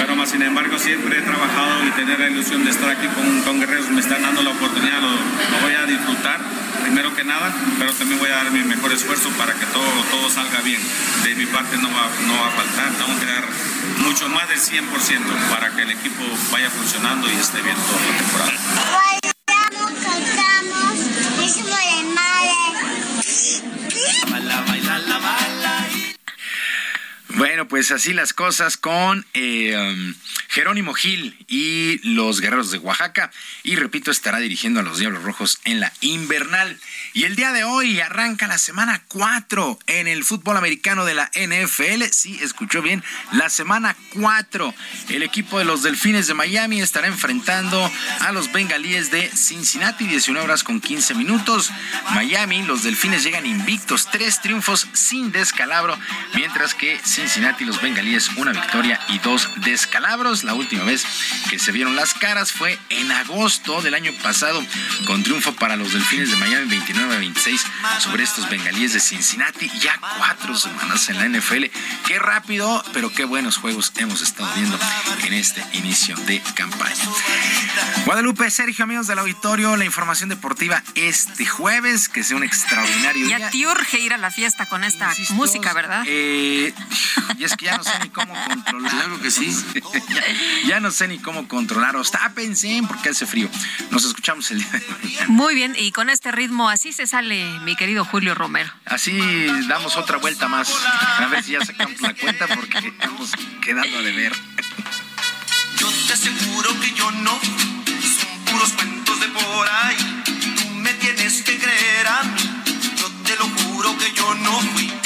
pero más sin embargo siempre he trabajado y tener la ilusión de estar aquí con, con guerreros, me están dando la oportunidad, lo, lo voy a disfrutar, primero que nada, pero también voy a dar mi mejor esfuerzo para que todo, todo salga bien. De mi parte no va, no va a faltar, tengo que dar mucho más del 100% para que el equipo vaya funcionando y esté bien toda la temporada. Bailamos, cantamos, hicimos el Baila, baila, la baila. Bueno, pues así las cosas con eh, um, Jerónimo Gil y los Guerreros de Oaxaca. Y repito, estará dirigiendo a los Diablos Rojos en la invernal. Y el día de hoy arranca la semana 4 en el fútbol americano de la NFL. Sí, escuchó bien, la semana 4. El equipo de los Delfines de Miami estará enfrentando a los Bengalíes de Cincinnati, 19 horas con 15 minutos. Miami, los Delfines llegan invictos, tres triunfos sin descalabro, mientras que Cincinnati y los Bengalíes una victoria y dos descalabros. La última vez que se vieron las caras fue en agosto del año pasado, con triunfo para los Delfines de Miami 29 a 26 sobre estos Bengalíes de Cincinnati. Ya cuatro semanas en la NFL. Qué rápido, pero qué buenos juegos hemos estado viendo en este inicio de campaña. Guadalupe, Sergio, amigos del auditorio, la información deportiva este jueves, que sea un extraordinario Ya día. te urge ir a la fiesta con esta música, ¿verdad? Eh, y es que ya no sé ni cómo controlar. Claro que sí. ya no sé ni cómo controlaros. Tápense porque hace frío. Nos escuchamos el día de mañana. Muy bien, y con este ritmo así se sale mi querido Julio Romero. Así damos otra vuelta más. A ver si ya sacamos la cuenta porque estamos quedando de ver. Yo te aseguro que yo no son puros cuentos de por ahí. Tú me tienes que creer a mí. Yo te lo juro que yo no fui.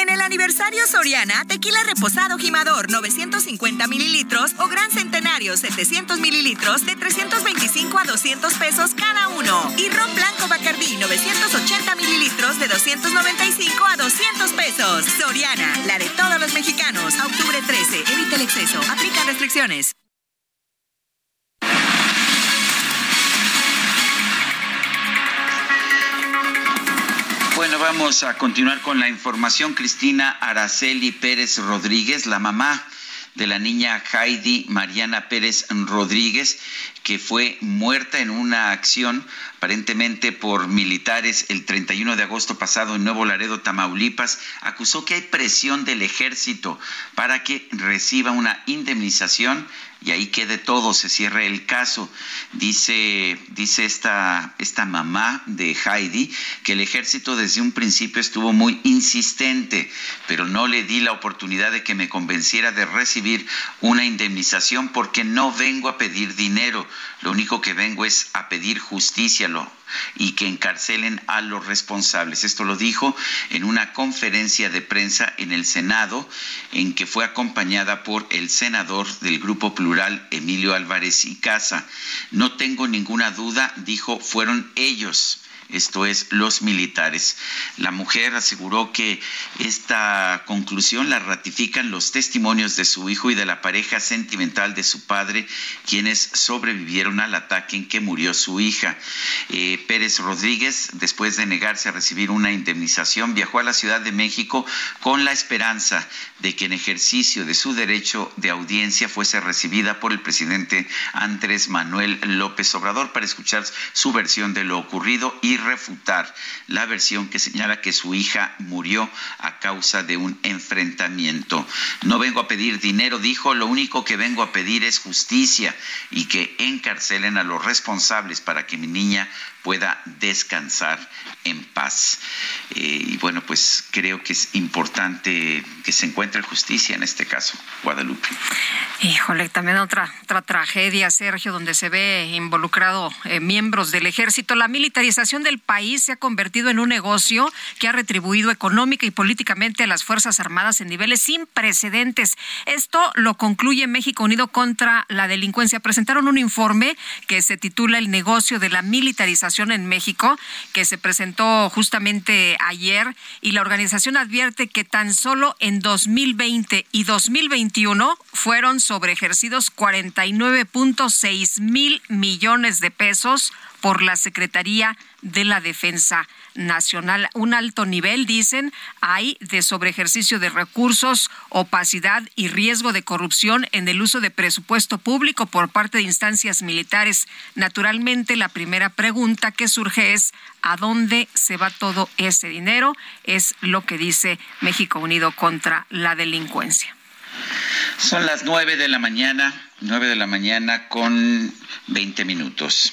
En el aniversario Soriana, tequila reposado Jimador 950 mililitros o Gran Centenario 700 mililitros de 325 a 200 pesos cada uno. Y ron blanco Bacardí 980 mililitros de 295 a 200 pesos. Soriana, la de todos los mexicanos. Octubre 13, evita el exceso. Aplica restricciones. Bueno, vamos a continuar con la información. Cristina Araceli Pérez Rodríguez, la mamá de la niña Heidi Mariana Pérez Rodríguez, que fue muerta en una acción aparentemente por militares el 31 de agosto pasado en Nuevo Laredo, Tamaulipas, acusó que hay presión del ejército para que reciba una indemnización y ahí quede todo, se cierre el caso. Dice, dice esta, esta mamá de Heidi que el ejército desde un principio estuvo muy insistente, pero no le di la oportunidad de que me convenciera de recibir una indemnización porque no vengo a pedir dinero, lo único que vengo es a pedir justicia, y que encarcelen a los responsables. Esto lo dijo en una conferencia de prensa en el Senado, en que fue acompañada por el senador del Grupo Plural, Emilio Álvarez y Casa. No tengo ninguna duda, dijo, fueron ellos esto es los militares. La mujer aseguró que esta conclusión la ratifican los testimonios de su hijo y de la pareja sentimental de su padre, quienes sobrevivieron al ataque en que murió su hija. Eh, Pérez Rodríguez, después de negarse a recibir una indemnización, viajó a la Ciudad de México con la esperanza de que en ejercicio de su derecho de audiencia fuese recibida por el presidente Andrés Manuel López Obrador para escuchar su versión de lo ocurrido y refutar la versión que señala que su hija murió a causa de un enfrentamiento. No vengo a pedir dinero, dijo, lo único que vengo a pedir es justicia y que encarcelen a los responsables para que mi niña pueda descansar en paz. Eh, y bueno, pues creo que es importante que se encuentre justicia en este caso, Guadalupe. Híjole, también otra, otra tragedia, Sergio, donde se ve involucrado eh, miembros del ejército. La militarización del país se ha convertido en un negocio que ha retribuido económica y políticamente a las Fuerzas Armadas en niveles sin precedentes. Esto lo concluye México Unido contra la delincuencia. Presentaron un informe que se titula El negocio de la militarización en México, que se presentó justamente ayer, y la organización advierte que tan solo en 2020 y 2021 fueron sobre ejercidos 49.6 mil millones de pesos por la Secretaría de la Defensa Nacional. Un alto nivel, dicen, hay de sobreejercicio de recursos, opacidad y riesgo de corrupción en el uso de presupuesto público por parte de instancias militares. Naturalmente, la primera pregunta que surge es ¿a dónde se va todo ese dinero? Es lo que dice México Unido contra la delincuencia. Son las nueve de la mañana, nueve de la mañana con 20 minutos.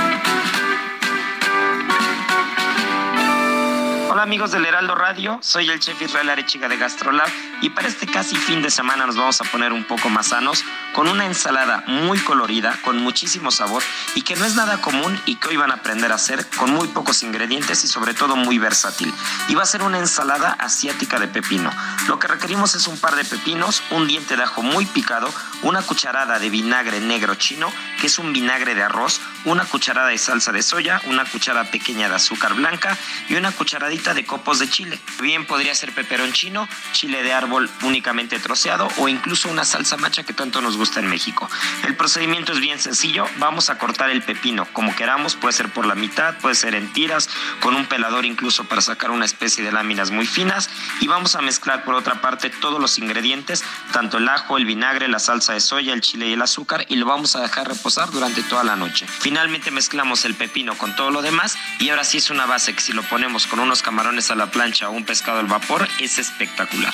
Hola amigos del Heraldo Radio, soy el chef Israel Arechiga de Gastrolab y para este casi fin de semana nos vamos a poner un poco más sanos con una ensalada muy colorida, con muchísimo sabor y que no es nada común y que hoy van a aprender a hacer con muy pocos ingredientes y sobre todo muy versátil. Y va a ser una ensalada asiática de pepino. Lo que requerimos es un par de pepinos, un diente de ajo muy picado, una cucharada de vinagre negro chino, que es un vinagre de arroz, una cucharada de salsa de soya, una cucharada pequeña de azúcar blanca y una cucharadita de copos de chile. Bien podría ser peperón chino, chile de árbol únicamente troceado o incluso una salsa macha que tanto nos gusta en México. El procedimiento es bien sencillo. Vamos a cortar el pepino como queramos, puede ser por la mitad, puede ser en tiras, con un pelador incluso para sacar una especie de láminas muy finas y vamos a mezclar por otra parte todos los ingredientes, tanto el ajo, el vinagre, la salsa de soya, el chile y el azúcar y lo vamos a dejar reposar durante toda la noche. Finalmente mezclamos el pepino con todo lo demás y ahora sí es una base que si lo ponemos con unos camarones a la plancha o un pescado al vapor es espectacular.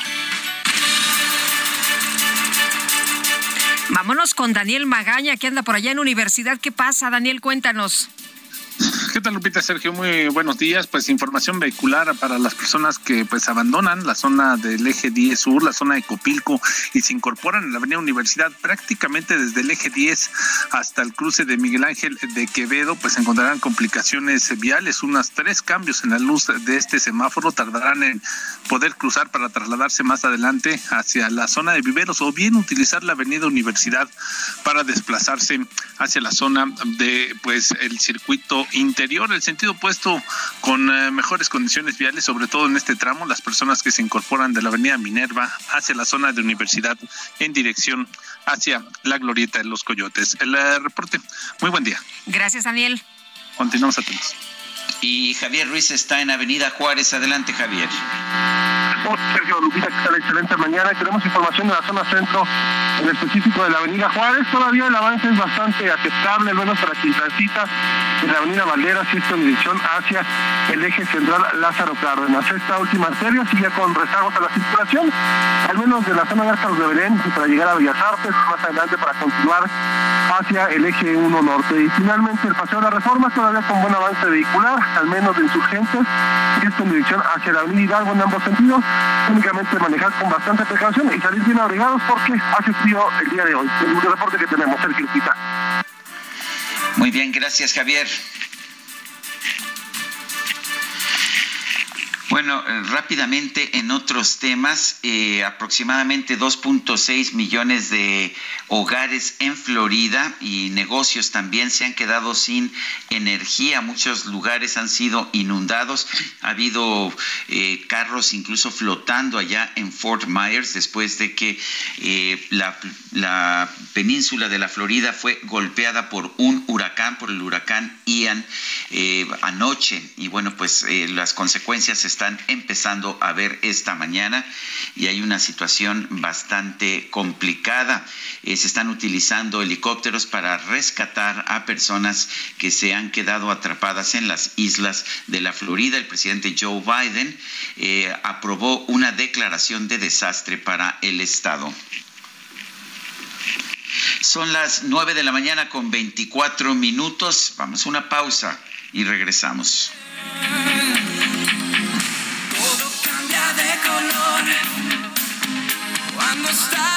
Vámonos con Daniel Magaña, que anda por allá en universidad. ¿Qué pasa, Daniel? Cuéntanos. ¿Qué tal, Lupita? Sergio, muy buenos días. Pues información vehicular para las personas que pues abandonan la zona del eje 10 sur, la zona de Copilco y se incorporan en la avenida Universidad prácticamente desde el eje 10 hasta el cruce de Miguel Ángel de Quevedo, pues encontrarán complicaciones viales, unos tres cambios en la luz de este semáforo tardarán en poder cruzar para trasladarse más adelante hacia la zona de viveros o bien utilizar la avenida Universidad para desplazarse hacia la zona de pues el circuito interior, el sentido opuesto con eh, mejores condiciones viales, sobre todo en este tramo, las personas que se incorporan de la avenida Minerva hacia la zona de universidad en dirección hacia la glorieta de los coyotes. El eh, reporte, muy buen día. Gracias, Daniel. Continuamos atentos. Y Javier Ruiz está en Avenida Juárez. Adelante, Javier. Sergio Lupita, que tal? Excelente mañana. Tenemos información de la zona centro, en específico de la Avenida Juárez. Todavía el avance es bastante aceptable, al menos para quien transita en la Avenida Valderas esto en dirección hacia el eje central Lázaro Cárdenas. Esta última arteria sigue con rezagos a la circulación, al menos de la zona de Arcos de Belén para llegar a Bellas Artes, más adelante para continuar hacia el eje 1 norte. Y finalmente el paseo de la reforma todavía con buen avance vehicular, al menos de insurgentes, esto en dirección hacia la Avenida Hidalgo en ambos sentidos únicamente manejar con bastante precaución y salir bien abrigados porque hace frío el día de hoy. El reporte que tenemos, Sergio Quita. Muy bien, gracias Javier. Bueno, eh, rápidamente en otros temas, eh, aproximadamente 2.6 millones de hogares en Florida y negocios también se han quedado sin energía. Muchos lugares han sido inundados. Ha habido eh, carros incluso flotando allá en Fort Myers después de que la, la península de la Florida fue golpeada por un huracán, por el huracán Ian anoche. Y bueno, pues las consecuencias están empezando a ver esta mañana y hay una situación bastante complicada. Eh, se están utilizando helicópteros para rescatar a personas que se han quedado atrapadas en las islas de la Florida. El presidente Joe Biden eh, aprobó una declaración de desastre para el estado. Son las 9 de la mañana con 24 minutos. Vamos a una pausa y regresamos. Cuando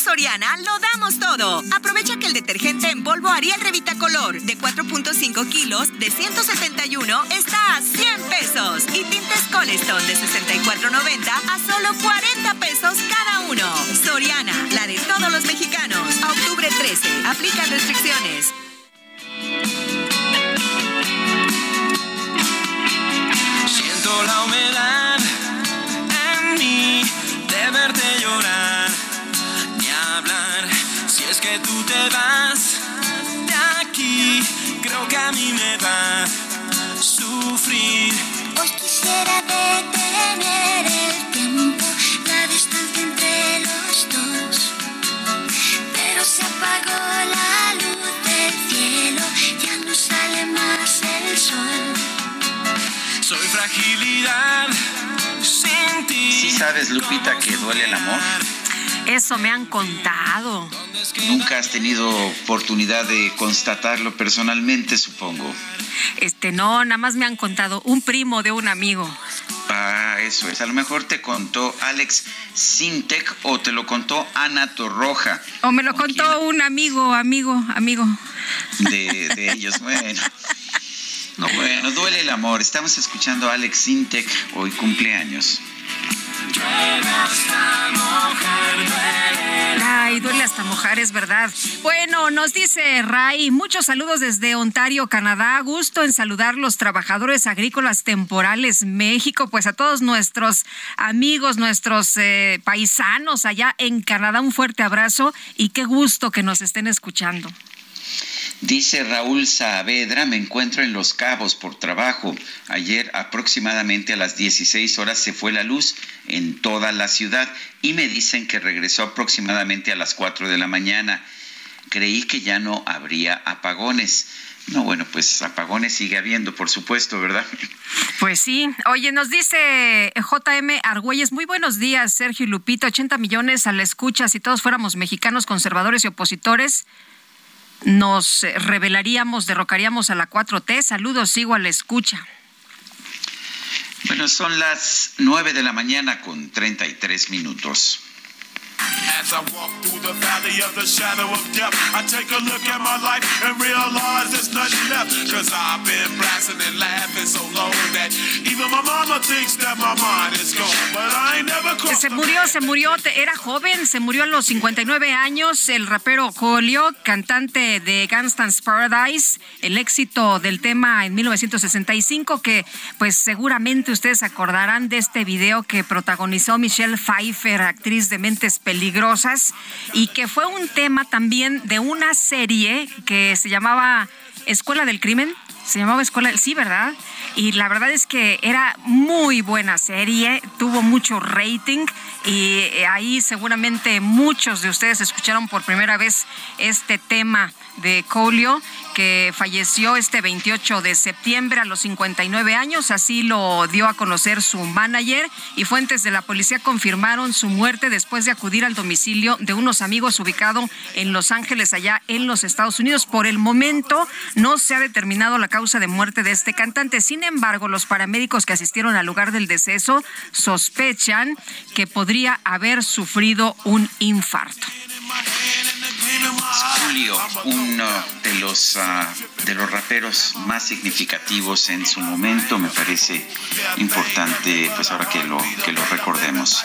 Soriana lo damos todo. Aprovecha que el detergente en polvo Ariel Revita Color de 4.5 kilos de 171 está a 100 pesos. Y tintes Colestone de 64.90 a solo 40 pesos cada uno. Soriana, la de todos los mexicanos. Octubre 13. Aplican restricciones. Siento la humedad en mi que tú te vas de aquí, creo que a mí me va a sufrir. Hoy quisiera detener el tiempo, la distancia entre los dos. Pero se apagó la luz del cielo, ya no sale más el sol. Soy fragilidad sin ti. ¿Sí sabes, Lupita, que duele el amor? Eso me han contado. Nunca has tenido oportunidad de constatarlo personalmente, supongo. Este, no, nada más me han contado un primo de un amigo. Ah, eso es. A lo mejor te contó Alex Sintek o te lo contó Ana Torroja O me lo contó un amigo, amigo, amigo. de, de ellos. Bueno. No, bueno, duele el amor. Estamos escuchando a Alex Sintek, hoy cumpleaños. Ay, duele hasta mojar, es verdad. Bueno, nos dice Ray, muchos saludos desde Ontario, Canadá. Gusto en saludar los trabajadores agrícolas temporales México, pues a todos nuestros amigos, nuestros eh, paisanos allá en Canadá, un fuerte abrazo y qué gusto que nos estén escuchando. Dice Raúl Saavedra, me encuentro en Los Cabos por trabajo. Ayer aproximadamente a las 16 horas se fue la luz en toda la ciudad y me dicen que regresó aproximadamente a las 4 de la mañana. Creí que ya no habría apagones. No, bueno, pues apagones sigue habiendo, por supuesto, ¿verdad? Pues sí. Oye, nos dice JM Argüelles, muy buenos días, Sergio y Lupito, 80 millones a la escucha. Si todos fuéramos mexicanos conservadores y opositores, nos eh, rebelaríamos, derrocaríamos a la 4T. Saludos, sigo a la escucha. Bueno, son las 9 de la mañana con 33 minutos. As I walk through the valley of the shadow of death, I take a look at my life and realize there's nothing left. Cause I've been blasting and laughing so long that even my mama thinks that my mind is gone. But I ain't never se murió, se murió, era joven, se murió a los 59 años, el rapero Julio, cantante de Gangsta's Paradise, el éxito del tema en 1965, que pues seguramente ustedes acordarán de este video que protagonizó Michelle Pfeiffer, actriz de Mentes Peligrosas, y que fue un tema también de una serie que se llamaba Escuela del Crimen. Se llamaba Escuela, sí, ¿verdad? Y la verdad es que era muy buena serie, tuvo mucho rating y eh, ahí seguramente muchos de ustedes escucharon por primera vez este tema de Colio, que falleció este 28 de septiembre a los 59 años. Así lo dio a conocer su manager y fuentes de la policía confirmaron su muerte después de acudir al domicilio de unos amigos ubicado en Los Ángeles, allá en los Estados Unidos. Por el momento no se ha determinado la causa de muerte de este cantante. Sin embargo, los paramédicos que asistieron al lugar del deceso sospechan que podría haber sufrido un infarto. Julio, uno de los ah, de los raperos más significativos en su momento, me parece importante, pues ahora que lo que lo recordemos.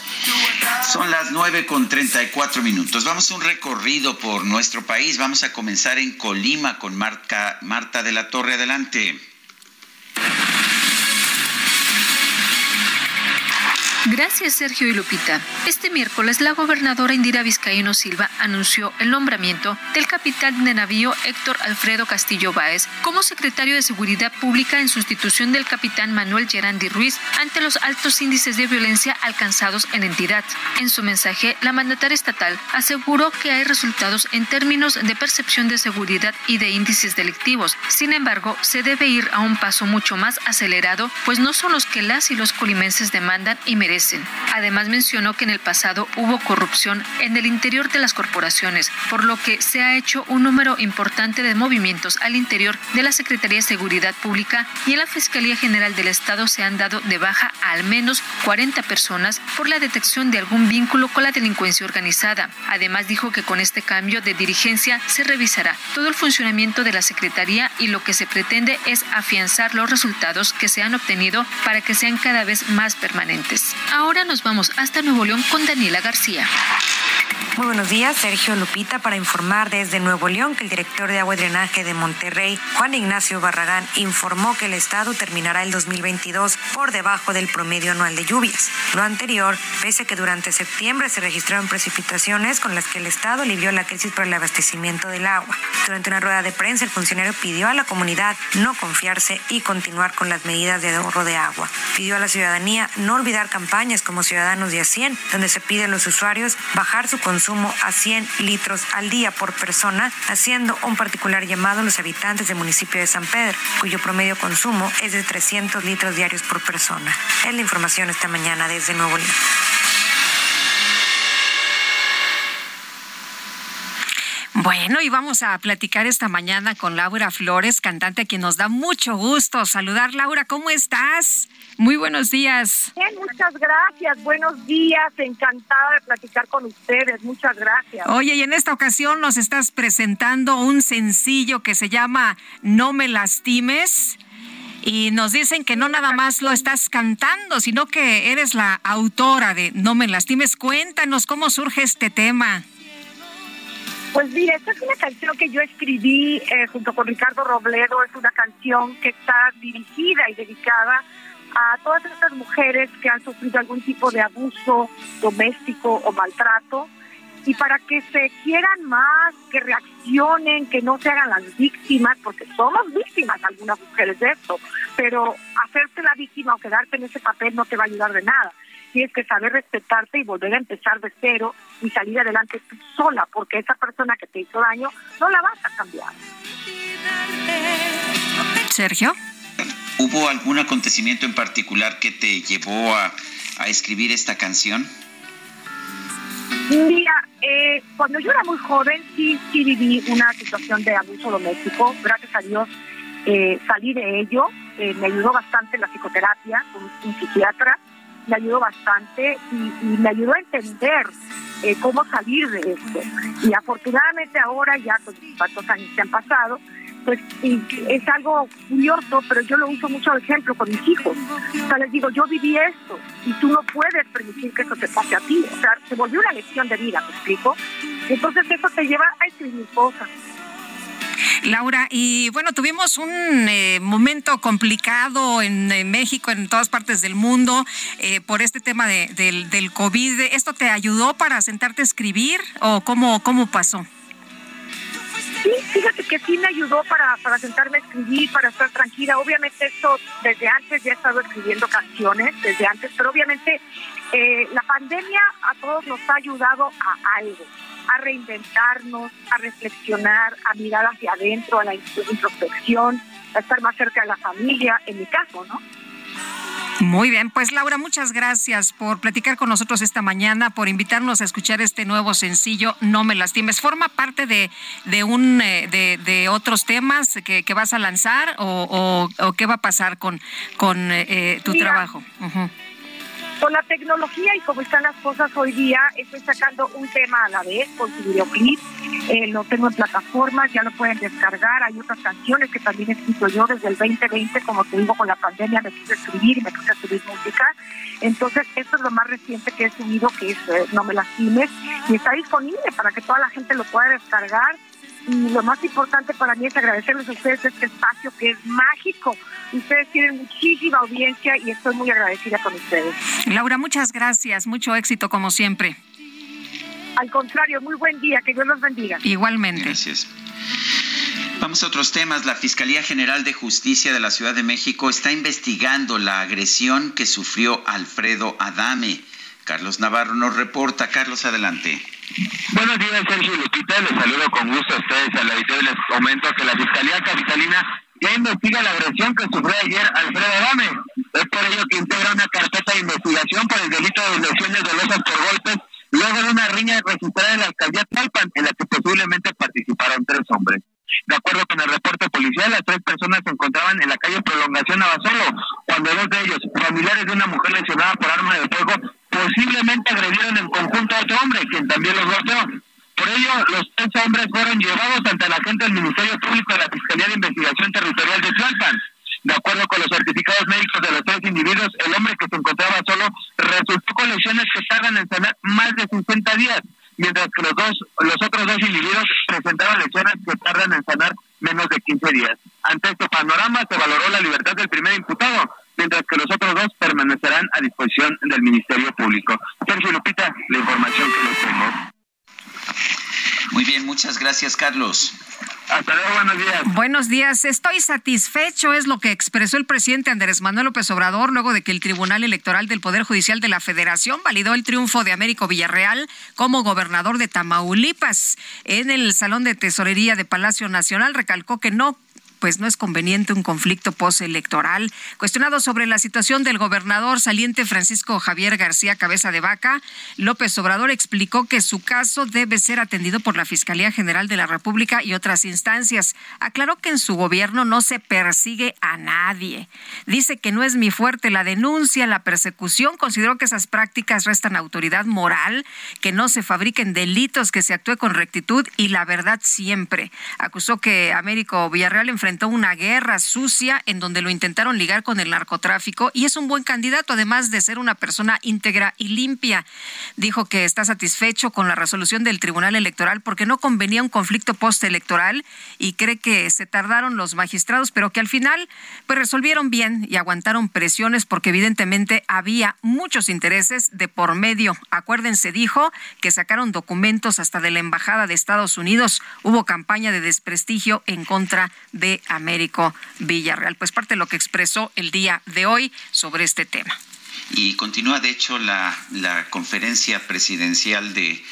Son las 9 con 34 minutos. Vamos a un recorrido por nuestro país. Vamos a comenzar en Colima con Marta, Marta de la Torre. Adelante. Gracias, Sergio y Lupita. Este miércoles, la gobernadora Indira Vizcaíno Silva anunció el nombramiento del capitán de navío Héctor Alfredo Castillo Báez como secretario de Seguridad Pública en sustitución del capitán Manuel Gerandi Ruiz ante los altos índices de violencia alcanzados en la entidad. En su mensaje, la mandataria estatal aseguró que hay resultados en términos de percepción de seguridad y de índices delictivos. Sin embargo, se debe ir a un paso mucho más acelerado, pues no son los que las y los colimenses demandan y merecen. Además mencionó que en el pasado hubo corrupción en el interior de las corporaciones, por lo que se ha hecho un número importante de movimientos al interior de la Secretaría de Seguridad Pública y en la Fiscalía General del Estado se han dado de baja a al menos 40 personas por la detección de algún vínculo con la delincuencia organizada. Además dijo que con este cambio de dirigencia se revisará todo el funcionamiento de la Secretaría y lo que se pretende es afianzar los resultados que se han obtenido para que sean cada vez más permanentes. Ahora nos vamos hasta Nuevo León con Daniela García. Muy buenos días, Sergio Lupita, para informar desde Nuevo León que el director de agua y drenaje de Monterrey, Juan Ignacio Barragán, informó que el estado terminará el 2022 por debajo del promedio anual de lluvias. Lo anterior, pese a que durante septiembre se registraron precipitaciones con las que el estado alivió la crisis por el abastecimiento del agua. Durante una rueda de prensa, el funcionario pidió a la comunidad no confiarse y continuar con las medidas de ahorro de agua. Pidió a la ciudadanía no olvidar campañas como Ciudadanos de a 100, donde se pide a los usuarios bajar su consumo a 100 litros al día por persona, haciendo un particular llamado a los habitantes del municipio de San Pedro, cuyo promedio consumo es de 300 litros diarios por persona. Es la información esta mañana desde Nuevo León. Bueno, y vamos a platicar esta mañana con Laura Flores, cantante a quien nos da mucho gusto saludar. Laura, ¿cómo estás? Muy buenos días. Bien, muchas gracias. Buenos días. Encantada de platicar con ustedes. Muchas gracias. Oye, y en esta ocasión nos estás presentando un sencillo que se llama No me lastimes. Y nos dicen que no nada más lo estás cantando, sino que eres la autora de No me lastimes. Cuéntanos cómo surge este tema. Pues mira, esta es una canción que yo escribí eh, junto con Ricardo Robledo. Es una canción que está dirigida y dedicada a todas estas mujeres que han sufrido algún tipo de abuso doméstico o maltrato y para que se quieran más, que reaccionen, que no se hagan las víctimas, porque somos víctimas algunas mujeres de esto, pero hacerse la víctima o quedarte en ese papel no te va a ayudar de nada. Tienes que saber respetarte y volver a empezar de cero y salir adelante tú sola, porque esa persona que te hizo daño no la vas a cambiar. Sergio. ¿Hubo algún acontecimiento en particular que te llevó a, a escribir esta canción? Mira, eh, cuando yo era muy joven sí, sí viví una situación de abuso doméstico. Gracias a Dios eh, salí de ello. Eh, me ayudó bastante la psicoterapia con un psiquiatra. Me ayudó bastante y, y me ayudó a entender eh, cómo salir de esto. Y afortunadamente ahora, ya con años que han pasado, pues y es algo curioso, pero yo lo uso mucho de ejemplo con mis hijos. O sea, les digo, yo viví esto y tú no puedes permitir que eso te pase a ti. O sea, se volvió una lección de vida, ¿me explico? Entonces eso te lleva a escribir cosas. Laura, y bueno, tuvimos un eh, momento complicado en, México, en todas partes del mundo, eh, por este tema de, del, del COVID. ¿Esto te ayudó para sentarte a escribir o cómo, cómo pasó? Sí, fíjate que sí me ayudó para, para sentarme a escribir, para estar tranquila. Obviamente esto desde antes ya he estado escribiendo canciones, desde antes, pero obviamente eh, la pandemia a todos nos ha ayudado a algo, a reinventarnos, a reflexionar, a mirar hacia adentro, a la introspección, a estar más cerca de la familia, en mi caso, ¿no? Muy bien, pues Laura, muchas gracias por platicar con nosotros esta mañana, por invitarnos a escuchar este nuevo sencillo, No me lastimes. ¿Forma parte de, de un eh, de, de, otros temas que, que, vas a lanzar o, o, o, qué va a pasar con, con eh, tu Mira, trabajo? Uh -huh. Con la tecnología y como están las cosas hoy día, estoy sacando un tema a la vez con su videoclip. Eh, lo tengo en plataformas, ya lo pueden descargar. Hay otras canciones que también he escrito yo desde el 2020, como te digo, con la pandemia me puse a escribir, me puse a escribir música. Entonces, esto es lo más reciente que he subido, que es eh, No me lastimes, y está disponible para que toda la gente lo pueda descargar y lo más importante para mí es agradecerles a ustedes este espacio que es mágico. Ustedes tienen muchísima audiencia y estoy muy agradecida con ustedes. Laura, muchas gracias, mucho éxito como siempre. Al contrario, muy buen día, que Dios los bendiga. Igualmente. Gracias. Vamos a otros temas. La Fiscalía General de Justicia de la Ciudad de México está investigando la agresión que sufrió Alfredo Adame. Carlos Navarro nos reporta. Carlos, adelante. Buenos días, Sergio Lupita. Les saludo con gusto a ustedes al auditorio y les comento que la Fiscalía Capitalina ya investiga la agresión que sufrió ayer Alfredo Adame. Es por ello que integra una carpeta de investigación por el delito de lesiones dolosas por golpes luego de una riña registrada en la alcaldía Tlalpan, en la que posiblemente participaron tres hombres. De acuerdo con el reporte policial, las tres personas se encontraban en la calle Prolongación Abasolo, cuando dos de ellos, familiares de una mujer lesionada por arma de fuego, posiblemente agredieron en conjunto a otro hombre, quien también los golpeó. Por ello, los tres hombres fueron llevados ante la gente del Ministerio Público de la Fiscalía de Investigación Territorial de Tlalpan. De acuerdo con los certificados médicos de los tres individuos, el hombre que se encontraba solo resultó con lesiones que tardan en sanar más de 50 días. mientras que los dos, los otros dos individuos presentaban lesiones que tardan en sanar menos de 15 días. Ante este panorama se valoró la libertad del primer imputado, mientras que los otros dos permanecerán a disposición del Ministerio Público. Sergio Lupita, la información que les tengo. Muy bien, muchas gracias, Carlos. Hasta luego, buenos días. Buenos días. Estoy satisfecho, es lo que expresó el presidente Andrés Manuel López Obrador luego de que el Tribunal Electoral del Poder Judicial de la Federación validó el triunfo de Américo Villarreal como gobernador de Tamaulipas. En el Salón de Tesorería de Palacio Nacional recalcó que no pues no es conveniente un conflicto postelectoral. Cuestionado sobre la situación del gobernador saliente Francisco Javier García Cabeza de Vaca, López Obrador explicó que su caso debe ser atendido por la Fiscalía General de la República y otras instancias. Aclaró que en su gobierno no se persigue a nadie. Dice que no es mi fuerte la denuncia, la persecución. Consideró que esas prácticas restan autoridad moral, que no se fabriquen delitos, que se actúe con rectitud y la verdad siempre. Acusó que Américo Villarreal enfrentó enfrentó una guerra sucia en donde lo intentaron ligar con el narcotráfico y es un buen candidato, además de ser una persona íntegra y limpia. Dijo que está satisfecho con la resolución del Tribunal Electoral porque no convenía un conflicto postelectoral y cree que se tardaron los magistrados, pero que al final pues resolvieron bien y aguantaron presiones porque evidentemente había muchos intereses de por medio. Acuérdense, dijo que sacaron documentos hasta de la Embajada de Estados Unidos. Hubo campaña de desprestigio en contra Américo Villarreal. Pues parte de lo que expresó el día de hoy sobre este tema. Y continúa, de hecho, la, conferencia presidencial de,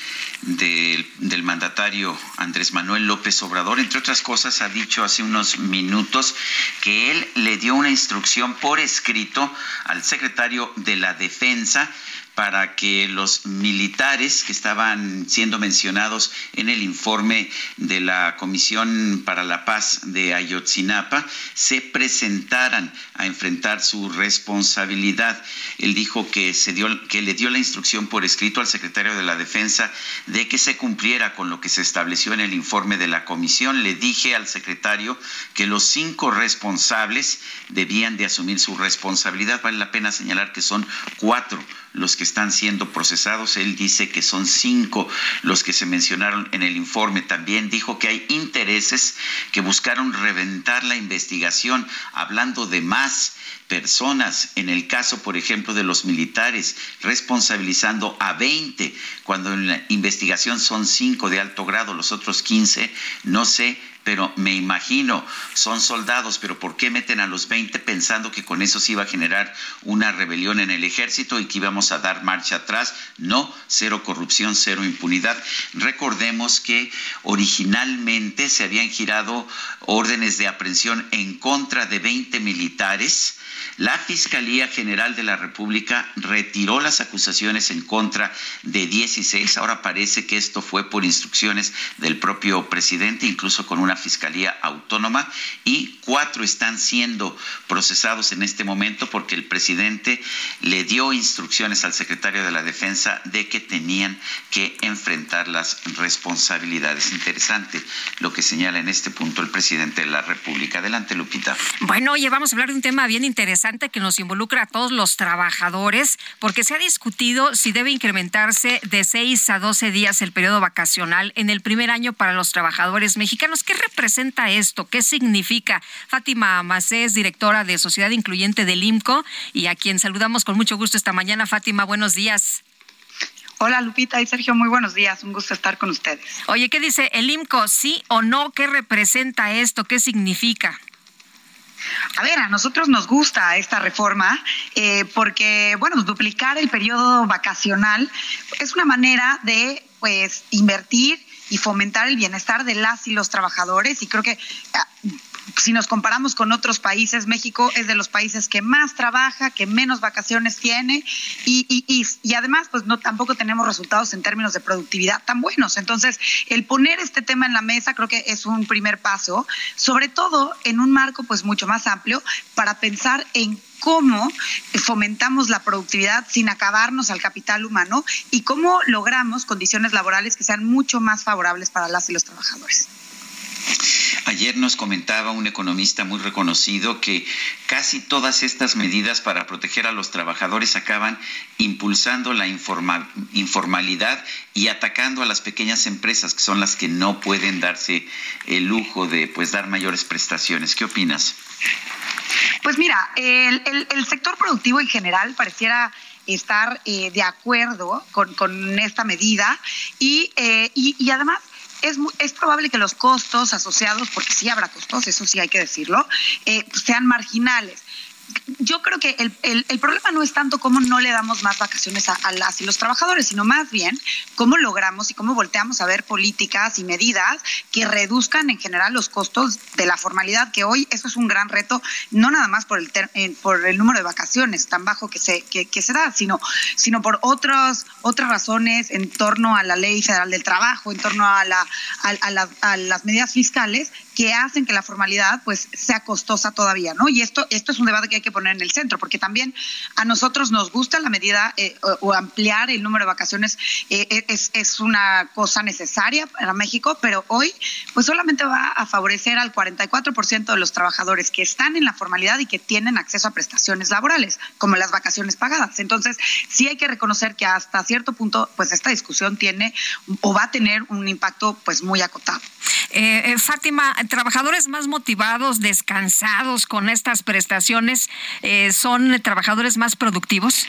del mandatario Andrés Manuel López Obrador. Entre otras cosas, ha dicho hace unos minutos que él le dio una instrucción por escrito al secretario de la Defensa para que los militares que estaban siendo mencionados en el informe de la Comisión para la Paz de Ayotzinapa se presentaran a enfrentar su responsabilidad. Él dijo que se dio que le dio la instrucción por escrito al secretario de la Defensa de que se cumpliera con lo que se estableció en el informe de la comisión. Le dije al secretario que los cinco responsables debían de asumir su responsabilidad. Vale la pena señalar que son cuatro los que están siendo procesados. Él dice que son cinco los que se mencionaron en el informe. También dijo que hay intereses que buscaron reventar la investigación, hablando de más personas, en el caso, por ejemplo, de los militares, responsabilizando a 20, cuando en la investigación son cinco de alto grado, los otros 15, no sé, pero me imagino, son soldados, pero ¿por qué meten a los 20 pensando que con eso se iba a generar una rebelión en el ejército y que íbamos a dar marcha atrás? No, cero corrupción, cero impunidad. Recordemos que originalmente se habían girado órdenes de aprehensión en contra de 20 militares la Fiscalía General de la República retiró las acusaciones en contra de 16. Ahora parece que esto fue por instrucciones del propio presidente, incluso con una fiscalía autónoma, y cuatro están siendo procesados en este momento porque el presidente le dio instrucciones al secretario de la Defensa de que tenían que enfrentar las responsabilidades. Interesante lo que señala en este punto el presidente de la República. Adelante, Lupita. Bueno, oye, vamos a hablar de un tema bien interesante que nos involucra a todos los trabajadores, porque se ha discutido si debe incrementarse de 6 a 12 días el periodo vacacional en el primer año para los trabajadores mexicanos. ¿Qué representa esto? ¿Qué significa? Fátima Macés, directora de Sociedad Incluyente del IMCO, y a quien saludamos con mucho gusto esta mañana. Fátima, buenos días. Hola Lupita y Sergio, muy buenos días, un gusto estar con ustedes. Oye, ¿qué dice el IMCO? ¿Sí o no? ¿Qué representa esto? ¿Qué significa? A ver, a nosotros nos gusta esta reforma eh, porque, bueno, duplicar el periodo vacacional es una manera de, pues, invertir y fomentar el bienestar de las y los trabajadores y creo que ah, si nos comparamos con otros países, México es de los países que más trabaja, que menos vacaciones tiene y, y, y, además pues no tampoco tenemos resultados en términos de productividad tan buenos. Entonces, el poner este tema en la mesa creo que es un primer paso, sobre todo en un marco pues mucho más amplio para pensar en cómo fomentamos la productividad sin acabarnos al capital humano y cómo logramos condiciones laborales que sean mucho más favorables para las y los trabajadores. Ayer nos comentaba un economista muy reconocido que casi todas estas medidas para proteger a los trabajadores acaban impulsando la informalidad y atacando a las pequeñas empresas que son las que no pueden darse el lujo de pues dar mayores prestaciones. ¿Qué opinas? Pues mira, el, sector productivo en general pareciera estar eh, de acuerdo con, esta medida y, eh, y además es, es probable que los costos asociados, porque sí habrá costos, eso sí hay que decirlo, eh, sean marginales. Yo el, el, problema no es tanto cómo no le damos más vacaciones a, las y los trabajadores, sino más bien cómo logramos y cómo volteamos a ver políticas y medidas que reduzcan en general los costos de la formalidad, que hoy eso es un gran reto, no nada más por el, eh, por el número de vacaciones tan bajo que se, que, se da, sino, sino por otras otras razones en torno a la ley federal del trabajo, en torno a, la, a, a las medidas fiscales que hacen que la formalidad pues sea costosa todavía, ¿no? Y esto, esto es un debate que hay que poner en el centro, porque también a nosotros nos gusta la medida eh, o, ampliar el número de vacaciones eh, eh, es, es, una cosa necesaria para México, pero hoy pues solamente va a favorecer al 44% de los trabajadores que están en la formalidad y que tienen acceso a prestaciones laborales, como las vacaciones pagadas. Entonces, sí hay que reconocer que hasta cierto punto pues esta discusión tiene o va a tener un impacto pues muy acotado. Fátima, trabajadores más motivados, descansados con estas prestaciones, eh, son trabajadores más productivos?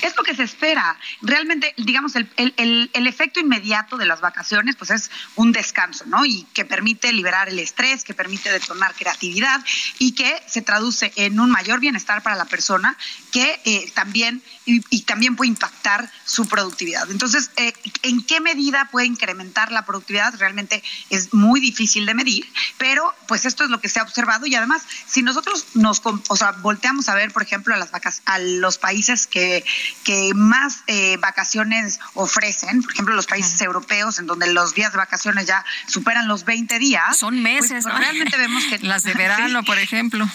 Es lo que se espera. Realmente, digamos, el, efecto inmediato de las vacaciones, pues es un descanso, ¿no? Y que permite liberar el estrés, que permite detonar creatividad y que se traduce en un mayor bienestar para la persona que eh, también y, también puede impactar su productividad. Entonces, eh, ¿en qué medida puede incrementar la productividad? Realmente es muy difícil de medir, pero pues esto es lo que se ha observado y además, si nosotros nos, o sea, volteamos a ver, por ejemplo, a, las vacas, a los países que, que más eh, vacaciones ofrecen, por ejemplo, los países europeos, en donde los días de vacaciones ya superan los 20 días. Son pues, meses, Realmente vemos que... Las de verano, por ejemplo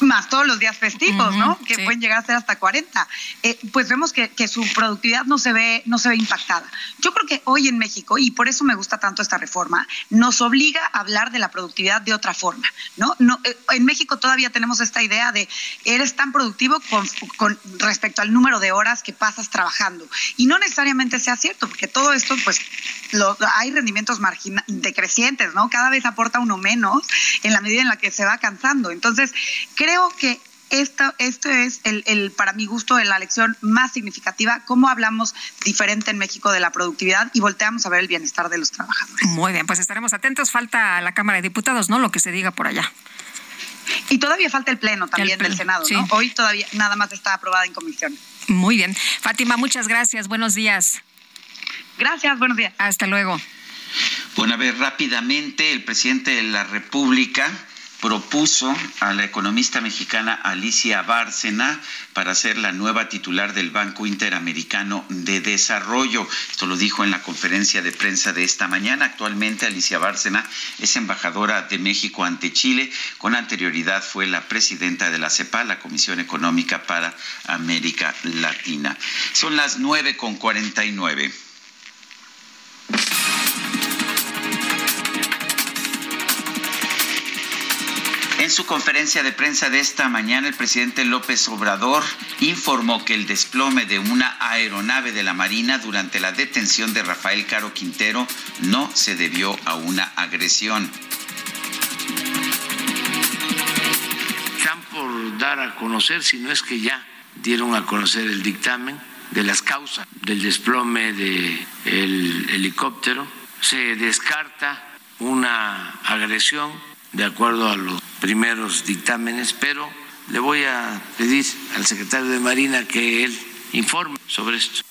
más todos los días festivos, ¿no? Que pueden llegar a ser hasta 40. Eh, pues vemos que, su productividad no se ve no se ve impactada. Yo creo que hoy en México y por eso me gusta tanto esta reforma nos obliga a hablar de la productividad de otra forma, ¿no? no eh, en México todavía tenemos esta idea de eres tan productivo con, respecto al número de horas que pasas trabajando y no necesariamente sea cierto porque todo esto pues hay rendimientos decrecientes, ¿no? Cada vez aporta uno menos en la medida en la que se va cansando. Entonces, creo que esto, esto es el, el, para mi gusto, la lección más significativa, cómo hablamos diferente en México de la productividad y volteamos a ver el bienestar de los trabajadores. Muy bien, pues estaremos atentos. Falta la Cámara de Diputados, ¿no? Lo que se diga por allá. Y todavía falta el Pleno también del Senado, ¿no? Hoy todavía nada más está aprobada en comisión. Muy bien. Fátima, muchas gracias. Buenos días. Gracias, buenos días. Hasta luego. Bueno, a ver, rápidamente, el presidente de la República propuso a la economista mexicana Alicia Bárcena para ser la nueva titular del Banco Interamericano de Desarrollo. Esto lo dijo en la conferencia de prensa de esta mañana. Actualmente Alicia Bárcena es embajadora de México ante Chile. Con anterioridad fue la presidenta de la CEPA, la Comisión Económica para América Latina. Son las 9.49. En su conferencia de prensa de esta mañana, el presidente López Obrador informó que el desplome de una aeronave de la Marina durante la detención de Rafael Caro Quintero no se debió a una agresión. Están por dar a conocer, si no es que ya dieron a conocer el dictamen de las causas del desplome del helicóptero. Se descarta una agresión de acuerdo a los primeros dictámenes, pero le voy a pedir al secretario de Marina que él informe sobre esto.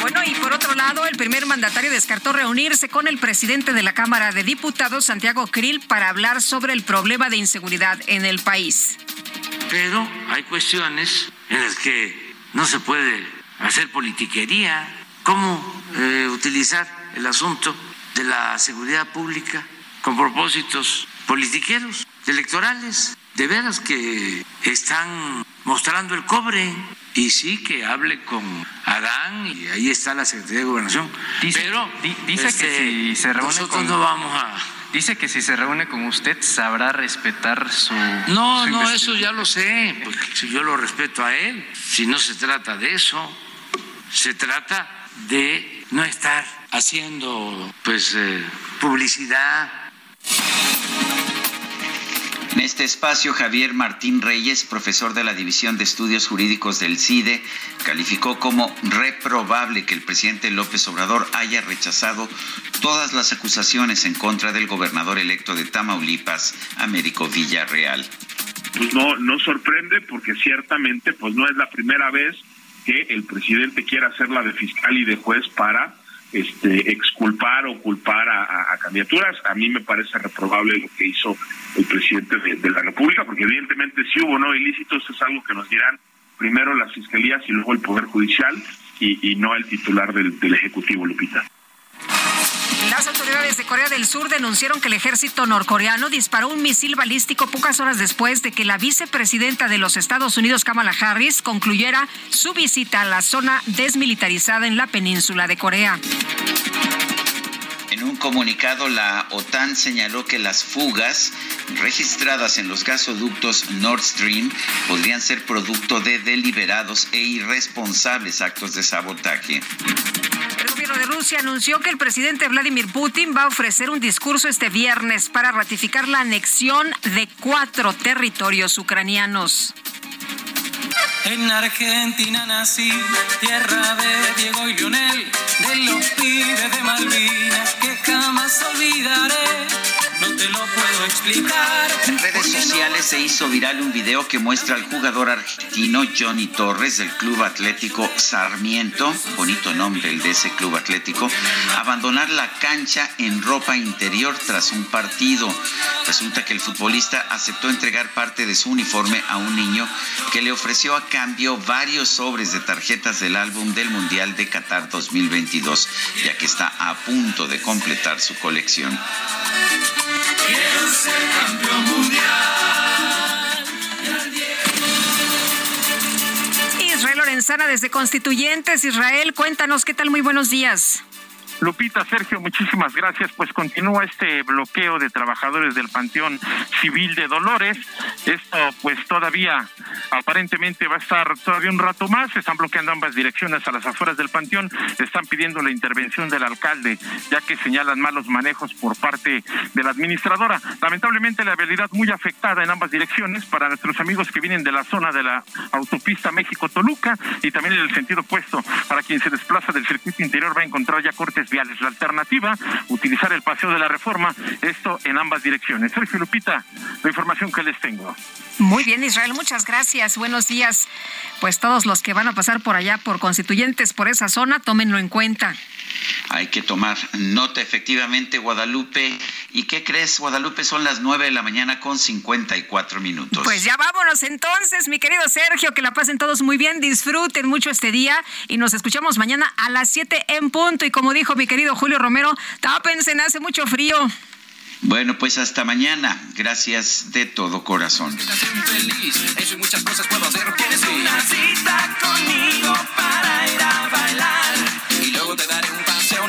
Bueno, y por otro lado, el primer mandatario descartó reunirse con el presidente de la Cámara de Diputados, Santiago Krill, para hablar sobre el problema de inseguridad en el país. Pero hay cuestiones en las que no se puede hacer politiquería. ¿Cómo eh, utilizar el asunto de la seguridad pública con propósitos politiqueros, electorales. de veras que están mostrando el cobre. Y sí, que hable con Adán y ahí está la Secretaría de Gobernación. Pero dice este, que si se reúne nosotros con- no vamos a... Dice que si se reúne con usted sabrá respetar su... No, su no, eso ya lo sé, si yo lo respeto a él, si no se trata de eso, se trata de no estar haciendo pues eh, publicidad. En este espacio, Javier Martín Reyes, profesor de la División de Estudios Jurídicos del CIDE, calificó como reprobable que el presidente López Obrador haya rechazado todas las acusaciones en contra del gobernador electo de Tamaulipas, Américo Villarreal. pues no, no sorprende porque ciertamente pues no es la primera vez que el presidente quiera hacerla de fiscal y de juez para este exculpar o culpar a, candidaturas. A mí me parece reprobable lo que hizo el presidente de, la República, porque evidentemente si hubo no ilícitos es algo que nos dirán primero las fiscalías y luego el Poder Judicial y, no el titular del Ejecutivo, Lupita. Las autoridades de Corea del Sur denunciaron que el ejército norcoreano disparó un misil balístico pocas horas después de que la vicepresidenta de los Estados Unidos, Kamala Harris, concluyera su visita a la zona desmilitarizada en la península de Corea. En un comunicado, la OTAN señaló que las fugas registradas en los gasoductos Nord Stream podrían ser producto de deliberados e irresponsables actos de sabotaje. El gobierno de Rusia anunció que el presidente Vladimir Putin va a ofrecer un discurso este viernes para ratificar la anexión de cuatro territorios ucranianos. En Argentina nací, tierra de Diego y Lionel, de los pibes de Malvinas que jamás olvidaré. No te lo puedo explicar. En redes sociales se hizo viral un video que muestra al jugador argentino Johnny Torres del Club Atlético Sarmiento, bonito nombre el de ese club atlético, abandonar la cancha en ropa interior tras un partido. Resulta que el futbolista aceptó entregar parte de su uniforme a un niño que le ofreció a cambio varios sobres de tarjetas del álbum del Mundial de Qatar 2022, ya que está a punto de completar su colección. Quiero ser campeón mundial. Israel Lorenzana desde Constituyentes. Israel, cuéntanos qué tal. Muy buenos días. Lupita, Sergio, muchísimas gracias. Pues continúa este bloqueo de trabajadores del Panteón Civil de Dolores. Esto pues todavía aparentemente va a estar todavía un rato más. Están bloqueando ambas direcciones a las afueras del Panteón. Están pidiendo la intervención del alcalde, ya que señalan malos manejos por parte de la administradora. Lamentablemente la vialidad muy afectada en ambas direcciones para nuestros amigos que vienen de la zona de la autopista México-Toluca y también en el sentido opuesto. Para quien se desplaza del circuito interior va a encontrar ya cortes viales. La alternativa, utilizar el paseo de la reforma, esto en ambas direcciones. Sergio Lupita, la información que les tengo. Muy bien, Israel, muchas gracias. Buenos días. Pues todos los que van a pasar por allá, por constituyentes, por esa zona, tómenlo en cuenta. Hay que tomar nota efectivamente, Guadalupe. ¿Y qué crees, Guadalupe? Son las 9 de la mañana con 54 minutos. Pues ya vámonos entonces, mi querido Sergio, que la pasen todos muy bien, disfruten mucho este día y nos escuchamos mañana a las 7 en punto. Y como dijo mi querido Julio Romero, tápense, hace mucho frío. Bueno, pues hasta mañana. Gracias de todo corazón. Y luego te daré un paseo